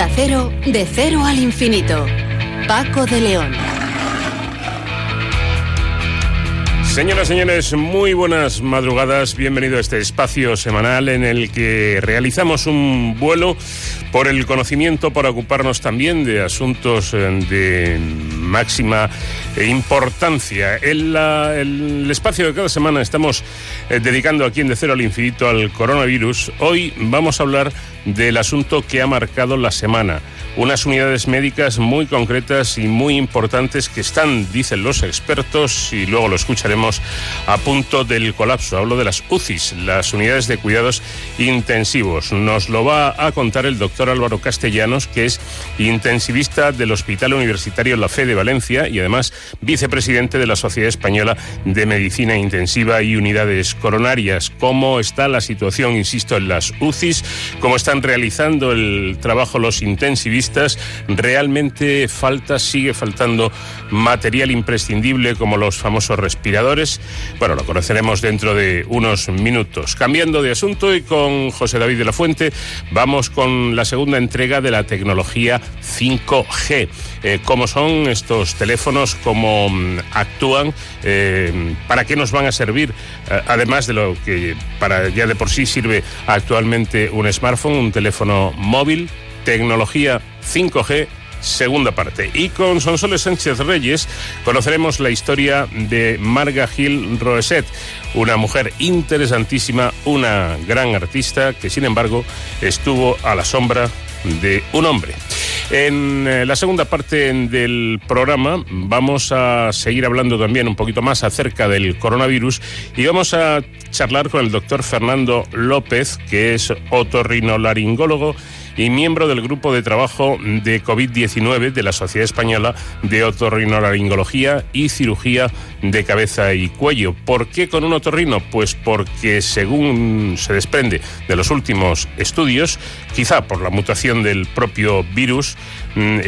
Onda Cero, de cero al infinito. Paco de León. Señoras, y señores, muy buenas madrugadas. Bienvenido a este espacio semanal en el que realizamos un vuelo por el conocimiento, para ocuparnos también de asuntos eh, de máxima importancia. En el espacio de cada semana estamos eh, dedicando aquí en De Cero al Infinito al coronavirus. Hoy vamos a hablar del asunto que ha marcado la semana unas unidades médicas muy concretas y muy importantes que están, dicen los expertos, y luego lo escucharemos, a punto del colapso. Hablo de las UCIs, las unidades de cuidados intensivos. Nos lo va a contar el doctor Álvaro Castellanos, que es intensivista del Hospital Universitario La Fe de Valencia y además vicepresidente de la Sociedad Española de Medicina Intensiva y Unidades Coronarias. ¿Cómo está la situación, insisto, en las UCIs? ¿Cómo están realizando el trabajo los intensivistas? realmente falta, sigue faltando material imprescindible como los famosos respiradores. Bueno, lo conoceremos dentro de unos minutos. Cambiando de asunto y con José David de la Fuente, vamos con la segunda entrega de la tecnología 5G. Eh, ¿Cómo son estos teléfonos? ¿Cómo mm, actúan? Eh, ¿Para qué nos van a servir? Eh, además de lo que para ya de por sí sirve actualmente un smartphone, un teléfono móvil tecnología 5G segunda parte. Y con Sonsoles Sánchez Reyes conoceremos la historia de Marga Gil Roeset, una mujer interesantísima, una gran artista que sin embargo estuvo a la sombra de un hombre. En eh, la segunda parte del programa vamos a seguir hablando también un poquito más acerca del coronavirus y vamos a charlar con el doctor Fernando López, que es otorrinolaringólogo y miembro del grupo de trabajo de COVID-19 de la Sociedad Española de Otorrinolaringología y Cirugía de Cabeza y Cuello. ¿Por qué con un otorrino? Pues porque según se desprende de los últimos estudios, quizá por la mutación del propio virus, mm,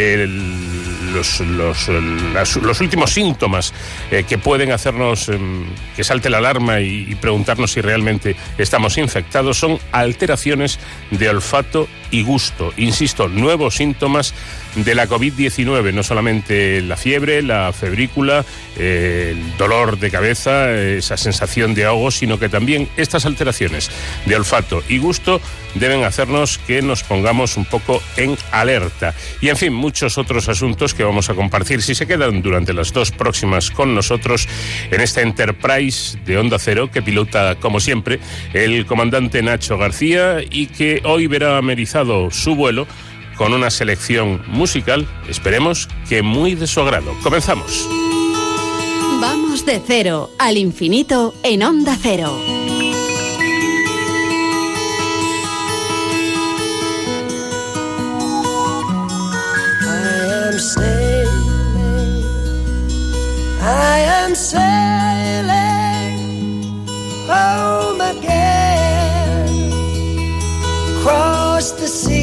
los, últimos síntomas eh, que pueden hacernos em, que salte la alarma y preguntarnos si realmente estamos infectados son alteraciones de olfato y gusto. Insisto, nuevos síntomas de la COVID-19, no solamente la fiebre, la febrícula, el dolor de cabeza, esa sensación de ahogo, sino que también estas alteraciones de olfato y gusto deben hacernos que nos pongamos un poco en alerta. Y en fin, muchos otros asuntos que vamos a compartir si se quedan durante las dos próximas con nosotros en esta Enterprise de Onda Cero que pilota, como siempre, el comandante Nacho García y que hoy verá amerizado su vuelo con una selección musical, esperemos que muy de su agrado. Comenzamos. Vamos de cero al infinito en onda cero. I am sailing, I am sailing home again, across the sea.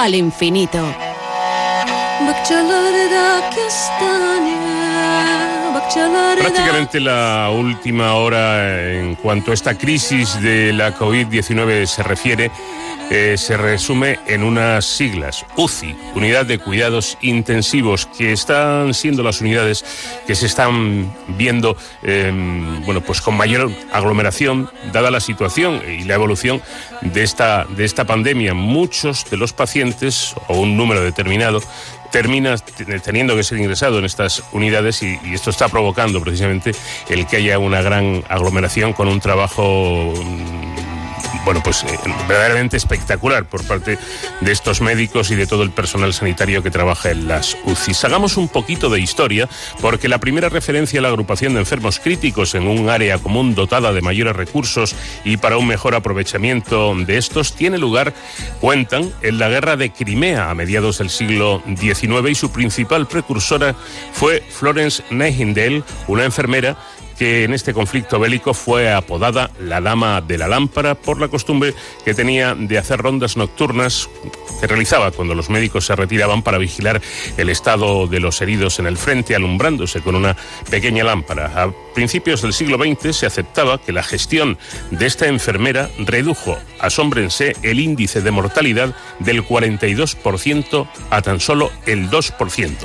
Al infinito. Prácticamente la última hora en cuanto a esta crisis de la COVID-19 se refiere eh, se resume en unas siglas, UCI, Unidad de Cuidados Intensivos, que están siendo las unidades que se están viendo em, bueno, pues con mayor aglomeración, dada la situación y la evolución de esta, de esta pandemia. Muchos de los pacientes, o un número determinado, termina teniendo que ser ingresado en estas unidades y, y, esto está provocando precisamente el que haya una gran aglomeración con un trabajo bueno, pues eh, verdaderamente espectacular por parte de estos médicos y de todo el personal sanitario que trabaja en las UCIs. Hagamos un poquito de historia, porque la primera referencia a la agrupación de enfermos críticos en un área común dotada de mayores recursos y para un mejor aprovechamiento de estos tiene lugar, cuentan, en la guerra de Crimea a mediados del siglo XIX y su principal precursora fue Florence Nightingale, una enfermera que en este conflicto bélico fue apodada la Dama de la Lámpara por la costumbre que tenía de hacer rondas nocturnas que realizaba cuando los médicos se retiraban para vigilar el estado de los heridos en el frente, alumbrándose con una pequeña lámpara. Principios del siglo XX se aceptaba que la gestión de esta enfermera redujo, asómbrense, el índice de mortalidad del 42% a tan solo el 2%.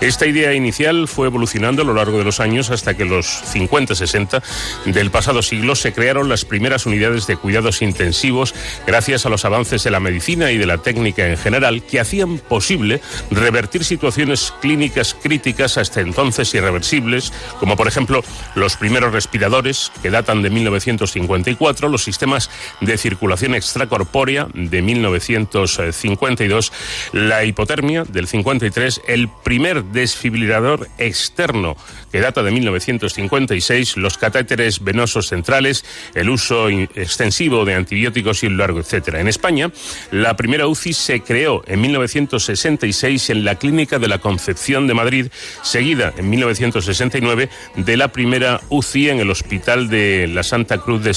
Esta idea inicial fue evolucionando a lo largo de los años hasta que los 50 60 del pasado siglo se crearon las primeras unidades de cuidados intensivos gracias a los avances de la medicina y de la técnica en general que hacían posible revertir situaciones clínicas críticas hasta entonces irreversibles, como por ejemplo los primeros respiradores que datan de 1954, los sistemas de circulación extracorpórea de 1952, la hipotermia del 53, el primer desfibrilador externo que data de 1956, los catéteres venosos centrales, el uso extensivo de antibióticos y un largo etcétera. En España, la primera UCI se creó en 1966 en la Clínica de la Concepción de Madrid, seguida en 1969 de la primera UCI en el Hospital de la Santa Cruz de,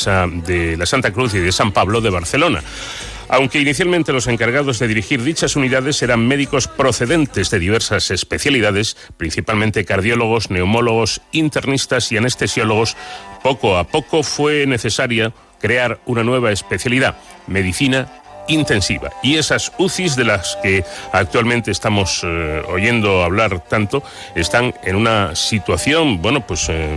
de la Santa Cruz y de San Pablo de Barcelona. Aunque inicialmente los encargados de dirigir dichas unidades eran médicos procedentes de diversas especialidades, principalmente cardiólogos, neumólogos, internistas y anestesiólogos, poco a poco fue necesaria crear una nueva especialidad, medicina intensiva. Y esas UCIs de las que actualmente estamos eh, oyendo hablar tanto están en una situación, bueno, pues eh,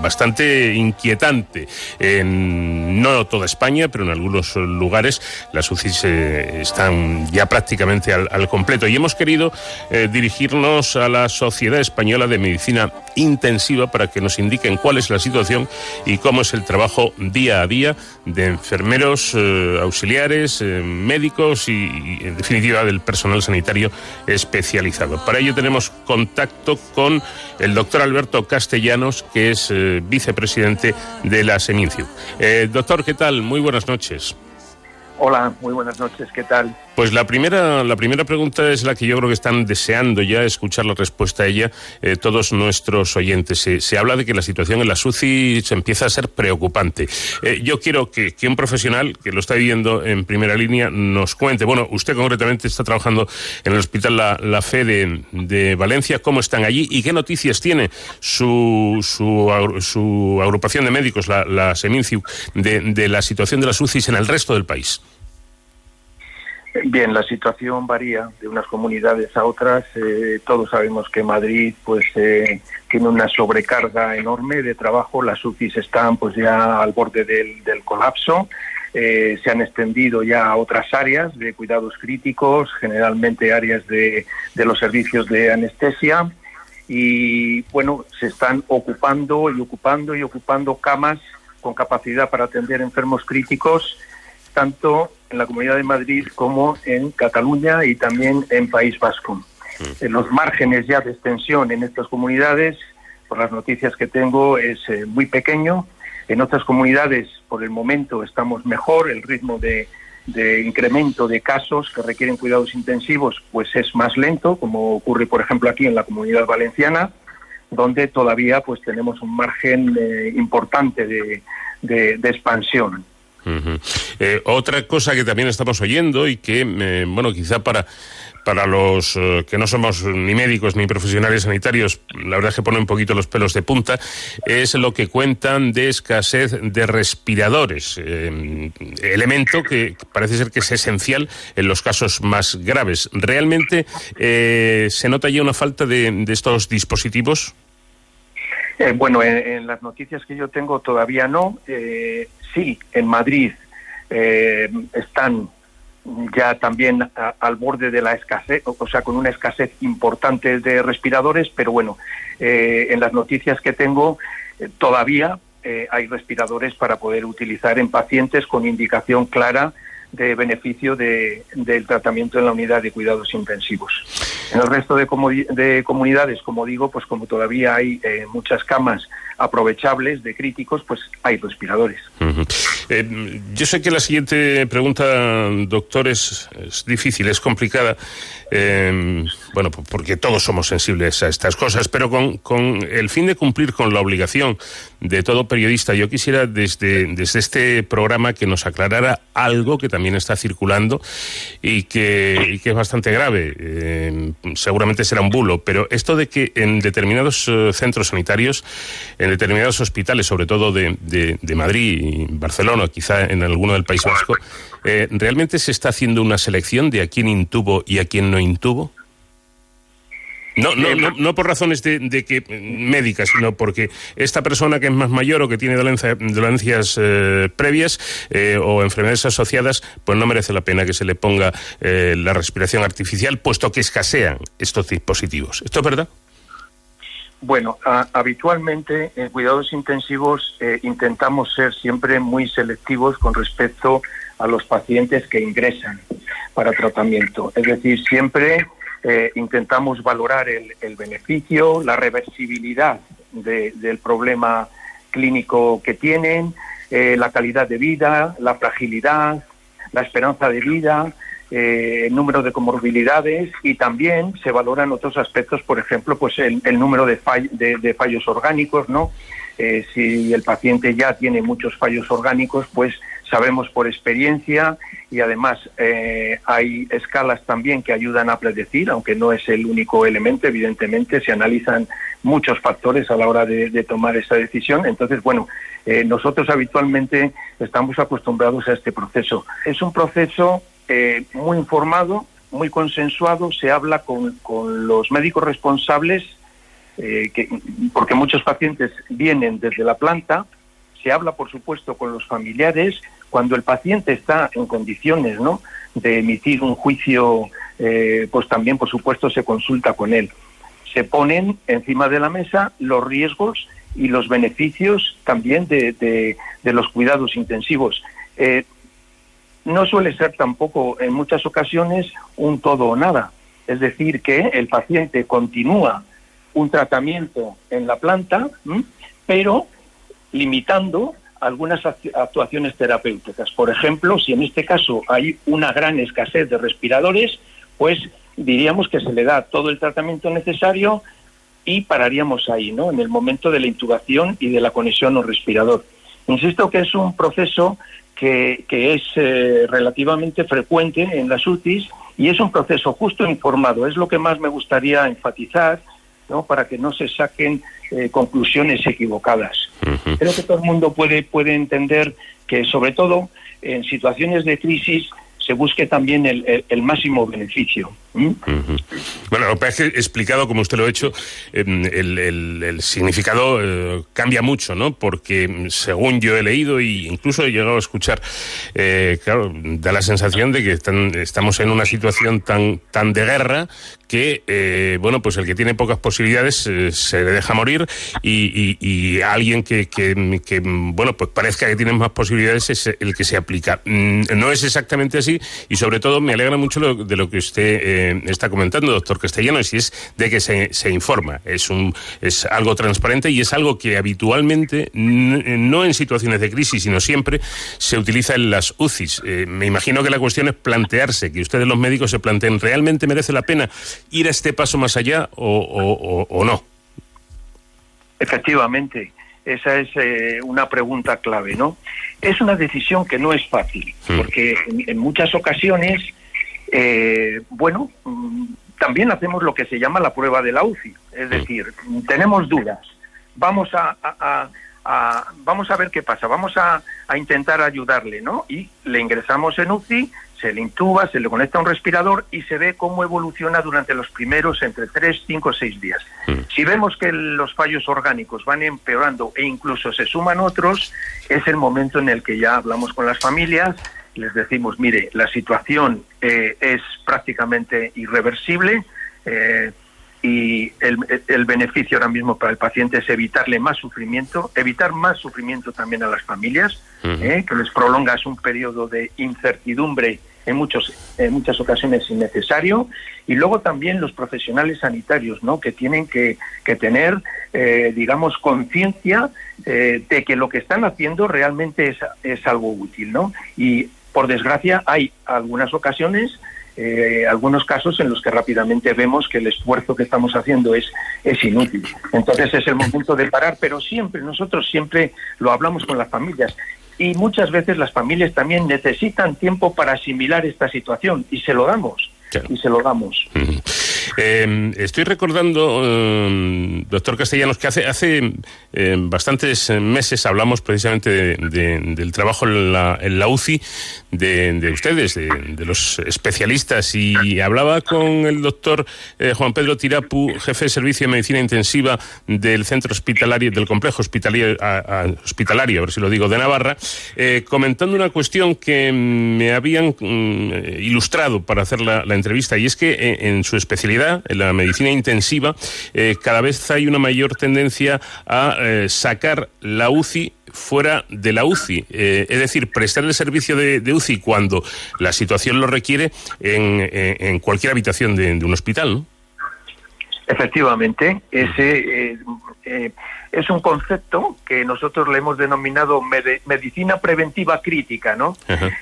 bastante inquietante. En no toda España, pero en algunos lugares las UCIs eh, están ya prácticamente al, al, completo. Y hemos querido dirigirnos a la Sociedad Española de Medicina Intensiva para que nos indiquen cuál es la situación y cómo es el trabajo día a día de enfermeros, auxiliares, médicos y, en definitiva, del personal sanitario especializado. Para ello tenemos contacto con el doctor Alberto Castellanos, que es eh, vicepresidente de la Seminciu. Eh, doctor, ¿qué tal? Muy buenas noches. Hola, muy buenas noches, ¿qué tal? Pues la primera, la primera pregunta es la que yo creo que están deseando ya escuchar la respuesta a ella eh, todos nuestros oyentes. Se, habla de que la situación en la SUCI se empieza a ser preocupante. Eh, yo quiero que, un profesional que lo está viviendo en primera línea nos cuente. Bueno, usted concretamente está trabajando en el Hospital La, Fe de, Valencia. ¿Cómo están allí y qué noticias tiene su, su, agrupación de médicos, la, la Seminciu, de, de la situación de las UCIs en el resto del país? Bien, la situación varía de unas comunidades a otras. Eh, todos sabemos que Madrid pues eh, tiene una sobrecarga enorme de trabajo. Las UCIs están pues ya al borde del, colapso. Eh, se han extendido ya a otras áreas de cuidados críticos, generalmente áreas de, de los servicios de anestesia. Y bueno, se están ocupando y ocupando y ocupando camas con capacidad para atender enfermos críticos tanto en la Comunidad de Madrid como en Cataluña y también en País Vasco. Mm. En los márgenes ya de extensión en estas comunidades, por las noticias que tengo, es eh, muy pequeño. En otras comunidades, por el momento, estamos mejor. El ritmo de, de incremento de casos que requieren cuidados intensivos pues es más lento, como ocurre, por ejemplo, aquí en la Comunidad Valenciana, donde todavía pues tenemos un margen eh, importante de, de, de expansión. Otra cosa que también estamos oyendo y que, bueno, quizá para para los eh, que no somos ni médicos ni profesionales sanitarios, la verdad es que pone un poquito los pelos de punta, es lo que cuentan de escasez de respiradores, eh, elemento que parece ser que es esencial en los casos más graves. ¿Realmente eh, se nota ya una falta de, estos dispositivos? bueno, en, las noticias que yo tengo todavía no. Sí, en Madrid están ya también al borde de la escasez, o sea, con una escasez importante de respiradores, pero bueno, eh, en las noticias que tengo eh, todavía eh, hay respiradores para poder utilizar en pacientes con indicación clara de beneficio de, del tratamiento en la unidad de cuidados intensivos. En el resto de, de comunidades, como digo, pues como todavía hay muchas camas aprovechables de críticos, pues hay respiradores. Eh, yo sé que la siguiente pregunta, doctor, es, difícil, es complicada, eh, bueno, porque todos somos sensibles a estas cosas, pero con, con, el fin de cumplir con la obligación de todo periodista, yo quisiera desde, desde este programa que nos aclarara algo que también está circulando y que, y que es bastante grave. Eh, seguramente será un bulo, pero esto de que en determinados centros sanitarios, en determinados hospitales, sobre todo de, de, Madrid y Barcelona, quizá en alguno del País Vasco, eh, ¿realmente se está haciendo una selección de a quién intubo y a quién no intubo? No, no, no, no, por razones de, que médicas, sino porque esta persona que es más mayor o que tiene dolencias eh, previas eh, o enfermedades asociadas, pues no merece la pena que se le ponga la respiración artificial, puesto que escasean estos dispositivos. ¿Esto es verdad? Bueno, habitualmente en cuidados intensivos eh, intentamos ser siempre muy selectivos con respecto a los pacientes que ingresan para tratamiento. Es decir, siempre eh, intentamos valorar el, beneficio, la reversibilidad del problema clínico que tienen, eh, la calidad de vida, la fragilidad, la esperanza de vida, eh, el número de comorbilidades y también se valoran otros aspectos, por ejemplo, pues el, número de, de, fallos orgánicos, ¿no? Eh, si el paciente ya tiene muchos fallos orgánicos, pues sabemos por experiencia y además eh, hay escalas también que ayudan a predecir, aunque no es el único elemento, evidentemente se analizan muchos factores a la hora de, de tomar esa decisión. Entonces, bueno, nosotros habitualmente estamos acostumbrados a este proceso. Es un proceso eh, muy informado, muy consensuado, se habla con, con los médicos responsables, eh, que, porque muchos pacientes vienen desde la planta, se habla, por supuesto, con los familiares, cuando el paciente está en condiciones ¿no? de emitir un juicio, eh, pues también, por supuesto, se consulta con él. Se ponen encima de la mesa los riesgos y los beneficios también de, de, los cuidados intensivos. Eh, no suele ser tampoco en muchas ocasiones un todo o nada. Es decir, que el paciente continúa un tratamiento en la planta, pero limitando algunas actuaciones terapéuticas. Por ejemplo, si en este caso hay una gran escasez de respiradores, pues diríamos que se le da todo el tratamiento necesario y pararíamos ahí, ¿no? En el momento de la intubación y de la conexión o respirador. Insisto que es un proceso que, es eh, relativamente frecuente en las UTIs y es un proceso justo informado. Es lo que más me gustaría enfatizar, ¿no? para que no se saquen eh, conclusiones equivocadas. Creo que todo el mundo puede, puede entender que, sobre todo en situaciones de crisis, se busque también el, el, máximo beneficio. Bueno, lo que he explicado, como usted lo ha hecho, em, el, significado eh, cambia mucho, ¿no? Porque según yo he leído e incluso he llegado a escuchar, eh, claro, da la sensación de que están, estamos en una situación tan, tan de guerra que, eh, bueno, pues el que tiene pocas posibilidades eh, se le deja morir y, alguien que, que, bueno, pues parezca que tiene más posibilidades es el que se aplica. Mm, no es exactamente así y sobre todo me alegra mucho de lo que usted eh, está comentando, doctor Castellanos, y es de que se, se informa. Es, un, es algo transparente y es algo que habitualmente, no en situaciones de crisis, sino siempre, se utiliza en las UCIs. me imagino que la cuestión es plantearse, que ustedes los médicos se planteen, ¿realmente merece la pena ir a este paso más allá o, no? Efectivamente. esa es eh, una pregunta clave, ¿no? Es una decisión que no es fácil, porque en, muchas ocasiones, eh, bueno, mm, también hacemos lo que se llama la prueba de la UCI, es decir, tenemos dudas, vamos a, vamos a ver qué pasa, vamos a, a intentar ayudarle, ¿no? Y le ingresamos en UCI se le intuba, se le conecta a un respirador y se ve cómo evoluciona durante los primeros entre 3, 5 o 6 días. Mm. Si vemos que los fallos orgánicos van empeorando e incluso se suman otros, es el momento en el que ya hablamos con las familias, les decimos, mire, la situación eh, es prácticamente irreversible. Eh, y el, beneficio ahora mismo para el paciente es evitarle más sufrimiento, evitar más sufrimiento también a las familias, eh, que les prolongas un periodo de incertidumbre en, muchos, en muchas ocasiones innecesario, y luego también los profesionales sanitarios, ¿no? que tienen que, que tener, eh, digamos, conciencia eh, de que lo que están haciendo realmente es, es algo útil. ¿no? Y, por desgracia, hay algunas ocasiones eh, algunos casos en los que rápidamente vemos que el esfuerzo que estamos haciendo es, es inútil. Entonces es el momento de parar, pero siempre, nosotros siempre lo hablamos con las familias y muchas veces las familias también necesitan tiempo para asimilar esta situación y se lo damos. Y se lo damos. Em, estoy recordando, em, doctor Castellanos, que hace, hace em, bastantes meses hablamos precisamente del trabajo en la, en la UCI de, ustedes, de, los especialistas, y hablaba con el doctor eh, Juan Pedro Tirapu, jefe de servicio de medicina intensiva del centro hospitalario, del complejo hospitalario, a, hospitalario, a ver si lo digo, de Navarra, eh, comentando una cuestión que me habían mm, ilustrado para hacer la, la, entrevista, y es que eh, en su especialidad en la medicina intensiva, eh, cada vez hay una mayor tendencia a eh, sacar la UCI fuera de la UCI, eh, es decir, prestar el servicio de, UCI cuando la situación lo requiere en, cualquier habitación de, un hospital, ¿no? Efectivamente, ese es un concepto que nosotros le hemos denominado medicina preventiva crítica, ¿no?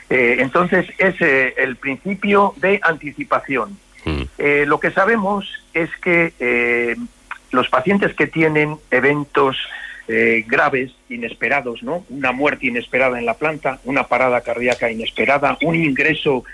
entonces es el principio de anticipación. Mm. Eh, lo que sabemos es que eh, los pacientes que tienen eventos eh, graves, inesperados, ¿no? Una muerte inesperada en la planta, una parada cardíaca inesperada, un ingreso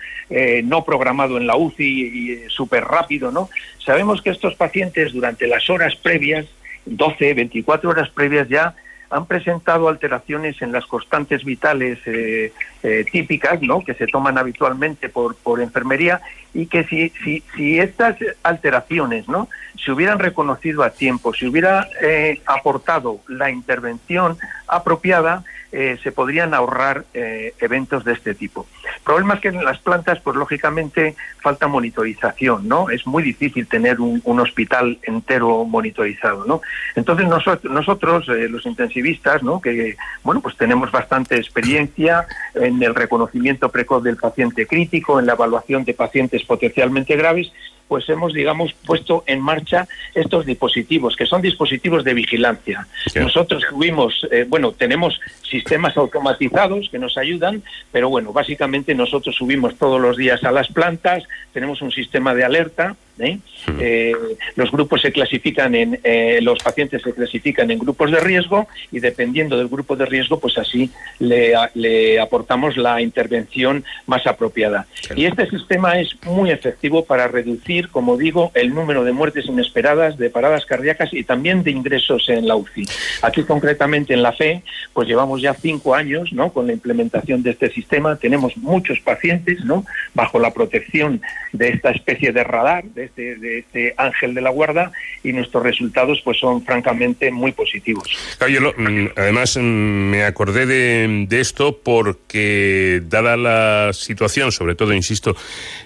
no programado en la UCI y súper rápido, ¿no? Sabemos que estos pacientes durante las horas previas, 12, 24 horas previas ya, han presentado alteraciones en las constantes vitales eh, eh, típicas, ¿no? que se toman habitualmente por, por enfermería y que si, si, estas alteraciones ¿no? se hubieran reconocido a tiempo, si hubiera eh, aportado la intervención apropiada, eh, se podrían ahorrar eh, eventos de este tipo. El problema es que en las plantas, pues lógicamente falta monitorización, ¿no? Es muy difícil tener un, hospital entero monitorizado, ¿no? Entonces nosotros, nosotros eh, los intensivistas, ¿no? Que, bueno, pues tenemos bastante experiencia en el reconocimiento precoz del paciente crítico, en la evaluación de pacientes potencialmente graves, pues hemos, digamos, puesto en marcha estos dispositivos, que son dispositivos de vigilancia. Nosotros tuvimos, eh, bueno, tenemos sistemas automatizados que nos ayudan, pero bueno, básicamente nosotros subimos todos los días a las plantas, tenemos un sistema de alerta, ¿eh? Eh, los grupos se clasifican en, los pacientes se clasifican en grupos de riesgo y dependiendo del grupo de riesgo, pues así le, le aportamos la intervención más apropiada. Y este sistema es muy efectivo para reducir como digo, el número de muertes inesperadas, de paradas cardíacas y también de ingresos en la UCI. Aquí concretamente en la FE, pues llevamos ya cinco años ¿no? con la implementación de este sistema. Tenemos muchos pacientes ¿no? bajo la protección de esta especie de radar, de este, de este ángel de la guarda, y nuestros resultados pues son francamente muy positivos. Mm, además, mm, me acordé de, esto porque, dada la situación, sobre todo, insisto,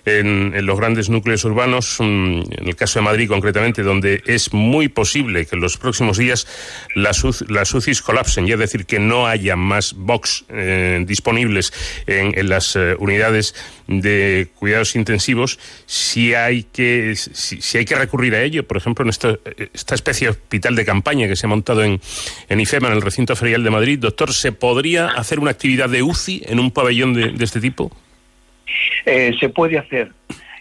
en, los grandes núcleos urbanos, en el caso de Madrid concretamente, donde es muy posible que en los próximos días las, UCIs colapsen, y es decir, que no haya más box eh, disponibles en, las eh, unidades de cuidados intensivos, si hay que si, hay que recurrir a ello, por ejemplo, en esta, esta especie de hospital de campaña que se ha montado en, en IFEMA, en el recinto ferial de Madrid, doctor, ¿se podría hacer una actividad de UCI en un pabellón de, este tipo? Eh, se puede hacer.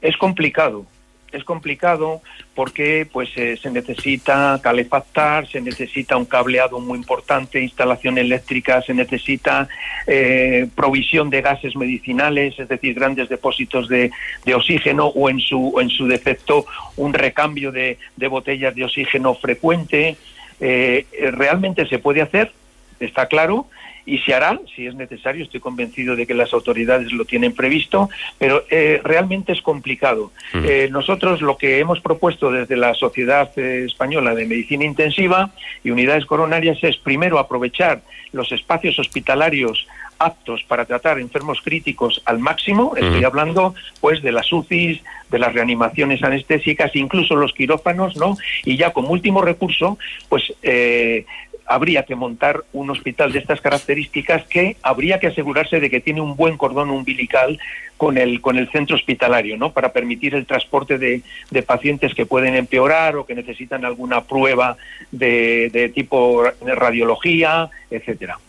Es complicado, es complicado porque pues eh, se necesita calefactar, se necesita un cableado muy importante, instalación eléctrica, se necesita eh, provisión de gases medicinales, es decir, grandes depósitos de, oxígeno o en su en su defecto un recambio de, botellas de oxígeno frecuente. Eh, realmente se puede hacer, está claro, y se hará si es necesario. Estoy convencido de que las autoridades lo tienen previsto, pero eh, realmente es complicado. Mm. Eh, nosotros lo que hemos propuesto desde la Sociedad eh, Española de Medicina Intensiva y Unidades Coronarias es primero aprovechar los espacios hospitalarios aptos para tratar enfermos críticos al máximo, estoy hablando pues de las UCIs, de las reanimaciones anestésicas, incluso los quirófanos, ¿no? Y ya como último recurso, pues eh, habría que montar un hospital de estas características que habría que asegurarse de que tiene un buen cordón umbilical con el, con el centro hospitalario, ¿no? Para permitir el transporte de, de pacientes que pueden empeorar o que necesitan alguna prueba de, de tipo radiología, etcétera.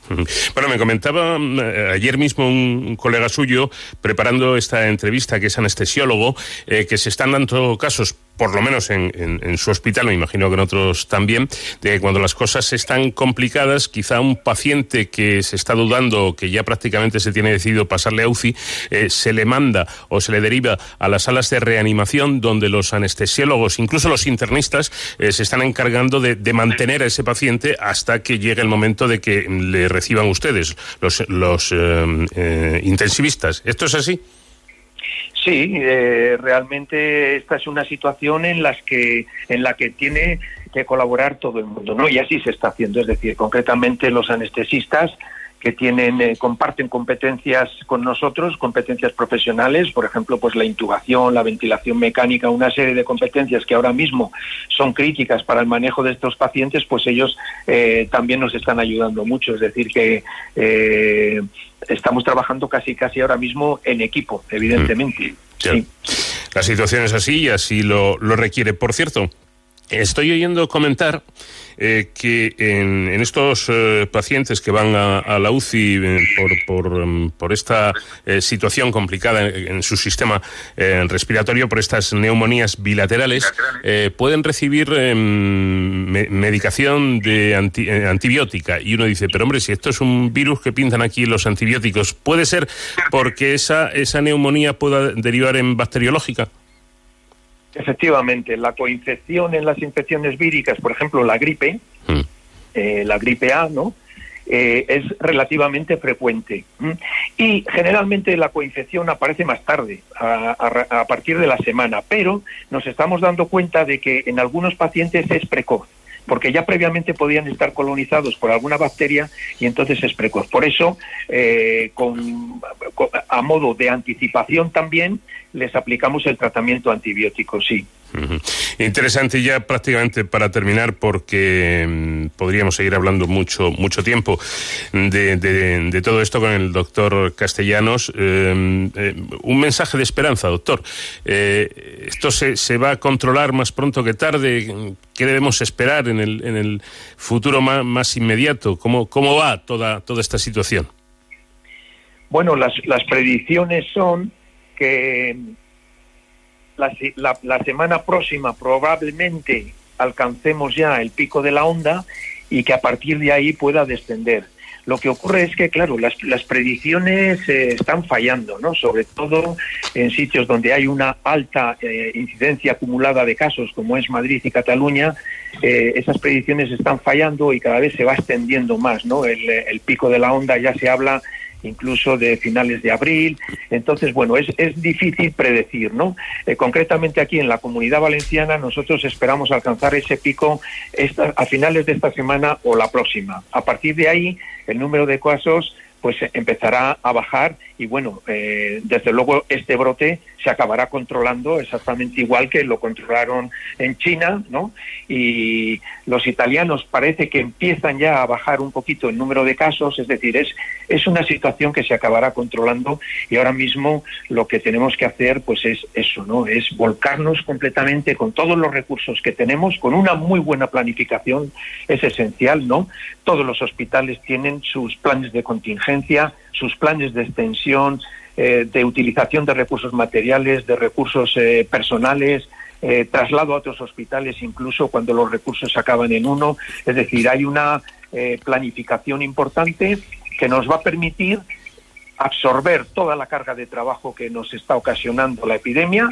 Bueno, me comentaba eh, ayer mismo un colega suyo, preparando esta entrevista, que es anestesiólogo, eh, que se están dando casos por lo menos en, su hospital, me imagino que en otros también, de que cuando las cosas están complicadas, quizá un paciente que se está dudando, que ya prácticamente se tiene decidido pasarle a UCI, eh, se le manda o se le deriva a las salas de reanimación donde los anestesiólogos, incluso los internistas, se están encargando de, de mantener a ese paciente hasta que llegue el momento de que le reciban ustedes, los, eh, eh, intensivistas. ¿Esto es así? Sí, eh, realmente esta es una situación en las que en la que tiene que colaborar todo el mundo, ¿no? Y así se está haciendo, es decir, concretamente los anestesistas que tienen eh, comparten competencias con nosotros, competencias profesionales, por ejemplo, pues la intubación, la ventilación mecánica, una serie de competencias que ahora mismo son críticas para el manejo de estos pacientes, pues ellos eh, también nos están ayudando mucho. Es decir, que eh, estamos trabajando casi casi ahora mismo en equipo, evidentemente. Mm. La situación es así y así lo, lo requiere. Por cierto, estoy oyendo comentar eh, que en, estos eh, pacientes que van a, la UCI eh, por, mm, por, esta situación complicada en, su sistema respiratorio, por estas neumonías bilaterales, pueden recibir em, medicación de antibiótica. Y uno dice, pero hombre, si esto es un virus que pintan aquí los antibióticos, ¿puede ser porque esa, esa neumonía pueda derivar en bacteriológica? Efectivamente, la coinfección en las infecciones víricas, por ejemplo, la gripe, mm. eh, la gripe A, ¿no? Eh, es relativamente frecuente. Y generalmente la coinfección aparece más tarde, a, partir de la semana, pero nos estamos dando cuenta de que en algunos pacientes es precoz porque ya previamente podían estar colonizados por alguna bacteria y entonces es precoz. Por eso, eh, con, a modo de anticipación también, les aplicamos el tratamiento antibiótico, sí. Interesante ya prácticamente para terminar porque mm, podríamos seguir hablando mucho mucho tiempo de, de, todo esto con el doctor Castellanos. Eh, eh, un mensaje de esperanza, doctor. Eh, ¿Esto se, se, va a controlar más pronto que tarde? ¿Qué debemos esperar en el, en el futuro más, más inmediato? ¿Cómo, ¿Cómo va toda, toda esta situación? Bueno, las, las predicciones son que la, la, semana próxima probablemente alcancemos ya el pico de la onda y que a partir de ahí pueda descender. Lo que ocurre es que, claro, las, predicciones eh, están fallando, ¿no? Sobre todo en sitios donde hay una alta eh, incidencia acumulada de casos, como es Madrid y Cataluña, eh, esas predicciones están fallando y cada vez se va extendiendo más, ¿no? El pico de la onda ya se habla incluso de finales de abril. Entonces, bueno, es, es difícil predecir, ¿no? Eh, concretamente aquí en la comunidad valenciana nosotros esperamos alcanzar ese pico esta, a finales de esta semana o la próxima. A partir de ahí, el número de casos pues empezará a bajar y bueno, eh, desde luego este brote se acabará controlando exactamente igual que lo controlaron en China, ¿no? Y los italianos parece que empiezan ya a bajar un poquito el número de casos, es decir, es, es una situación que se acabará controlando y ahora mismo lo que tenemos que hacer pues es eso, ¿no? Es volcarnos completamente con todos los recursos que tenemos, con una muy buena planificación, es esencial, ¿no? Todos los hospitales tienen sus planes de contingencia, sus planes de extensión, eh, de utilización de recursos materiales, de recursos eh, personales, eh, traslado a otros hospitales incluso cuando los recursos acaban en uno. Es decir, hay una planificación importante que nos va a permitir absorber toda la carga de trabajo que nos está ocasionando la epidemia,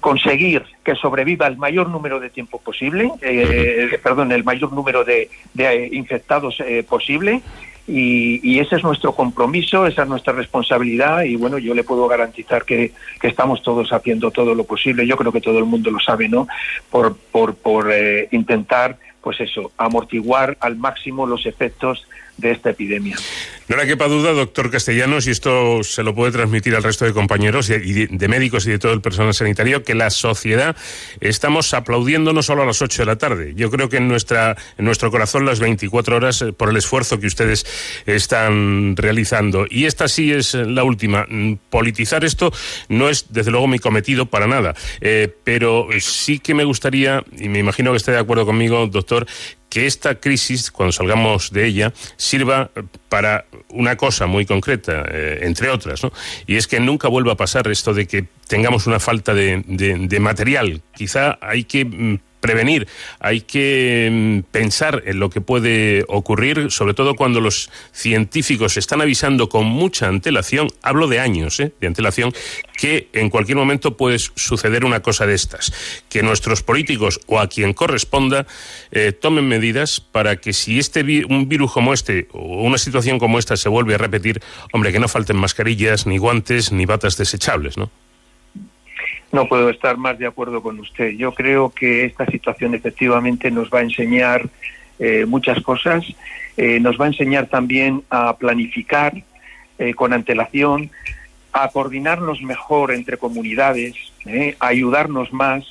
conseguir que sobreviva el mayor número de tiempo posible, eh, perdón, el mayor número de, de infectados eh, posible. Y, ese es nuestro compromiso, esa es nuestra responsabilidad y bueno, yo le puedo garantizar que, estamos todos haciendo todo lo posible, yo creo que todo el mundo lo sabe, ¿no? Por, por, por eh, intentar, pues eso, amortiguar al máximo los efectos de esta epidemia. No le quepa duda, doctor Castellanos, y esto se lo puede transmitir al resto de compañeros y de, médicos y de todo el personal sanitario, que la sociedad estamos aplaudiendo no solo a las 8 de la tarde. Yo creo que en, nuestra, en nuestro corazón las 24 horas eh, por el esfuerzo que ustedes están realizando. Y esta sí es la última. Politizar esto no es, desde luego, mi cometido para nada. Eh, pero sí que me gustaría, y me imagino que esté de acuerdo conmigo, doctor, que esta crisis, cuando salgamos de ella, sirva para una cosa muy concreta, eh, entre otras, ¿no? Y es que nunca vuelva a pasar esto de que tengamos una falta de, material. Quizá hay que mm, prevenir, hay que mm, pensar en lo que puede ocurrir, sobre todo cuando los científicos están avisando con mucha antelación, hablo de años ¿eh? de antelación, que en cualquier momento puede suceder una cosa de estas, que nuestros políticos o a quien corresponda eh, tomen medidas para que si este un virus como este o una situación como esta se vuelve a repetir, hombre, que no falten mascarillas, ni guantes, ni batas desechables, ¿no? No puedo estar más de acuerdo con usted. Yo creo que esta situación efectivamente nos va a enseñar eh, muchas cosas. Eh, nos va a enseñar también a planificar eh, con antelación, a coordinarnos mejor entre comunidades, eh, a ayudarnos más.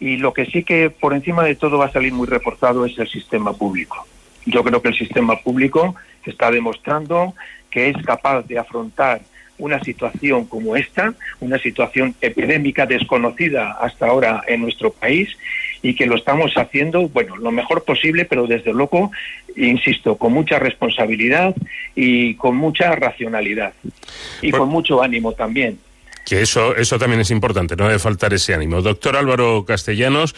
Y lo que sí que por encima de todo va a salir muy reforzado es el sistema público. Yo creo que el sistema público está demostrando que es capaz de afrontar una situación como esta, una situación epidémica desconocida hasta ahora en nuestro país y que lo estamos haciendo, bueno, lo mejor posible, pero desde luego, insisto, con mucha responsabilidad y con mucha racionalidad y pues, con mucho ánimo también. Que eso, eso también es importante, no debe faltar ese ánimo. Doctor Álvaro Castellanos,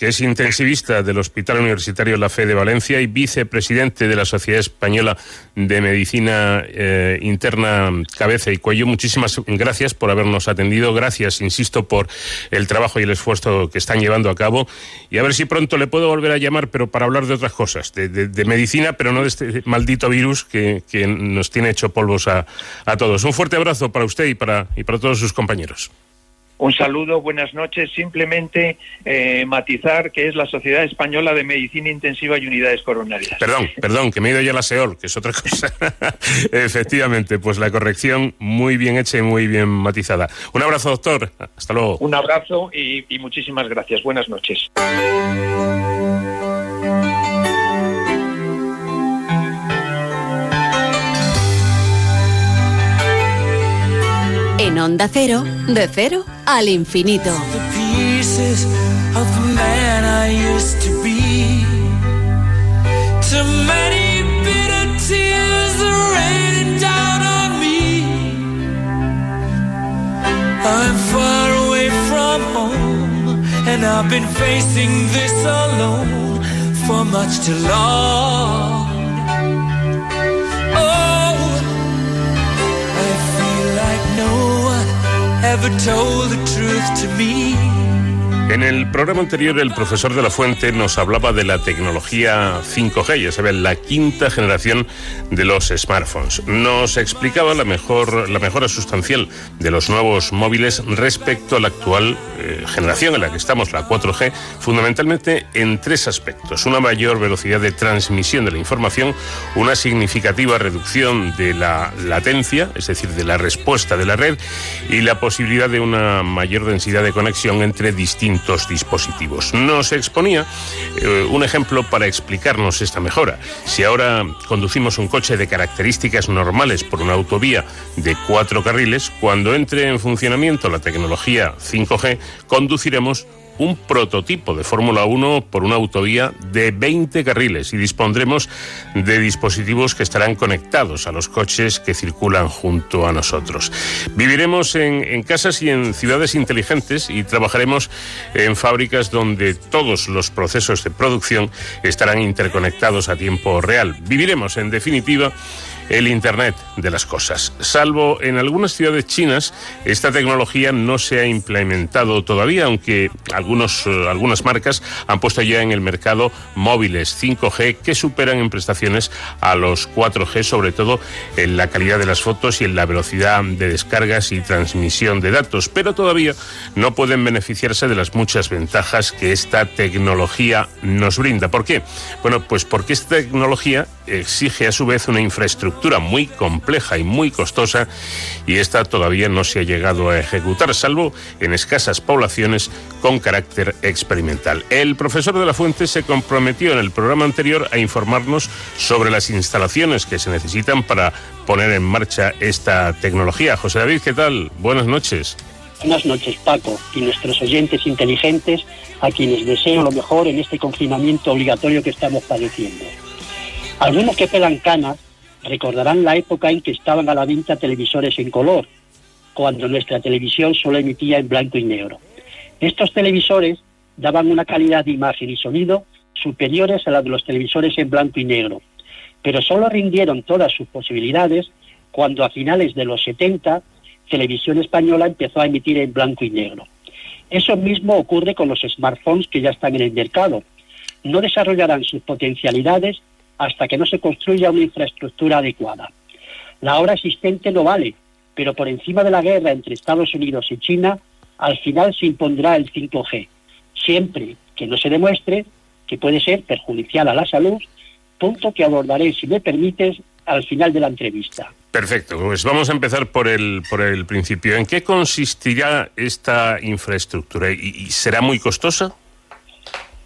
que es intensivista del Hospital Universitario La Fe de Valencia y vicepresidente de la Sociedad Española de Medicina eh, Interna Cabeza y Cuello. Muchísimas gracias por habernos atendido. Gracias, insisto, por el trabajo y el esfuerzo que están llevando a cabo. Y a ver si pronto le puedo volver a llamar, pero para hablar de otras cosas, de, medicina, pero no de este maldito virus que, que nos tiene hecho polvos a, a, todos. Un fuerte abrazo para usted y para, y para todos sus compañeros. Un saludo, buenas noches. Simplemente eh, matizar que es la Sociedad Española de Medicina Intensiva y Unidades Coronarias. Perdón, perdón, que me he ido ya a la SEOL, que es otra cosa. Efectivamente, pues la corrección muy bien hecha y muy bien matizada. Un abrazo, doctor. Hasta luego. Un abrazo y, y muchísimas gracias. Buenas noches. En Onda Cero, de cero al infinito. I'm far away from home, and I've been facing this alone for much too long. Ever told the truth to me. En el programa anterior, el profesor de la Fuente nos hablaba de la tecnología 5G, ya saben, la quinta generación de los smartphones. Nos explicaba la, mejor, la mejora sustancial de los nuevos móviles respecto a la actual eh, generación en la que estamos, la 4G, fundamentalmente en tres aspectos. Una mayor velocidad de transmisión de la información, una significativa reducción de la latencia, es decir, de la respuesta de la red, y la posibilidad de una mayor densidad de conexión entre distintos dispositivos. Nos exponía eh, un ejemplo para explicarnos esta mejora. Si ahora conducimos un coche de características normales por una autovía de cuatro carriles, cuando entre en funcionamiento la tecnología 5G, conduciremos un prototipo de Fórmula 1 por una autovía de 20 carriles y dispondremos de dispositivos que estarán conectados a los coches que circulan junto a nosotros. Viviremos en, en casas y en ciudades inteligentes y trabajaremos en fábricas donde todos los procesos de producción estarán interconectados a tiempo real. Viviremos, en definitiva, el Internet de las cosas. Salvo en algunas ciudades chinas, esta tecnología no se ha implementado todavía, aunque algunos, eh, algunas marcas han puesto ya en el mercado móviles 5G que superan en prestaciones a los 4G, sobre todo en la calidad de las fotos y en la velocidad de descargas y transmisión de datos, pero todavía no pueden beneficiarse de las muchas ventajas que esta tecnología nos brinda. ¿Por qué? Bueno, pues porque esta tecnología exige a su vez una infraestructura muy compleja y muy costosa y esta todavía no se ha llegado a ejecutar, salvo en escasas poblaciones con carácter experimental. El profesor de la Fuente se comprometió en el programa anterior a informarnos sobre las instalaciones que se necesitan para poner en marcha esta tecnología. José David, ¿qué tal? Buenas noches. Buenas noches, Paco, y nuestros oyentes inteligentes, a quienes deseo lo mejor en este confinamiento obligatorio que estamos padeciendo. Algunos que pelan canas recordarán la época en que estaban a la venta televisores en color, cuando nuestra televisión solo emitía en blanco y negro. Estos televisores daban una calidad de imagen y sonido superiores a la de los televisores en blanco y negro, pero solo rindieron todas sus posibilidades cuando a finales de los 70 Televisión Española empezó a emitir en blanco y negro. Eso mismo ocurre con los smartphones que ya están en el mercado. No desarrollarán sus potencialidades hasta que no se construya una infraestructura adecuada. La hora existente no vale, pero por encima de la guerra entre Estados Unidos y China, al final se impondrá el 5G, siempre que no se demuestre que puede ser perjudicial a la salud, punto que abordaré, si me permites, al final de la entrevista. Perfecto, pues vamos a empezar por el, por el principio. ¿En qué consistirá esta infraestructura y será muy costosa?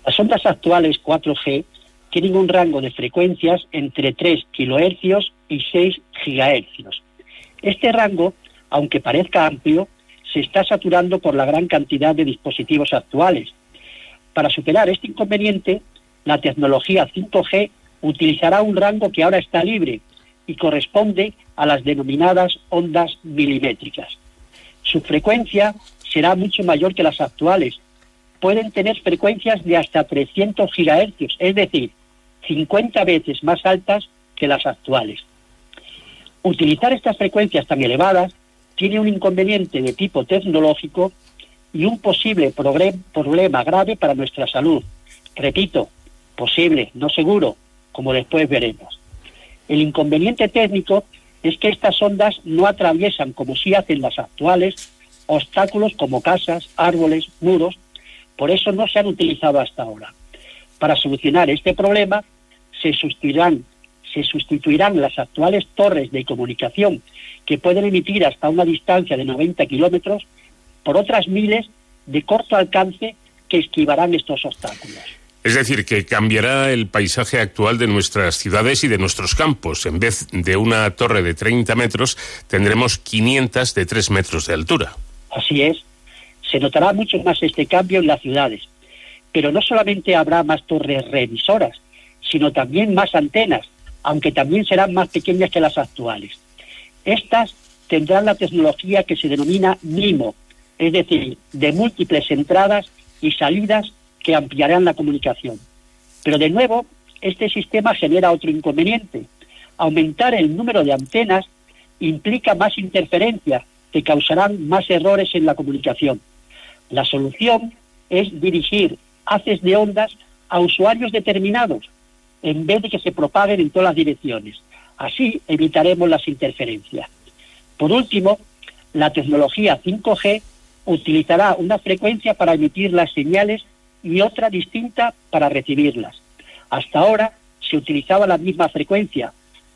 Las ondas actuales 4G tienen un rango de frecuencias entre 3 kHz y 6 GHz. Este rango, aunque parezca amplio, se está saturando por la gran cantidad de dispositivos actuales. Para superar este inconveniente, la tecnología 5G utilizará un rango que ahora está libre y corresponde a las denominadas ondas milimétricas. Su frecuencia será mucho mayor que las actuales. Pueden tener frecuencias de hasta 300 GHz, es decir, 50 veces más altas que las actuales. Utilizar estas frecuencias tan elevadas tiene un inconveniente de tipo tecnológico y un posible problema grave para nuestra salud. Repito, posible, no seguro, como después veremos. El inconveniente técnico es que estas ondas no atraviesan, como sí hacen las actuales, obstáculos como casas, árboles, muros, por eso no se han utilizado hasta ahora. Para solucionar este problema se sustituirán, se sustituirán las actuales torres de comunicación que pueden emitir hasta una distancia de 90 kilómetros por otras miles de corto alcance que esquivarán estos obstáculos. Es decir, que cambiará el paisaje actual de nuestras ciudades y de nuestros campos. En vez de una torre de 30 metros, tendremos 500 de 3 metros de altura. Así es. Se notará mucho más este cambio en las ciudades. Pero no solamente habrá más torres revisoras, sino también más antenas, aunque también serán más pequeñas que las actuales. Estas tendrán la tecnología que se denomina MIMO, es decir, de múltiples entradas y salidas que ampliarán la comunicación. Pero de nuevo, este sistema genera otro inconveniente. Aumentar el número de antenas implica más interferencias que causarán más errores en la comunicación. La solución es dirigir haces de ondas a usuarios determinados en vez de que se propaguen en todas las direcciones. Así evitaremos las interferencias. Por último, la tecnología 5G utilizará una frecuencia para emitir las señales y otra distinta para recibirlas. Hasta ahora se utilizaba la misma frecuencia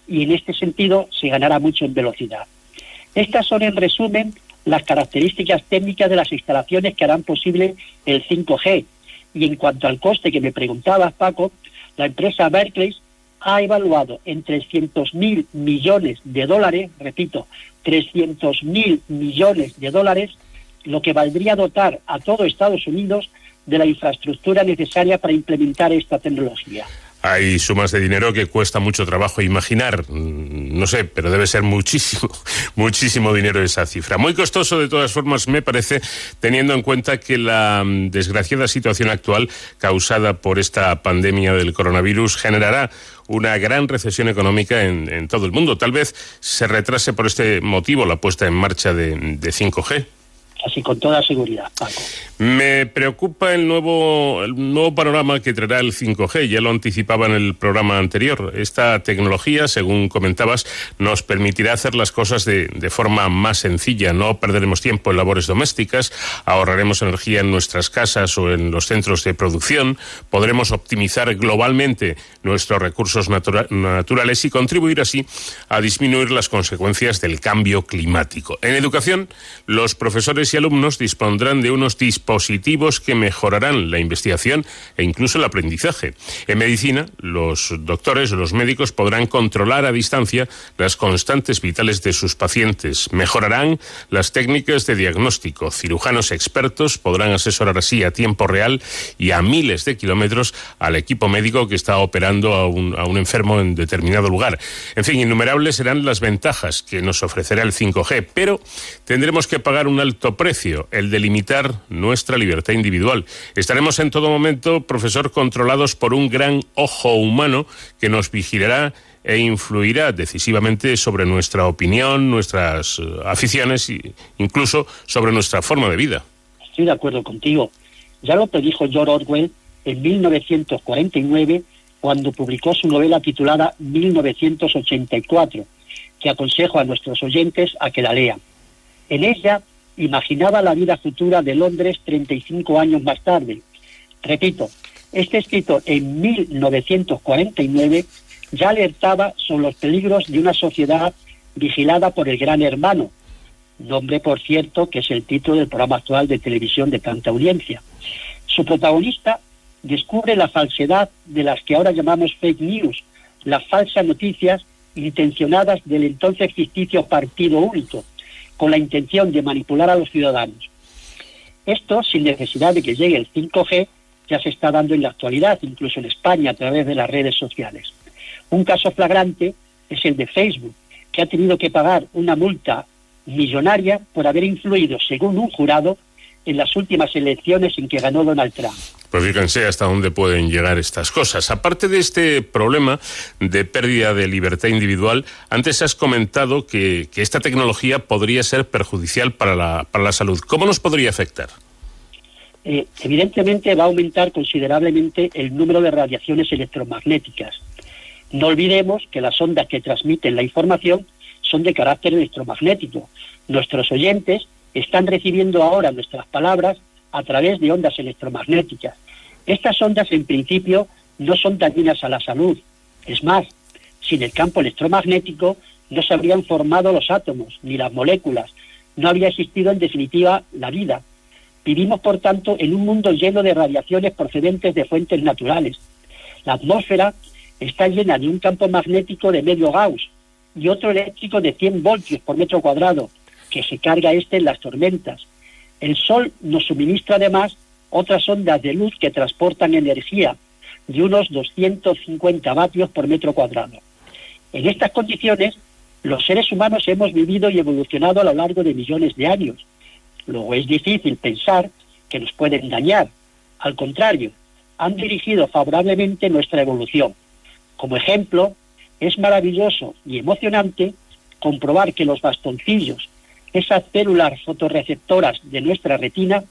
y en este sentido se ganará mucho en velocidad. Estas son en resumen las características técnicas de las instalaciones que harán posible el 5G. Y en cuanto al coste que me preguntabas, Paco, la empresa Berkeley ha evaluado en 300 mil millones de dólares, repito, 300 mil millones de dólares, lo que valdría dotar a todo Estados Unidos de la infraestructura necesaria para implementar esta tecnología. Hay sumas de dinero que cuesta mucho trabajo imaginar. Mm, no sé, pero debe ser muchísimo, muchísimo dinero esa cifra. Muy costoso de todas formas, me parece, teniendo en cuenta que la mm, desgraciada situación actual causada por esta pandemia del coronavirus generará una gran recesión económica en, todo el mundo. Tal vez se retrase por este motivo la puesta en marcha de 5G así con toda seguridad. Me preocupa el nuevo, el nuevo panorama que traerá el 5G, ya lo anticipaba en el programa anterior. Esta tecnología, según comentabas, nos permitirá hacer las cosas de, de forma más sencilla. No perderemos tiempo en labores domésticas, ahorraremos energía en nuestras casas o en los centros de producción, podremos optimizar globalmente nuestros recursos naturales y contribuir así a disminuir las consecuencias del cambio climático. En educación, los profesores y alumnos dispondrán de unos dispositivos que mejorarán la investigación e incluso el aprendizaje. En medicina, los doctores los médicos podrán controlar a distancia las constantes vitales de sus pacientes. Mejorarán las técnicas de diagnóstico. Cirujanos expertos podrán asesorar así a tiempo real y a miles de kilómetros al equipo médico que está operando a un, a un enfermo en determinado lugar. En fin, innumerables serán las ventajas que nos ofrecerá el 5G, pero tendremos que pagar un alto precio, el de limitar nuestra libertad individual. Estaremos en todo momento, profesor, controlados por un gran ojo humano que nos vigilará e influirá decisivamente sobre nuestra opinión, nuestras eh, aficiones e incluso sobre nuestra forma de vida. Estoy de acuerdo contigo. Ya lo predijo George Orwell en 1949 cuando publicó su novela titulada 1984, que aconsejo a nuestros oyentes a que la lean. En ella imaginaba la vida futura de Londres 35 años más tarde. Repito, este escrito en 1949 ya alertaba sobre los peligros de una sociedad vigilada por el Gran Hermano, nombre, por cierto, que es el título del programa actual de televisión de tanta audiencia. Su protagonista descubre la falsedad de las que ahora llamamos fake news, las falsas noticias intencionadas del entonces ficticio Partido Único, con la intención de manipular a los ciudadanos. Esto, sin necesidad de que llegue el 5G, ya se está dando en la actualidad, incluso en España, a través de las redes sociales. Un caso flagrante es el de Facebook, que ha tenido que pagar una multa millonaria por haber influido, según un jurado, en las últimas elecciones en que ganó Donald Trump. Pues fíjense hasta dónde pueden llegar estas cosas. Aparte de este problema de pérdida de libertad individual, antes has comentado que, esta tecnología podría ser perjudicial para la, para la salud. ¿Cómo nos podría afectar? Eh, evidentemente va a aumentar considerablemente el número de radiaciones electromagnéticas. No olvidemos que las ondas que transmiten la información son de carácter electromagnético. Nuestros oyentes están recibiendo ahora nuestras palabras a través de ondas electromagnéticas. Estas ondas, en principio, no son dañinas a la salud. Es más, sin el campo electromagnético no se habrían formado los átomos ni las moléculas, no habría existido en definitiva la vida. Vivimos, por tanto, en un mundo lleno de radiaciones procedentes de fuentes naturales. La atmósfera está llena de un campo magnético de medio Gauss y otro eléctrico de 100 voltios por metro cuadrado, que se carga este en las tormentas. El Sol nos suministra además otras ondas de luz que transportan energía de unos 250 vatios por metro cuadrado. En estas condiciones, los seres humanos hemos vivido y evolucionado a lo largo de millones de años. Luego es difícil pensar que nos pueden dañar. Al contrario, han dirigido favorablemente nuestra evolución. Como ejemplo, es maravilloso y emocionante comprobar que los bastoncillos esas células fotorreceptoras de nuestra retina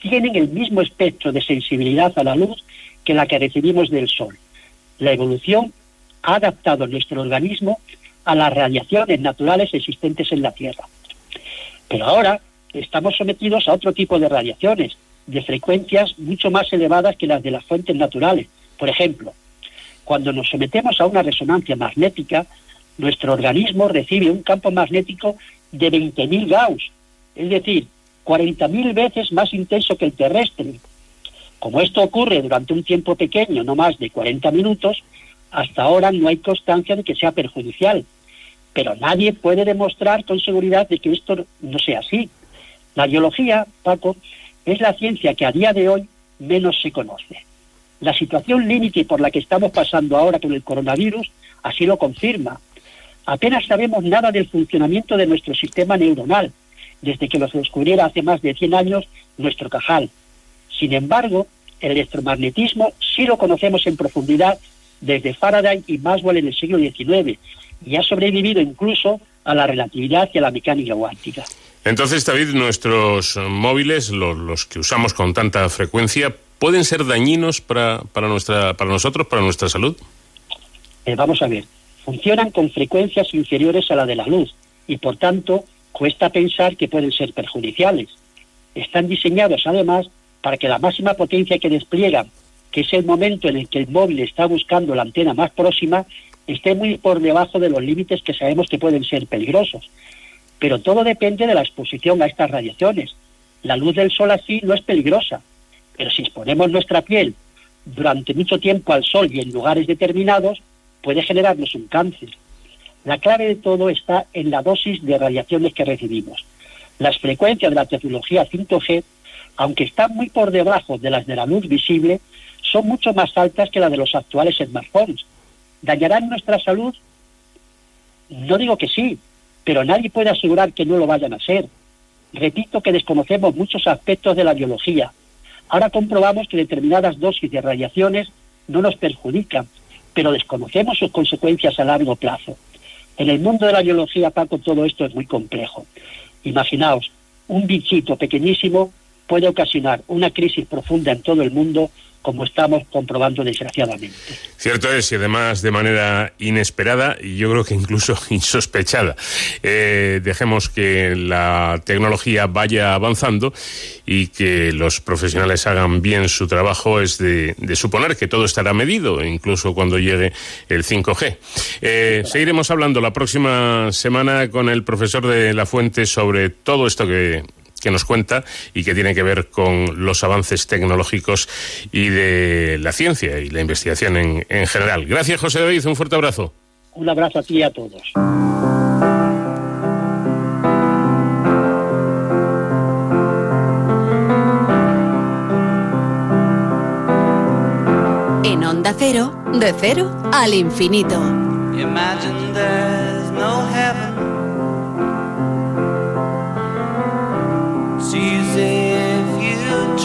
tienen el mismo espectro de sensibilidad a la luz que la que recibimos del Sol. La evolución ha adaptado nuestro organismo a las radiaciones naturales existentes en la Tierra. Pero ahora estamos sometidos a otro tipo de radiaciones, de frecuencias mucho más elevadas que las de las fuentes naturales. Por ejemplo, cuando nos sometemos a una resonancia magnética, nuestro organismo recibe un campo magnético de 20.000 Gauss, es decir, 40.000 veces más intenso que el terrestre. Como esto ocurre durante un tiempo pequeño, no más de 40 minutos, hasta ahora no hay constancia de que sea perjudicial. Pero nadie puede demostrar con seguridad de que esto no sea así. La biología, Paco, es la ciencia que a día de hoy menos se conoce. La situación límite por la que estamos pasando ahora con el coronavirus así lo confirma. Apenas sabemos nada del funcionamiento de nuestro sistema neuronal, desde que lo descubriera hace más de 100 años nuestro cajal. Sin embargo, el electromagnetismo sí lo conocemos en profundidad desde Faraday y Maxwell en el siglo XIX y ha sobrevivido incluso a la relatividad y a la mecánica cuántica. Entonces, David, nuestros móviles, los, que usamos con tanta frecuencia, ¿pueden ser dañinos para, para, nuestra, para nosotros, para nuestra salud? Eh, vamos a ver, funcionan con frecuencias inferiores a la de la luz y, por tanto, cuesta pensar que pueden ser perjudiciales. Están diseñados, además, para que la máxima potencia que despliegan, que es el momento en el que el móvil está buscando la antena más próxima, esté muy por debajo de los límites que sabemos que pueden ser peligrosos. Pero todo depende de la exposición a estas radiaciones. La luz del sol así no es peligrosa, pero si exponemos nuestra piel durante mucho tiempo al sol y en lugares determinados, puede generarnos un cáncer. La clave de todo está en la dosis de radiaciones que recibimos. Las frecuencias de la tecnología 5G, aunque están muy por debajo de las de la luz visible, son mucho más altas que las de los actuales smartphones. ¿Dañarán nuestra salud? No digo que sí, pero nadie puede asegurar que no lo vayan a ser. Repito que desconocemos muchos aspectos de la biología. Ahora comprobamos que determinadas dosis de radiaciones no nos perjudican, pero desconocemos sus consecuencias a largo plazo. En el mundo de la biología, Paco, todo esto es muy complejo. Imaginaos, un bichito pequeñísimo puede ocasionar una crisis profunda en todo el mundo como estamos comprobando desgraciadamente. Cierto es, y además de manera inesperada y yo creo que incluso insospechada. Eh, dejemos que la tecnología vaya avanzando y que los profesionales hagan bien su trabajo es de, suponer que todo estará medido, incluso cuando llegue el 5G. Eh, seguiremos hablando la próxima semana con el profesor de La Fuente sobre todo esto que que nos cuenta y que tiene que ver con los avances tecnológicos y de la ciencia y la investigación en, en general. Gracias, José David. Un fuerte abrazo. Un abrazo a ti y a todos. En Onda Cero, de cero al infinito.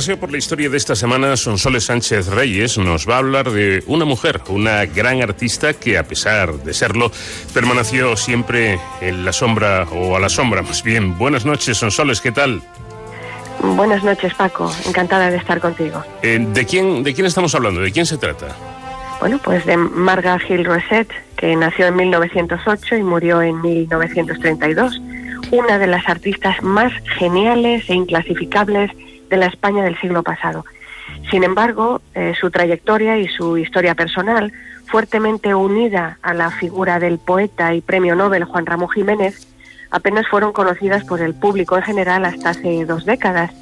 Paseo por la historia de esta semana, Sonsoles Sánchez Reyes nos va a hablar de una mujer, una gran artista que, a pesar de serlo, permaneció siempre en la sombra o a la sombra, más bien. Buenas noches, Sonsoles, ¿qué tal? Buenas noches, Paco. Encantada de estar contigo. Eh, ¿de, quién, ¿De quién estamos hablando? ¿De quién se trata? Bueno, pues de Marga Gil Roset, que nació en 1908 y murió en 1932. Una de las artistas más geniales e inclasificables de la España del siglo pasado. Sin embargo, eh, su trayectoria y su historia personal, fuertemente unida a la figura del poeta y premio Nobel Juan Ramón Jiménez, apenas fueron conocidas por el público en general hasta hace dos décadas.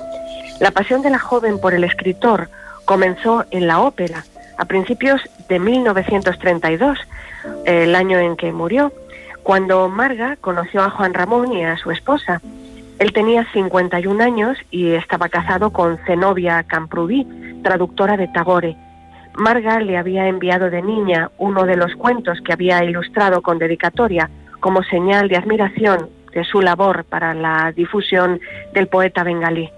La pasión de la joven por el escritor comenzó en la ópera a principios de 1932, el año en que murió, cuando Marga conoció a Juan Ramón y a su esposa. Él tenía 51 años y estaba casado con Zenobia Camprubí, traductora de Tagore. Marga le había enviado de niña uno de los cuentos que había ilustrado con dedicatoria como señal de admiración de su labor para la difusión del poeta bengalí.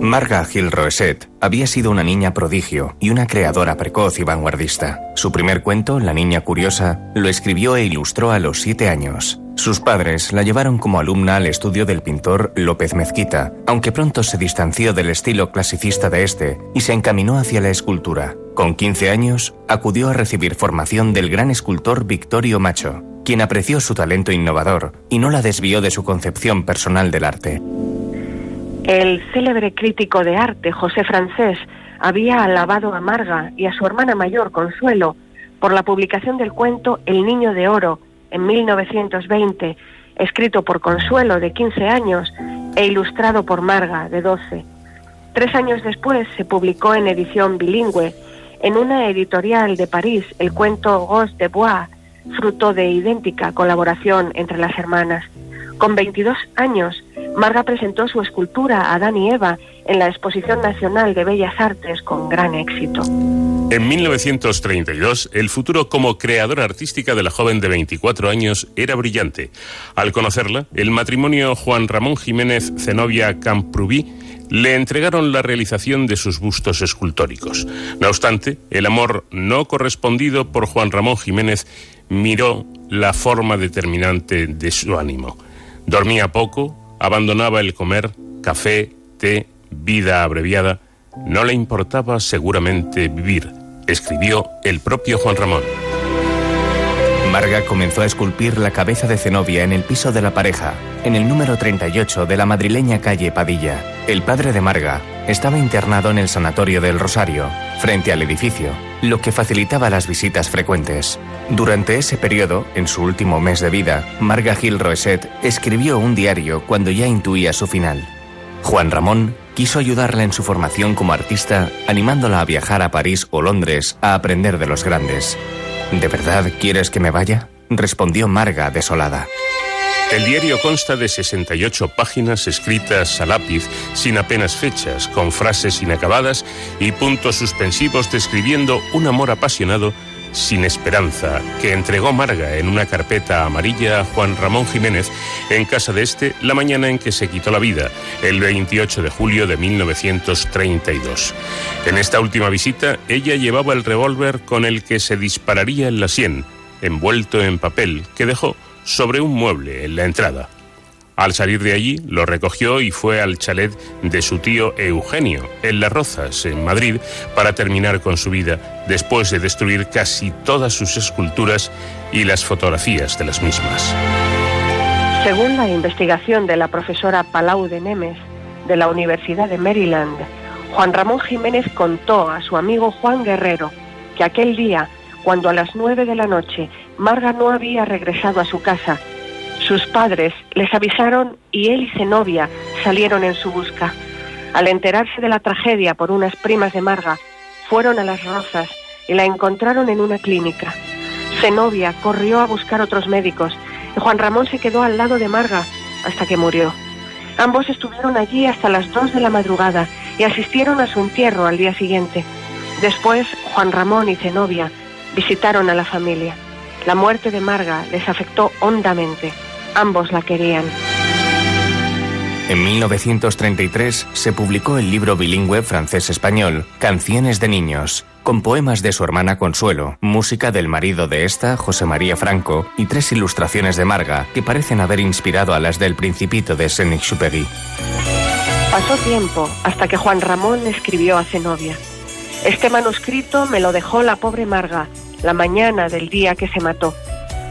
Marga Gil Roeset había sido una niña prodigio y una creadora precoz y vanguardista. Su primer cuento, La Niña Curiosa, lo escribió e ilustró a los siete años. Sus padres la llevaron como alumna al estudio del pintor López Mezquita, aunque pronto se distanció del estilo clasicista de este y se encaminó hacia la escultura. Con 15 años, acudió a recibir formación del gran escultor Victorio Macho, quien apreció su talento innovador y no la desvió de su concepción personal del arte. El célebre crítico de arte José Francés había alabado a Marga y a su hermana mayor Consuelo por la publicación del cuento El Niño de Oro en 1920, escrito por Consuelo de 15 años e ilustrado por Marga de 12. Tres años después se publicó en edición bilingüe en una editorial de París el cuento Gos de Bois, fruto de idéntica colaboración entre las hermanas. Con 22 años, Marga presentó su escultura Adán y Eva en la Exposición Nacional de Bellas Artes con gran éxito. En 1932, el futuro como creadora artística de la joven de 24 años era brillante. Al conocerla, el matrimonio Juan Ramón Jiménez Zenobia Camprubí le entregaron la realización de sus bustos escultóricos. No obstante, el amor no correspondido por Juan Ramón Jiménez miró la forma determinante de su ánimo. Dormía poco, abandonaba el comer, café, té, vida abreviada. No le importaba seguramente vivir, escribió el propio Juan Ramón. Marga comenzó a esculpir la cabeza de Zenobia en el piso de la pareja, en el número 38 de la madrileña calle Padilla. El padre de Marga estaba internado en el Sanatorio del Rosario, frente al edificio, lo que facilitaba las visitas frecuentes. Durante ese periodo, en su último mes de vida, Marga Gil Roeset escribió un diario cuando ya intuía su final. Juan Ramón quiso ayudarla en su formación como artista, animándola a viajar a París o Londres a aprender de los grandes. ¿De verdad quieres que me vaya? respondió Marga desolada. El diario consta de 68 páginas escritas a lápiz, sin apenas fechas, con frases inacabadas y puntos suspensivos describiendo un amor apasionado sin esperanza que entregó Marga en una carpeta amarilla a Juan Ramón Jiménez en casa de este la mañana en que se quitó la vida, el 28 de julio de 1932. En esta última visita, ella llevaba el revólver con el que se dispararía en la sien, envuelto en papel, que dejó sobre un mueble en la entrada. Al salir de allí, lo recogió y fue al chalet de su tío Eugenio, en Las Rozas, en Madrid, para terminar con su vida, después de destruir casi todas sus esculturas y las fotografías de las mismas. Según la investigación de la profesora Palau de Nemes, de la Universidad de Maryland, Juan Ramón Jiménez contó a su amigo Juan Guerrero que aquel día, cuando a las nueve de la noche Marga no había regresado a su casa. Sus padres les avisaron y él y Zenobia salieron en su busca. Al enterarse de la tragedia por unas primas de Marga, fueron a las Rosas y la encontraron en una clínica. Zenobia corrió a buscar otros médicos y Juan Ramón se quedó al lado de Marga hasta que murió. Ambos estuvieron allí hasta las dos de la madrugada y asistieron a su entierro al día siguiente. Después, Juan Ramón y Zenobia visitaron a la familia. La muerte de Marga les afectó hondamente. Ambos la querían. En 1933 se publicó el libro bilingüe francés-español Canciones de Niños, con poemas de su hermana Consuelo, música del marido de esta, José María Franco, y tres ilustraciones de Marga que parecen haber inspirado a las del Principito de Saint-Exupéry. Pasó tiempo hasta que Juan Ramón escribió a Zenobia. Este manuscrito me lo dejó la pobre Marga la mañana del día que se mató.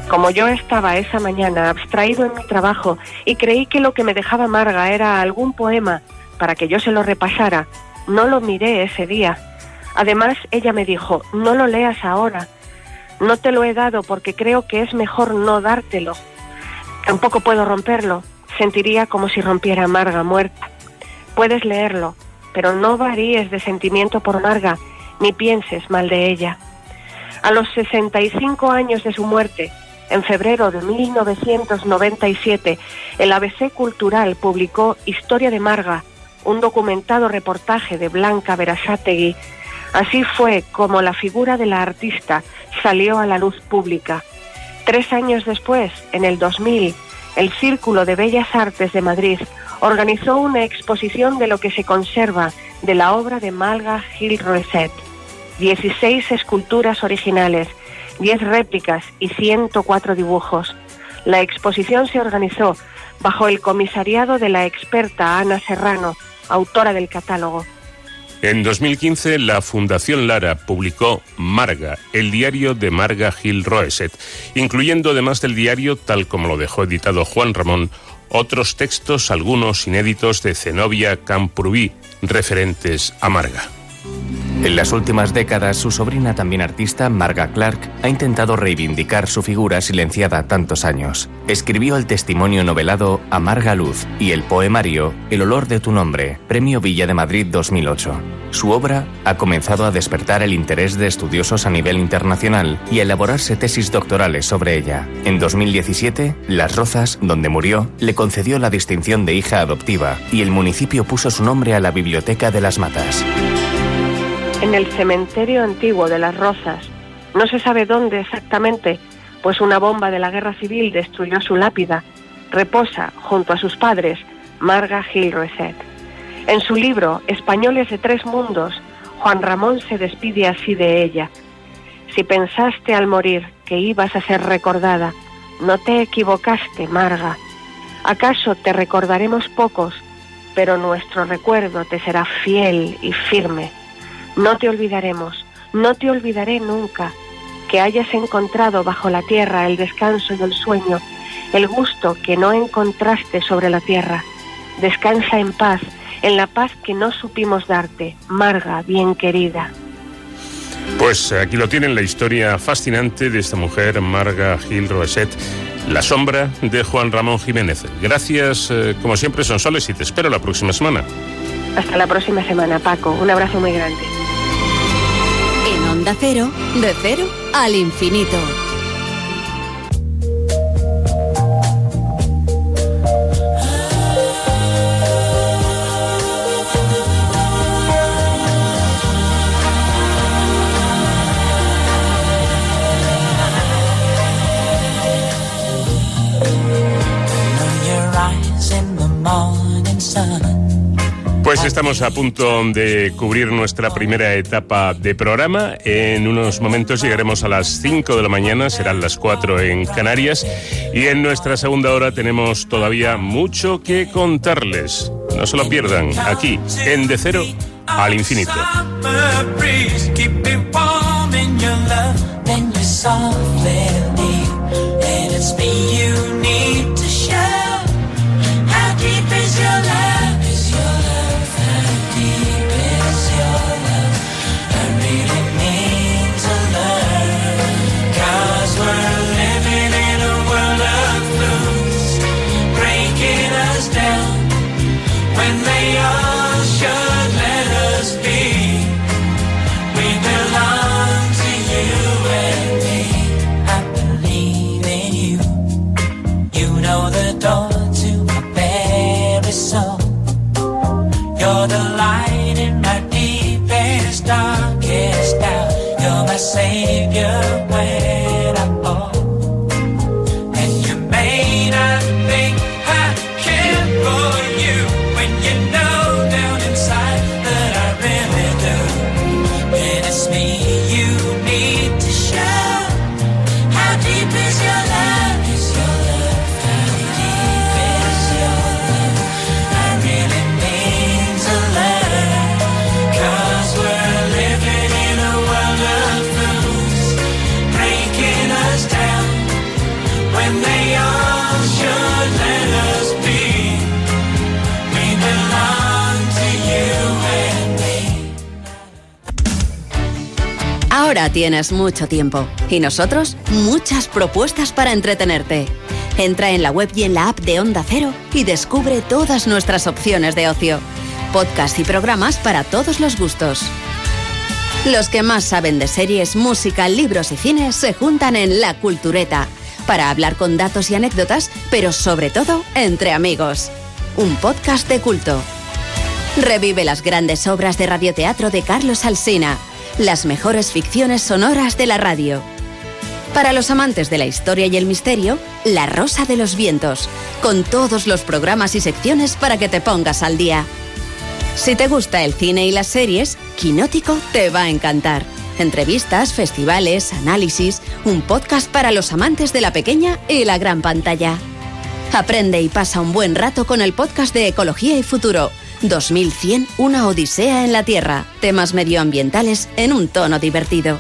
Como yo estaba esa mañana abstraído en mi trabajo y creí que lo que me dejaba Marga era algún poema para que yo se lo repasara, no lo miré ese día. Además, ella me dijo, no lo leas ahora. No te lo he dado porque creo que es mejor no dártelo. Tampoco puedo romperlo. Sentiría como si rompiera Marga muerta. Puedes leerlo, pero no varíes de sentimiento por Marga, ni pienses mal de ella. A los 65 años de su muerte, en febrero de 1997, el ABC Cultural publicó Historia de Marga, un documentado reportaje de Blanca Verasátegui. Así fue como la figura de la artista salió a la luz pública. Tres años después, en el 2000, el Círculo de Bellas Artes de Madrid organizó una exposición de lo que se conserva de la obra de Malga Gil Roset. 16 esculturas originales, 10 réplicas y 104 dibujos. La exposición se organizó bajo el comisariado de la experta Ana Serrano, autora del catálogo. En 2015, la Fundación Lara publicó Marga, el diario de Marga Gil Roeset, incluyendo además del diario, tal como lo dejó editado Juan Ramón, otros textos, algunos inéditos de Zenobia Camprubí, referentes a Marga. En las últimas décadas, su sobrina, también artista, Marga Clark, ha intentado reivindicar su figura silenciada tantos años. Escribió el testimonio novelado Amarga Luz y el poemario El olor de tu nombre, Premio Villa de Madrid 2008. Su obra ha comenzado a despertar el interés de estudiosos a nivel internacional y a elaborarse tesis doctorales sobre ella. En 2017, Las Rozas, donde murió, le concedió la distinción de hija adoptiva y el municipio puso su nombre a la Biblioteca de las Matas en el cementerio antiguo de las Rozas. No se sabe dónde exactamente, pues una bomba de la guerra civil destruyó su lápida. Reposa junto a sus padres, Marga Gil Roset. En su libro Españoles de Tres Mundos, Juan Ramón se despide así de ella. Si pensaste al morir que ibas a ser recordada, no te equivocaste, Marga. ¿Acaso te recordaremos pocos, pero nuestro recuerdo te será fiel y firme? No te olvidaremos, no te olvidaré nunca que hayas encontrado bajo la tierra el descanso y el sueño, el gusto que no encontraste sobre la tierra. Descansa en paz, en la paz que no supimos darte, Marga, bien querida. Pues aquí lo tienen, la historia fascinante de esta mujer, Marga Gil Roeset, la sombra de Juan Ramón Jiménez. Gracias, eh, como siempre, son soles y te espero la próxima semana. Hasta la próxima semana, Paco. Un abrazo muy grande. Onda Cero, de cero al infinito. Estamos a punto de cubrir nuestra primera etapa de programa. En unos momentos llegaremos a las 5 de la mañana, serán las 4 en Canarias. Y en nuestra segunda hora tenemos todavía mucho que contarles. No se lo pierdan, aquí, en De Cero al Infinito. Father. Ahora tienes mucho tiempo y nosotros muchas propuestas para entretenerte. Entra en la web y en la app de Onda Cero y descubre todas nuestras opciones de ocio. Podcast y programas para todos los gustos. Los que más saben de series, música, libros y cines se juntan en La Cultureta para hablar con datos y anécdotas, pero sobre todo entre amigos. Un podcast de culto. Revive las grandes obras de radioteatro de Carlos Alsina, las mejores ficciones sonoras de la radio. Para los amantes de la historia y el misterio, La Rosa de los Vientos, con todos los programas y secciones para que te pongas al día. Si te gusta el cine y las series, Quinótico te va a encantar. Entrevistas, festivales, análisis, un podcast para los amantes de la pequeña y la gran pantalla. Aprende y pasa un buen rato con el podcast de Ecología y Futuro. 2100, una odisea en la Tierra. Temas medioambientales en un tono divertido.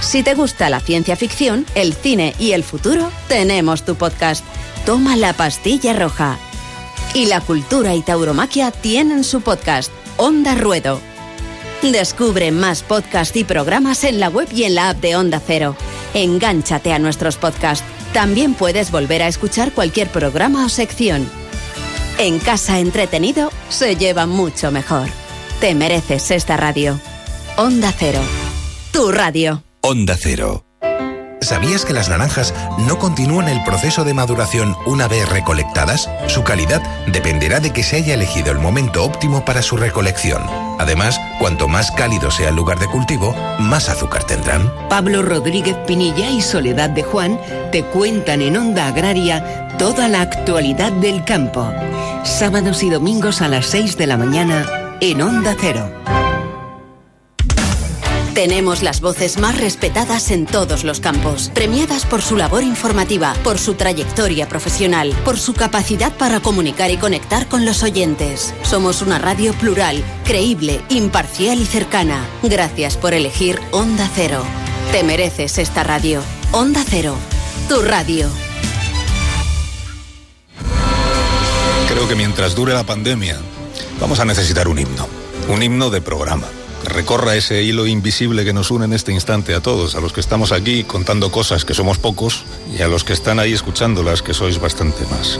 Si te gusta la ciencia ficción, el cine y el futuro, tenemos tu podcast. Toma la pastilla roja. Y la cultura y tauromaquia tienen su podcast, Onda Ruedo. Descubre más podcasts y programas en la web y en la app de Onda Cero. Engánchate a nuestros podcasts. También puedes volver a escuchar cualquier programa o sección. En casa entretenido se lleva mucho mejor. Te mereces esta radio. Onda Cero. Tu radio. Onda Cero. ¿Sabías que las naranjas no continúan el proceso de maduración una vez recolectadas? Su calidad dependerá de que se haya elegido el momento óptimo para su recolección. Además, cuanto más cálido sea el lugar de cultivo, más azúcar tendrán. Pablo Rodríguez Pinilla y Soledad de Juan te cuentan en Onda Agraria toda la actualidad del campo. Sábados y domingos a las 6 de la mañana en Onda Cero. Tenemos las voces más respetadas en todos los campos, premiadas por su labor informativa, por su trayectoria profesional, por su capacidad para comunicar y conectar con los oyentes. Somos una radio plural, creíble, imparcial y cercana. Gracias por elegir Onda Cero. Te mereces esta radio. Onda Cero, tu radio. Creo que mientras dure la pandemia, vamos a necesitar un himno. Un himno de programa recorra ese hilo invisible que nos une en este instante a todos, a los que estamos aquí contando cosas que somos pocos y a los que están ahí escuchándolas que sois bastante más,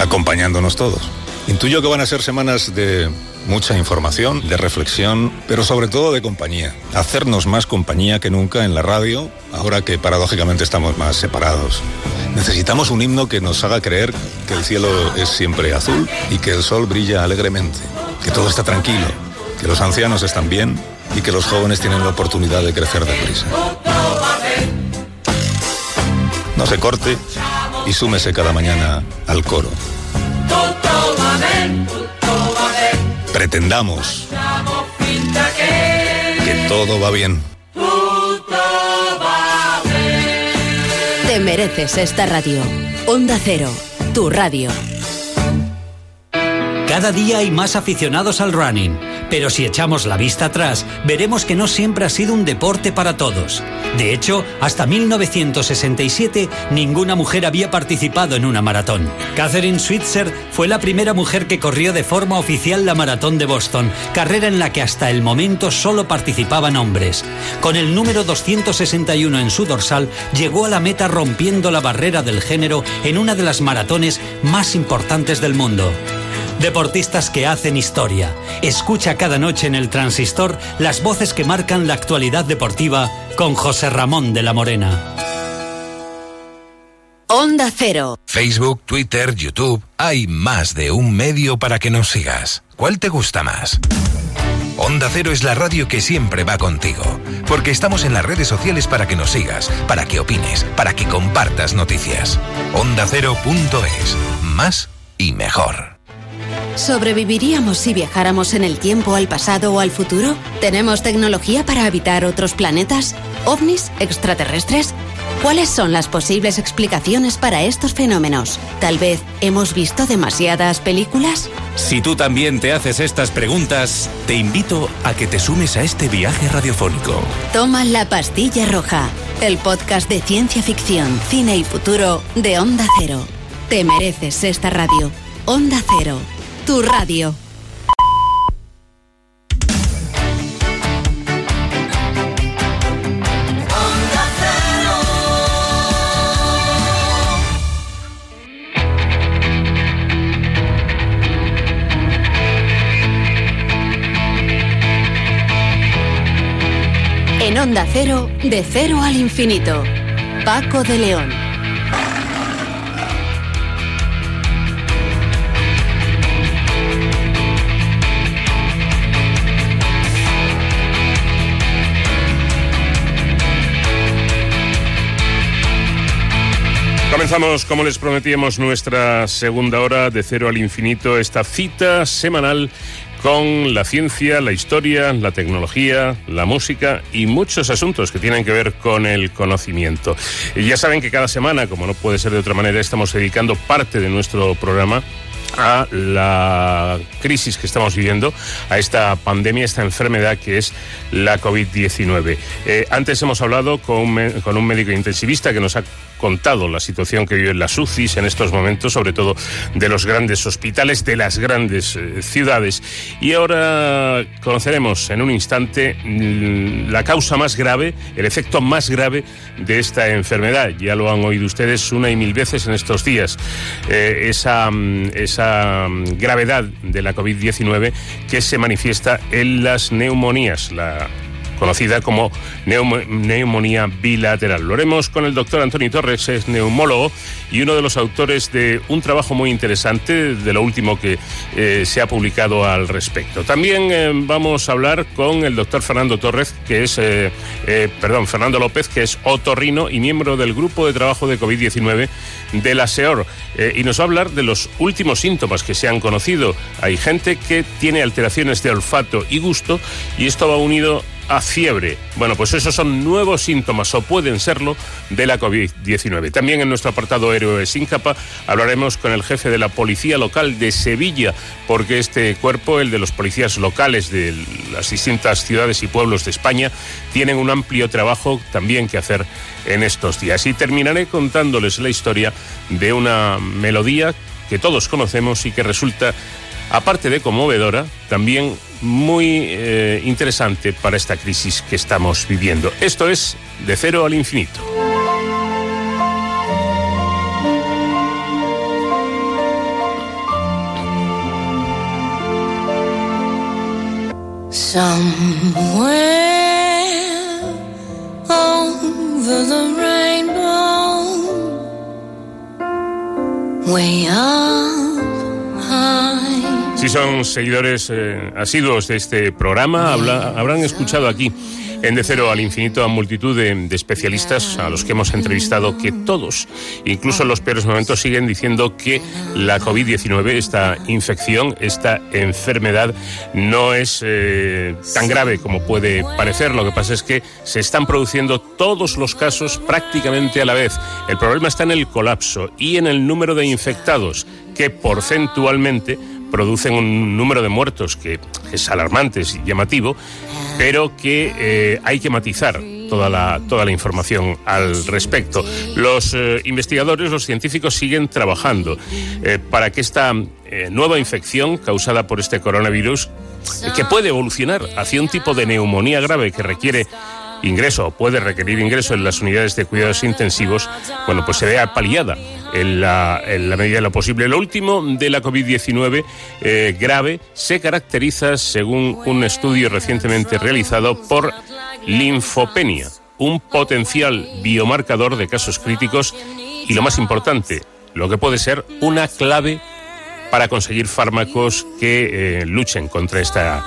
acompañándonos todos. Intuyo que van a ser semanas de mucha información, de reflexión, pero sobre todo de compañía. Hacernos más compañía que nunca en la radio, ahora que paradójicamente estamos más separados. Necesitamos un himno que nos haga creer que el cielo es siempre azul y que el sol brilla alegremente, que todo está tranquilo, que los ancianos están bien y que los jóvenes tienen la oportunidad de crecer deprisa. No se corte y súmese cada mañana al coro. Pretendamos que todo va bien. Te mereces esta radio. Onda Cero, tu radio. Cada día hay más aficionados al running, pero si echamos la vista atrás, veremos que no siempre ha sido un deporte para todos. De hecho, hasta 1967 ninguna mujer había participado en una maratón. Catherine Switzer fue la primera mujer que corrió de forma oficial la maratón de Boston, carrera en la que hasta el momento solo participaban hombres. Con el número 261 en su dorsal, llegó a la meta rompiendo la barrera del género en una de las maratones más importantes del mundo. Deportistas que hacen historia. Escucha cada noche en el transistor las voces que marcan la actualidad deportiva con José Ramón de la Morena. Onda Cero. Facebook, Twitter, YouTube. Hay más de un medio para que nos sigas. ¿Cuál te gusta más? Onda Cero es la radio que siempre va contigo, porque estamos en las redes sociales para que nos sigas, para que opines, para que compartas noticias. OndaCero.es. Más y mejor. ¿Sobreviviríamos si viajáramos en el tiempo al pasado o al futuro? ¿Tenemos tecnología para habitar otros planetas? ¿OVNIs? ¿Extraterrestres? ¿Cuáles son las posibles explicaciones para estos fenómenos? ¿Tal vez hemos visto demasiadas películas? Si tú también te haces estas preguntas, te invito a que te sumes a este viaje radiofónico. Toma la pastilla roja, el podcast de ciencia ficción, cine y futuro de Onda Cero. Te mereces esta radio. Onda Cero tu radio. En Onda Cero, de cero al infinito. Paco de León. Comenzamos, como les prometíamos, nuestra segunda hora de cero al infinito, esta cita semanal con la ciencia, la historia, la tecnología, la música y muchos asuntos que tienen que ver con el conocimiento. Y ya saben que cada semana, como no puede ser de otra manera, estamos dedicando parte de nuestro programa a la crisis que estamos viviendo, a esta pandemia, esta enfermedad que es la COVID-19. Eh, antes hemos hablado con, con un médico intensivista que nos ha contado la situación que viven las UCIs en estos momentos, sobre todo de los grandes hospitales, de las grandes eh, ciudades. Y ahora conoceremos en un instante mm, la causa más grave, el efecto más grave de esta enfermedad. Ya lo han oído ustedes una y mil veces en estos días. Eh, esa, mm, esa mm, gravedad de la COVID-19 que se manifiesta en las neumonías. La conocida como neumonía bilateral. Lo haremos con el doctor Antonio Torres, es neumólogo y uno de los autores de un trabajo muy interesante, de lo último que eh, se ha publicado al respecto. También eh, vamos a hablar con el doctor Fernando Torres, que es, eh, perdón, Fernando López, que es otorrino y miembro del grupo de trabajo de COVID-19 de la SEOR. y nos va a hablar de los últimos síntomas que se han conocido. Hay gente que tiene alteraciones de olfato y gusto y esto va unido a fiebre. Bueno, pues esos son nuevos síntomas, o pueden serlo, de la COVID-19. También en nuestro apartado Héroe sin capa hablaremos con el jefe de la Policía Local de Sevilla, porque este cuerpo, el de los policías locales de las distintas ciudades y pueblos de España, tienen un amplio trabajo también que hacer en estos días. Y terminaré contándoles la historia de una melodía que todos conocemos y que resulta aparte de conmovedora, también muy eh, interesante para esta crisis que estamos viviendo. Esto es De Cero al Infinito. Si son seguidores eh, asiduos de este programa, habrán escuchado aquí en De Cero al Infinito a multitud de, especialistas a los que hemos entrevistado que todos, incluso en los peores momentos, siguen diciendo que la COVID-19, esta infección, esta enfermedad, no es eh, tan grave como puede parecer. Lo que pasa es que se están produciendo todos los casos prácticamente a la vez. El problema está en el colapso y en el número de infectados que porcentualmente producen un número de muertos que es alarmante, es llamativo, pero que eh, hay que matizar toda la, toda la información al respecto. Los eh, investigadores, los científicos siguen trabajando eh, para que esta nueva infección causada por este coronavirus, que puede evolucionar hacia un tipo de neumonía grave que requiere ingreso o puede requerir ingreso en las unidades de cuidados intensivos, bueno, pues se vea paliada en la, medida de lo posible. Lo último de la COVID-19 eh, grave se caracteriza, según un estudio recientemente realizado, por linfopenia, un potencial biomarcador de casos críticos y, lo más importante, lo que puede ser una clave para conseguir fármacos que eh, luchen contra esta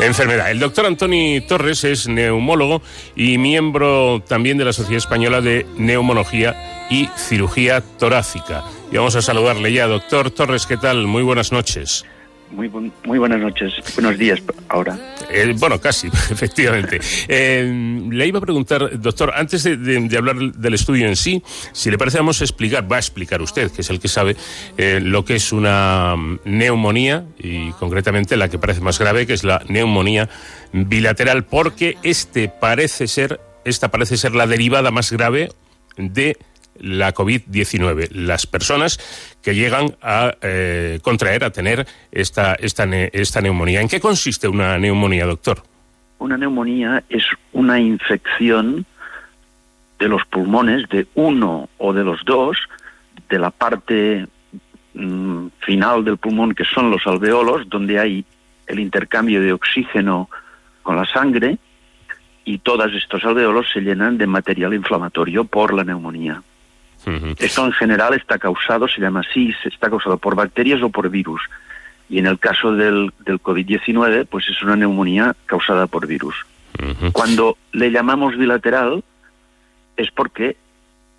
enfermedad. El doctor Antoni Torres es neumólogo y miembro también de la Sociedad Española de Neumología y Cirugía Torácica. Y vamos a saludarle ya. Doctor Torres, ¿qué tal? Muy buenas noches. Muy, muy buenas noches, buenos días ahora. Eh, bueno, casi, efectivamente. Eh, le iba a preguntar, doctor, antes de, hablar del estudio en sí, si le parece, vamos a explicar, va a explicar usted, que es el que sabe, eh, lo que es una neumonía y concretamente la que parece más grave, que es la neumonía bilateral, porque este parece ser, esta parece ser la derivada más grave de la COVID-19, las personas que llegan a eh, contraer, a tener esta, esta, esta neumonía. ¿En qué consiste una neumonía, doctor? Una neumonía es una infección de los pulmones, de uno o de los dos, de la parte mm, final del pulmón, que son los alveolos, donde hay el intercambio de oxígeno con la sangre, y todos estos alveolos se llenan de material inflamatorio por la neumonía. Esto en general está causado, se llama así, está causado por bacterias o por virus. Y en el caso del, del COVID-19, pues es una neumonía causada por virus. Cuando le llamamos bilateral, es porque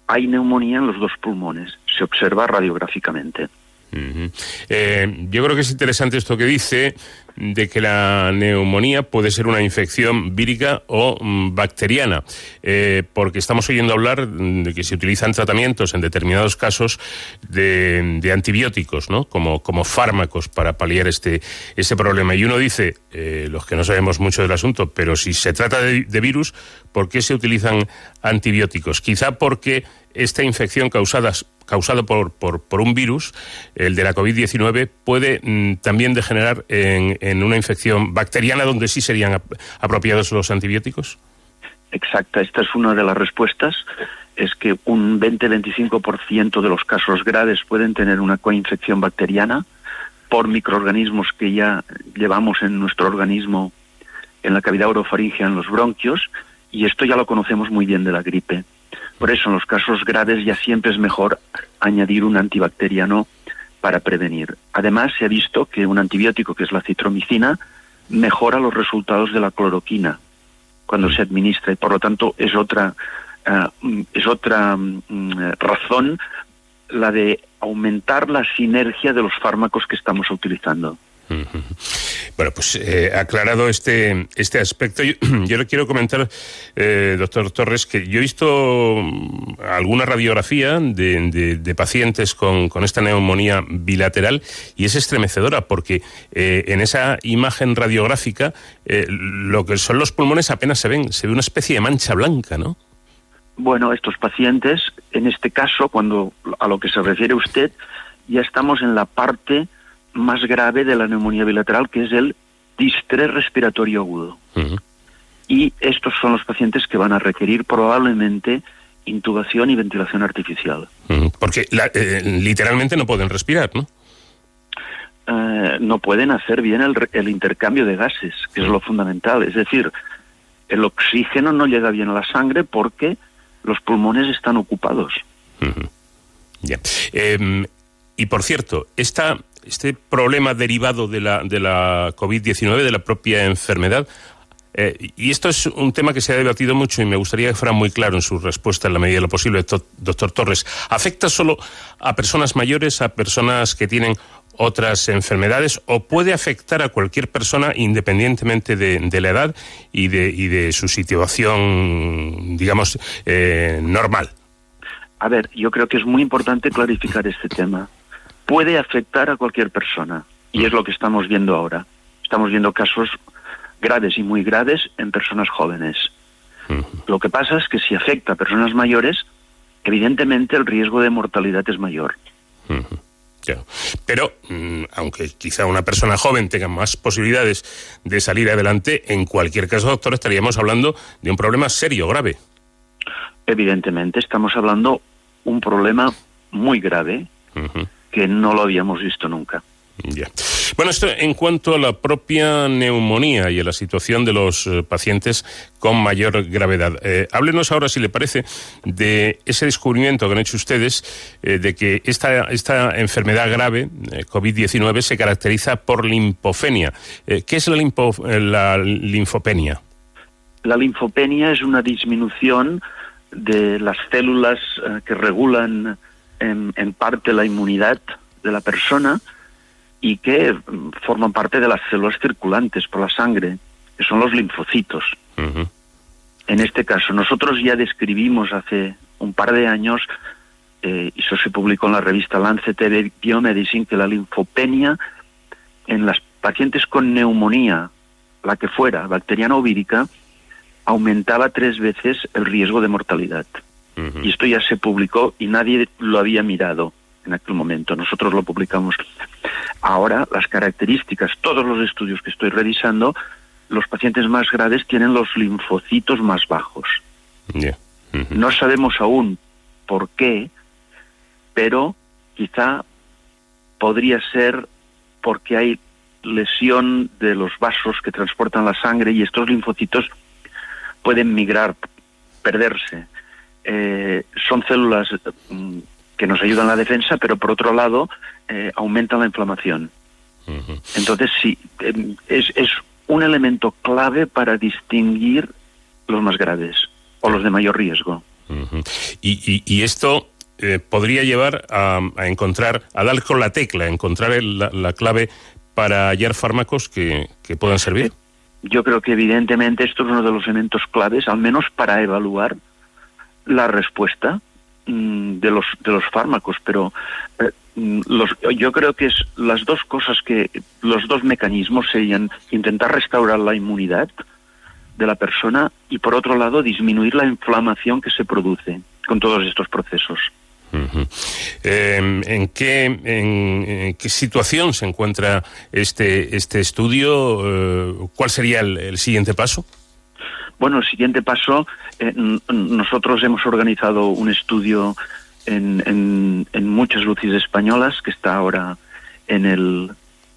hay neumonía en los dos pulmones. Se observa radiográficamente. Eh, yo creo que es interesante esto que dice de que la neumonía puede ser una infección vírica o mm, bacteriana, eh, porque estamos oyendo hablar de que se utilizan tratamientos en determinados casos de, antibióticos, ¿no? Como, como fármacos para paliar este, ese problema. Y uno dice, eh, los que no sabemos mucho del asunto, pero si se trata de, de virus, ¿por qué se utilizan antibióticos? Quizá porque esta infección causada causado por, por, un virus, el de la COVID-19, puede mm, también degenerar en, en, una infección bacteriana donde sí serían apropiados los antibióticos? Exacta, esta es una de las respuestas. Es que un 20-25% de los casos graves pueden tener una coinfección bacteriana por microorganismos que ya llevamos en nuestro organismo, en la cavidad orofaringea, en los bronquios, y esto ya lo conocemos muy bien de la gripe. Por eso, en los casos graves ya siempre es mejor añadir un antibacteriano para prevenir. Además, se ha visto que un antibiótico, que es la citromicina, mejora los resultados de la cloroquina cuando se administra y, por lo tanto, es otra, eh, es otra mm, razón la de aumentar la sinergia de los fármacos que estamos utilizando. Bueno, pues eh, aclarado este, este aspecto, yo, le quiero comentar, eh, doctor Torres, que yo he visto mm, alguna radiografía de, pacientes con, esta neumonía bilateral y es estremecedora porque eh, en esa imagen radiográfica lo que son los pulmones apenas se ven, se ve una especie de mancha blanca, ¿no? Bueno, estos pacientes, en este caso, cuando a lo que se refiere usted, ya estamos en la parte más grave de la neumonía bilateral, que es el distrés respiratorio agudo. Y estos son los pacientes que van a requerir probablemente intubación y ventilación artificial. Porque eh, literalmente no pueden respirar, ¿no? Eh, no pueden hacer bien el, intercambio de gases, que es lo fundamental. Es decir, el oxígeno no llega bien a la sangre porque los pulmones están ocupados. Ya. Em, y por cierto, esta este problema derivado de la, de la COVID-19, de la propia enfermedad, eh, y esto es un tema que se ha debatido mucho y me gustaría que fuera muy claro en su respuesta en la medida de lo posible, doctor Torres. ¿Afecta solo a personas mayores, a personas que tienen otras enfermedades o puede afectar a cualquier persona independientemente de, la edad y de, y de su situación, digamos, eh, normal? A ver, yo creo que es muy importante clarificar este tema puede afectar a cualquier persona. Y es lo que estamos viendo ahora. Estamos viendo casos graves y muy graves en personas jóvenes. Lo que pasa es que si afecta a personas mayores, evidentemente el riesgo de mortalidad es mayor. Pero, mm, aunque quizá una persona joven tenga más posibilidades de salir adelante, en cualquier caso, doctor, estaríamos hablando de un problema serio, grave. Evidentemente, estamos hablando un problema muy grave que no lo habíamos visto nunca. Ya. Bueno, esto en cuanto a la propia neumonía y a la situación de los eh, pacientes con mayor gravedad. Eh, háblenos ahora, si le parece, de ese descubrimiento que han hecho ustedes eh, de que esta, esta enfermedad grave, COVID-19, se caracteriza por linfopenia. ¿Qué es la, la linfopenia? La linfopenia es una disminución de las células que regulan en, parte la inmunidad de la persona y que forman parte de las células circulantes por la sangre, que son los linfocitos. En este caso, nosotros ya describimos hace un par de años, eh, y eso se publicó en la revista Lancet Biomedicine, que la linfopenia en las pacientes con neumonía, la que fuera, bacteriana o vírica, aumentaba tres veces el riesgo de mortalidad. Y esto ya se publicó y nadie lo había mirado en aquel momento. Nosotros lo publicamos. Ahora, las características, todos los estudios que estoy revisando, los pacientes más graves tienen los linfocitos más bajos. No sabemos aún por qué, pero quizá podría ser porque hay lesión de los vasos que transportan la sangre y estos linfocitos pueden migrar, perderse. Eh, son células mm, que nos ayudan a la defensa, pero por otro lado eh, aumentan la inflamación. Entonces, sí, em, es, es un elemento clave para distinguir los más graves o los de mayor riesgo. y, y, esto eh, podría llevar a, encontrar, a dar con la tecla, a encontrar la, clave para hallar fármacos que, que puedan servir. Yo creo que evidentemente esto es uno de los elementos claves, al menos para evaluar la respuesta mm, de los de los fármacos, pero eh, mm, yo creo que es las dos cosas que los dos mecanismos serían intentar restaurar la inmunidad de la persona y por otro lado disminuir la inflamación que se produce con todos estos procesos. Em, ¿en, qué, en, qué situación se encuentra este, este estudio? Eh, ¿Cuál sería el, siguiente paso? Bueno, el siguiente paso, eh, nosotros hemos organizado un estudio en, en, muchas luces españolas que está ahora en el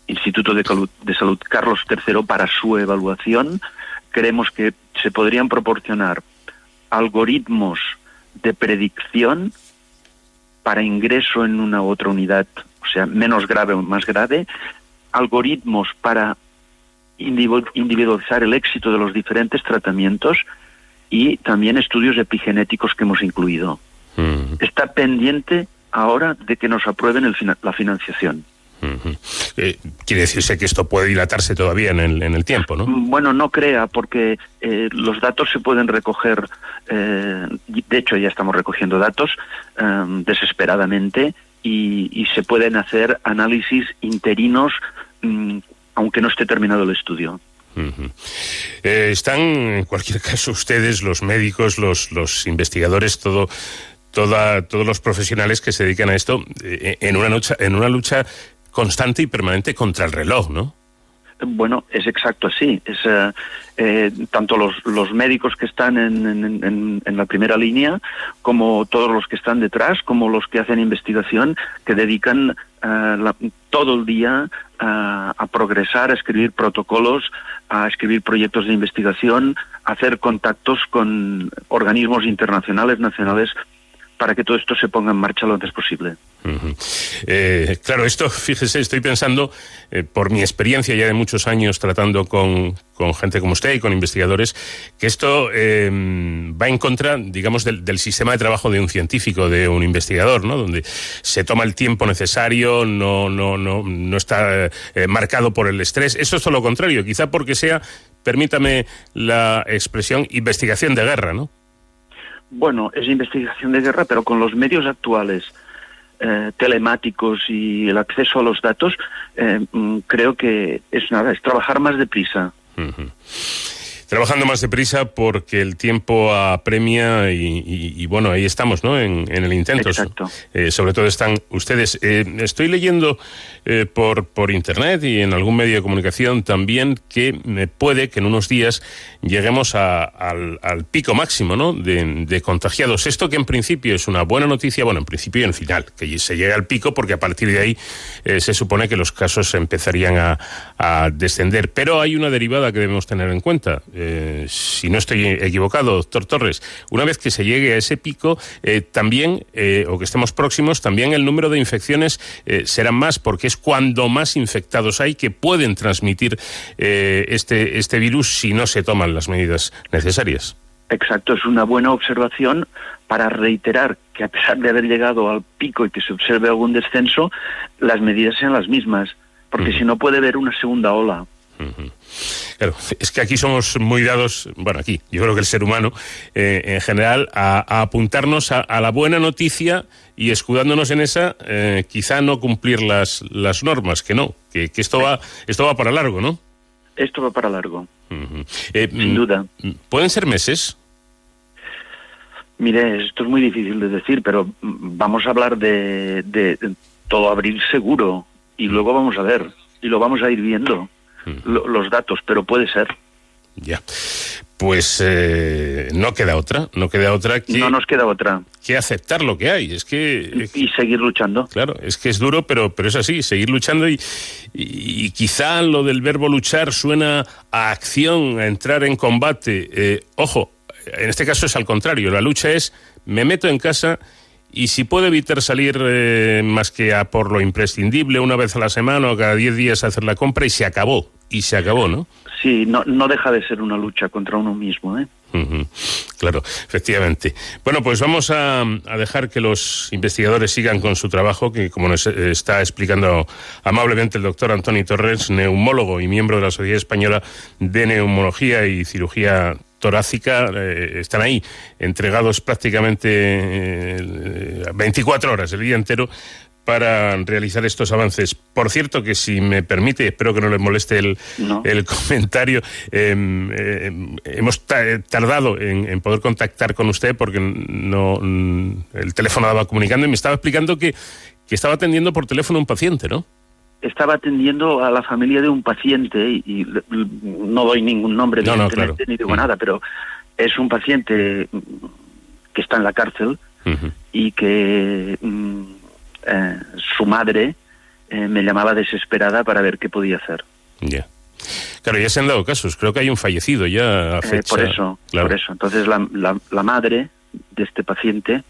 Instituto de, de Salud Carlos III para su evaluación. Creemos que se podrían proporcionar algoritmos de predicción para ingreso en una u otra unidad, o sea, menos grave o más grave, algoritmos para individualizar el éxito de los diferentes tratamientos y también estudios epigenéticos que hemos incluido. Mm. Está pendiente ahora de que nos aprueben el, la financiación. Eh, quiere decirse que esto puede dilatarse todavía en el, en el tiempo, ¿no? Bueno, no crea, porque eh, los datos se pueden recoger, eh, de hecho ya estamos recogiendo datos desesperadamente y, se pueden hacer análisis interinos mm, aunque no esté terminado el estudio. están, en cualquier caso, ustedes, los médicos, los, los investigadores, todo, toda, todos los profesionales que se dedican a esto, en una lucha, en una lucha constante y permanente contra el reloj, ¿no? Bueno, es exacto así. Es, eh, eh, tanto los, los, médicos que están en, en, la primera línea, como todos los que están detrás, como los que hacen investigación, que dedican eh, todo el día a progresar, a escribir protocolos, a escribir proyectos de investigación, a hacer contactos con organismos internacionales, nacionales, para que todo esto se ponga en marcha lo antes posible. Eh, claro, esto, fíjese, estoy pensando, eh, por mi experiencia ya de muchos años tratando con, gente como usted y con investigadores, que esto em, va en contra, digamos, del, sistema de trabajo de un científico, de un investigador, ¿no? Donde se toma el tiempo necesario, no, no, no, no está eh, marcado por el estrés. Eso es todo lo contrario, quizá porque sea, permítame la expresión, investigación de guerra, ¿no? Bueno, es investigación de guerra, pero con los medios actuales eh, telemáticos y el acceso a los datos, eh, mm, creo que es nada, es trabajar más deprisa trabajando más deprisa porque el tiempo apremia y, bueno, ahí estamos, ¿no? En, el intento. Exacto. Eh, sobre todo están ustedes. Eh, estoy leyendo eh, por, por internet y en algún medio de comunicación también que me puede que en unos días lleguemos al, pico máximo, ¿no? De, contagiados. Esto que en principio es una buena noticia, bueno, en principio y en final, que se llegue al pico porque a partir de ahí se supone que los casos empezarían a, a descender. Pero hay una derivada que debemos tener en cuenta. Eh, si no estoy equivocado, doctor Torres, una vez que se llegue a ese pico, eh, también, eh, o que estemos próximos, también el número de infecciones será más, porque es cuando más infectados hay que pueden transmitir este, este virus si no se toman las medidas necesarias. Exacto, es una buena observación para reiterar que a pesar de haber llegado al pico y que se observe algún descenso, las medidas sean las mismas, porque si no puede haber una segunda ola. Claro, es que aquí somos muy dados, bueno, aquí, yo creo que el ser humano eh, en general, a, apuntarnos a, la buena noticia y escudándonos en esa, eh, quizá no cumplir las, las normas, que no, que, esto, va, esto va para largo, ¿no? Esto va para largo, eh, sin mm, duda. Mm, ¿Pueden ser meses? Mire, esto es muy difícil de decir, pero vamos a hablar de, de todo abril seguro y luego vamos a ver y lo vamos a ir viendo los datos, pero puede ser. Ya. Pues eh, no queda otra, no queda otra que... No nos queda otra. Que aceptar lo que hay, es que... Y, seguir luchando. Claro, es que es duro, pero, pero es así, seguir luchando y, y, quizá lo del verbo luchar suena a acción, a entrar en combate. Eh, ojo, en este caso es al contrario. La lucha es, me meto en casa y si puedo evitar salir eh, más que a por lo imprescindible una vez a la semana o cada 10 días a hacer la compra y se acabó. Y se acabó, ¿no? Sí, no, no deja de ser una lucha contra uno mismo, ¿eh? Claro, efectivamente. Bueno, pues vamos a, a, dejar que los investigadores sigan con su trabajo, que como nos está explicando amablemente el doctor Antonio Torres, neumólogo y miembro de la Sociedad Española de Neumología y Cirugía torácica eh, están ahí, entregados prácticamente eh, 24 horas, el día entero, para realizar estos avances. Por cierto, que si me permite, espero que no les moleste el, No. el comentario, eh, eh, hemos ta- tardado en, en poder contactar con usted porque no el teléfono daba comunicando y me estaba explicando que, que estaba atendiendo por teléfono a un paciente, ¿no? Estaba atendiendo a la familia de un paciente y, y no doy ningún nombre No, no, evidentemente, claro. ni digo Mm. nada, pero es un paciente que está en la cárcel y que mm, eh, su madre eh, me llamaba desesperada para ver qué podía hacer. Ya. Claro, ya se han dado casos. Creo que hay un fallecido ya a Eh, fecha. por eso, Claro. por eso. Entonces la, la, la madre de este paciente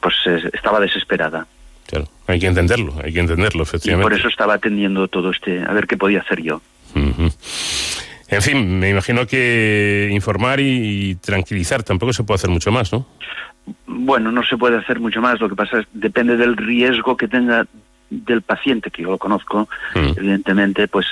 pues estaba desesperada Claro, hay que entenderlo, hay que entenderlo, y efectivamente. por eso estaba atendiendo todo este, a ver qué podía hacer yo. En fin, me imagino que informar y, y tranquilizar tampoco se puede hacer mucho más, ¿no? Bueno, no se puede hacer mucho más. Lo que pasa es depende del riesgo que tenga del paciente, que yo lo conozco. Mm. Evidentemente, pues